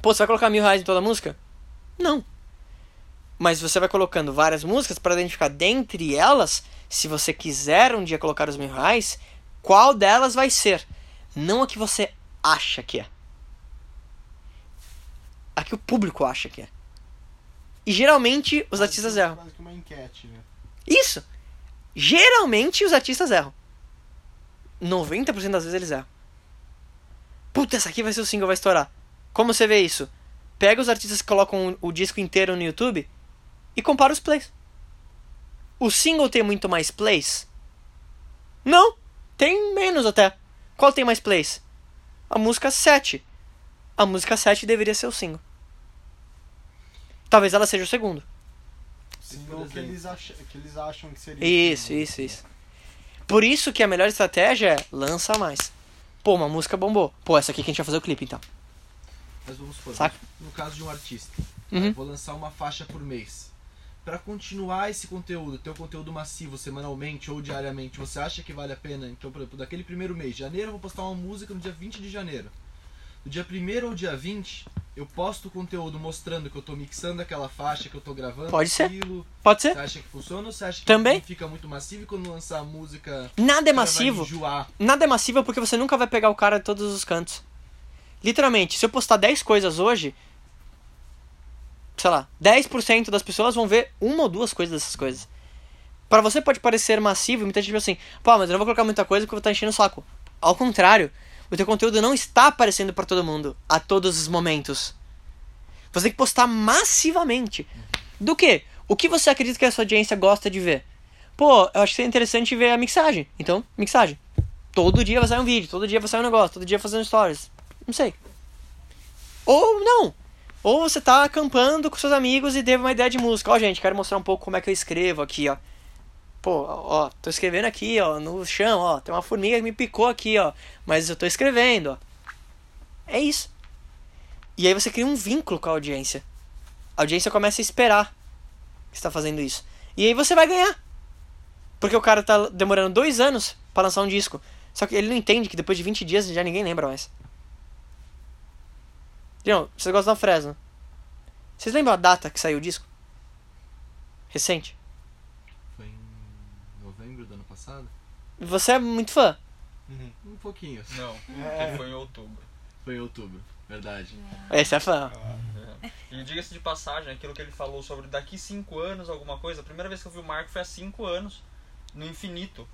Pô, você vai colocar mil reais em toda a música? Não. Mas você vai colocando várias músicas para identificar dentre elas, se você quiser um dia colocar os mil reais, qual delas vai ser. Não a que você acha que é. A que o público acha que é. E geralmente os artistas erram. Quase que uma enquete, né? Isso! Geralmente os artistas erram. 90% das vezes eles erram. Puta, essa aqui vai ser o single, vai estourar. Como você vê isso? Pega os artistas que colocam o disco inteiro no YouTube e compara os plays. O single tem muito mais plays? Não, tem menos até. Qual tem mais plays? A música 7. A música 7 deveria ser o single. Talvez ela seja o segundo. Single que eles, acham, que eles acham que seria. Isso, isso, isso. Por isso que a melhor estratégia é lança mais. Pô, uma música bombou. Pô, essa aqui que a gente vai fazer o clipe então. Mas vamos supor, Saca? no caso de um artista, Uhum. eu vou lançar uma faixa por mês. Pra continuar esse conteúdo, ter um conteúdo massivo semanalmente ou diariamente, você acha que vale a pena? Então, por exemplo, daquele primeiro mês, janeiro, eu vou postar uma música no dia 20 de janeiro. No dia 1 ou dia 20, eu posto o conteúdo mostrando que eu tô mixando aquela faixa, que eu tô gravando Pode ser. aquilo. Pode Você ser? acha que funciona ou você acha que Também. fica muito massivo e quando lançar a música. Nada é massivo. Nada é massivo porque você nunca vai pegar o cara de todos os cantos. Literalmente, se eu postar 10 coisas hoje, sei lá, 10% das pessoas vão ver uma ou duas coisas dessas coisas. Pra você pode parecer massivo e muita gente pensa assim, pô, mas eu não vou colocar muita coisa porque eu vou estar enchendo o saco. Ao contrário, o teu conteúdo não está aparecendo pra todo mundo a todos os momentos. Você tem que postar massivamente. Do que? O que você acredita que a sua audiência gosta de ver? Pô, eu acho que seria interessante ver a mixagem. Então, mixagem. Todo dia vai sair um vídeo, todo dia vai sair um negócio, todo dia fazendo stories. Não sei. Ou não. Ou você tá acampando com seus amigos e teve uma ideia de música. Ó, gente, quero mostrar um pouco como é que eu escrevo aqui, ó. Pô, ó, tô escrevendo aqui, ó, no chão, ó, tem uma formiga que me picou aqui, ó, mas eu tô escrevendo, ó. É isso. E aí você cria um vínculo com a audiência. A audiência começa a esperar que você tá fazendo isso. E aí você vai ganhar. Porque o cara tá demorando dois anos pra lançar um disco. Só que ele não entende que depois de 20 dias já ninguém lembra mais. Não, vocês gostam da Fresno? Vocês lembram a data que saiu o disco? Recente. Passado? Você é muito fã. Um pouquinho. Não, porque foi em outubro. Foi em outubro, verdade. Esse é fã. E diga-se de passagem, aquilo que ele falou sobre daqui cinco anos, alguma coisa, a primeira vez que eu vi o Marco foi há cinco anos, no infinito.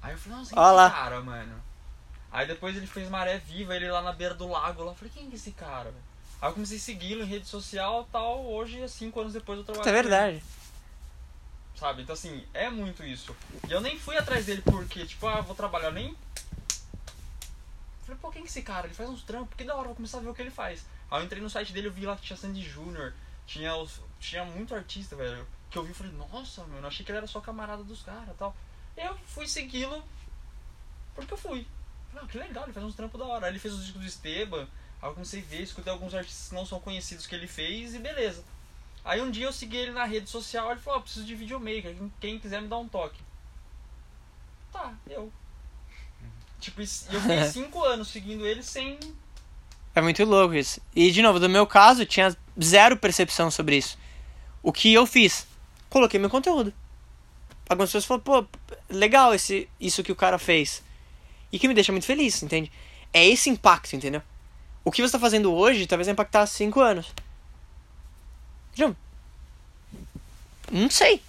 Aí eu falei, nossa, quem é Olha lá. esse cara, mano? Aí depois ele fez Maré Viva, ele lá na beira do lago, lá. Eu falei, quem é esse cara? Aí eu comecei a segui-lo em rede social tal, hoje, cinco anos depois eu trabalho Isso é com ele, verdade. Sabe? Então assim, é muito isso. E eu nem fui atrás dele porque, tipo, ah, vou trabalhar, eu nem... Falei, pô, quem é esse cara? Ele faz uns trampos, que da hora, vou começar a ver o que ele faz. Aí eu entrei no site dele, eu vi lá que tinha Sandy Júnior, tinha, os, tinha muito artista, velho, que eu vi e falei, nossa, mano, achei que ele era só camarada dos caras tal. Eu fui segui-lo porque eu fui. Falei, ah, que legal, ele faz uns trampos da hora. Aí ele fez os discos do Esteban, aí eu comecei a ver, escutei alguns artistas que não são conhecidos que ele fez e beleza. Aí um dia eu segui ele na rede social, ele falou, ó, preciso de videomaker, quem- quem quiser me dar um toque. Tá, eu. Tipo, eu fiquei cinco anos seguindo ele sem É muito louco isso. E, de novo, no meu caso, tinha zero percepção sobre isso. O que eu fiz? Coloquei meu conteúdo. Algumas pessoas falaram, pô, legal esse, isso que o cara fez. E que me deixa muito feliz, entende? É esse impacto, entendeu? O que você tá fazendo hoje talvez vai impactar cinco anos. Não sei.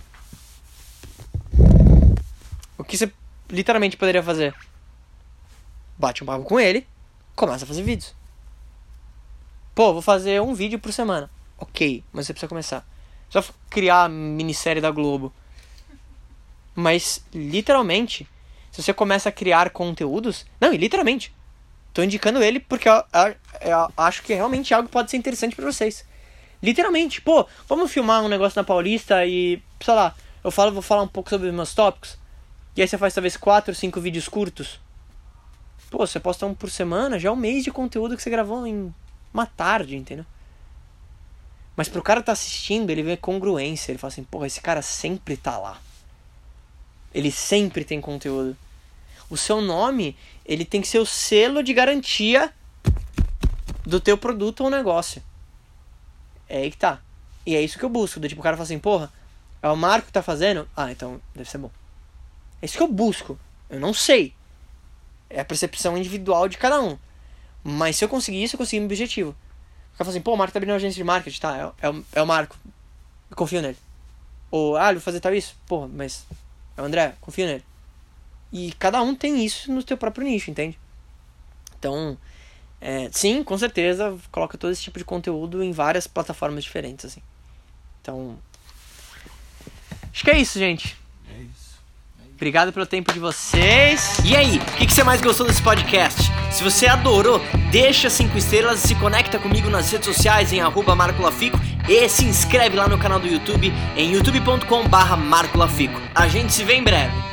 O que você literalmente poderia fazer? Bate um papo com ele, começa a fazer vídeos. Pô, vou fazer um vídeo por semana. Ok, mas você precisa começar. Só criar a minissérie da Globo. Mas, literalmente, se você começa a criar conteúdos. Não, e literalmente. Tô indicando ele porque eu, eu- eu acho que realmente algo pode ser interessante pra vocês. Literalmente, pô, vamos filmar um negócio na Paulista e, sei lá, eu falo, vou falar um pouco sobre os meus tópicos. E aí você faz talvez 4, 5 vídeos curtos. Pô, você posta um por semana, já é um mês de conteúdo que você gravou em uma tarde, entendeu? Mas pro cara tá assistindo, ele vê congruência. Ele fala assim, porra, esse cara sempre tá lá. Ele sempre tem conteúdo. O seu nome, ele tem que ser o selo de garantia do teu produto ou negócio. É aí que tá. E é isso que eu busco. Do tipo, o cara fala assim, porra, é o Marco que tá fazendo? Ah, então deve ser bom. É isso que eu busco. Eu não sei. É a percepção individual de cada um. Mas se eu conseguir isso, eu consegui meu objetivo. O cara fala assim, pô, o Marco tá abrindo uma agência de marketing, tá? É, é, é o Marco. Eu confio nele. Ou, ah, ele vai fazer tal isso? Porra, mas é o André, confio nele. E cada um tem isso no seu próprio nicho, entende? Então, é, sim, com certeza, coloca todo esse tipo de conteúdo em várias plataformas diferentes, assim. Então, acho que é isso, gente. É isso. Obrigado pelo tempo de vocês. E aí, o que, que você mais gostou desse podcast? Se você adorou, deixa cinco estrelas e se conecta comigo nas redes sociais em arroba Marco Lafico e se inscreve lá no canal do YouTube em youtube.com barra. A gente se vê em breve.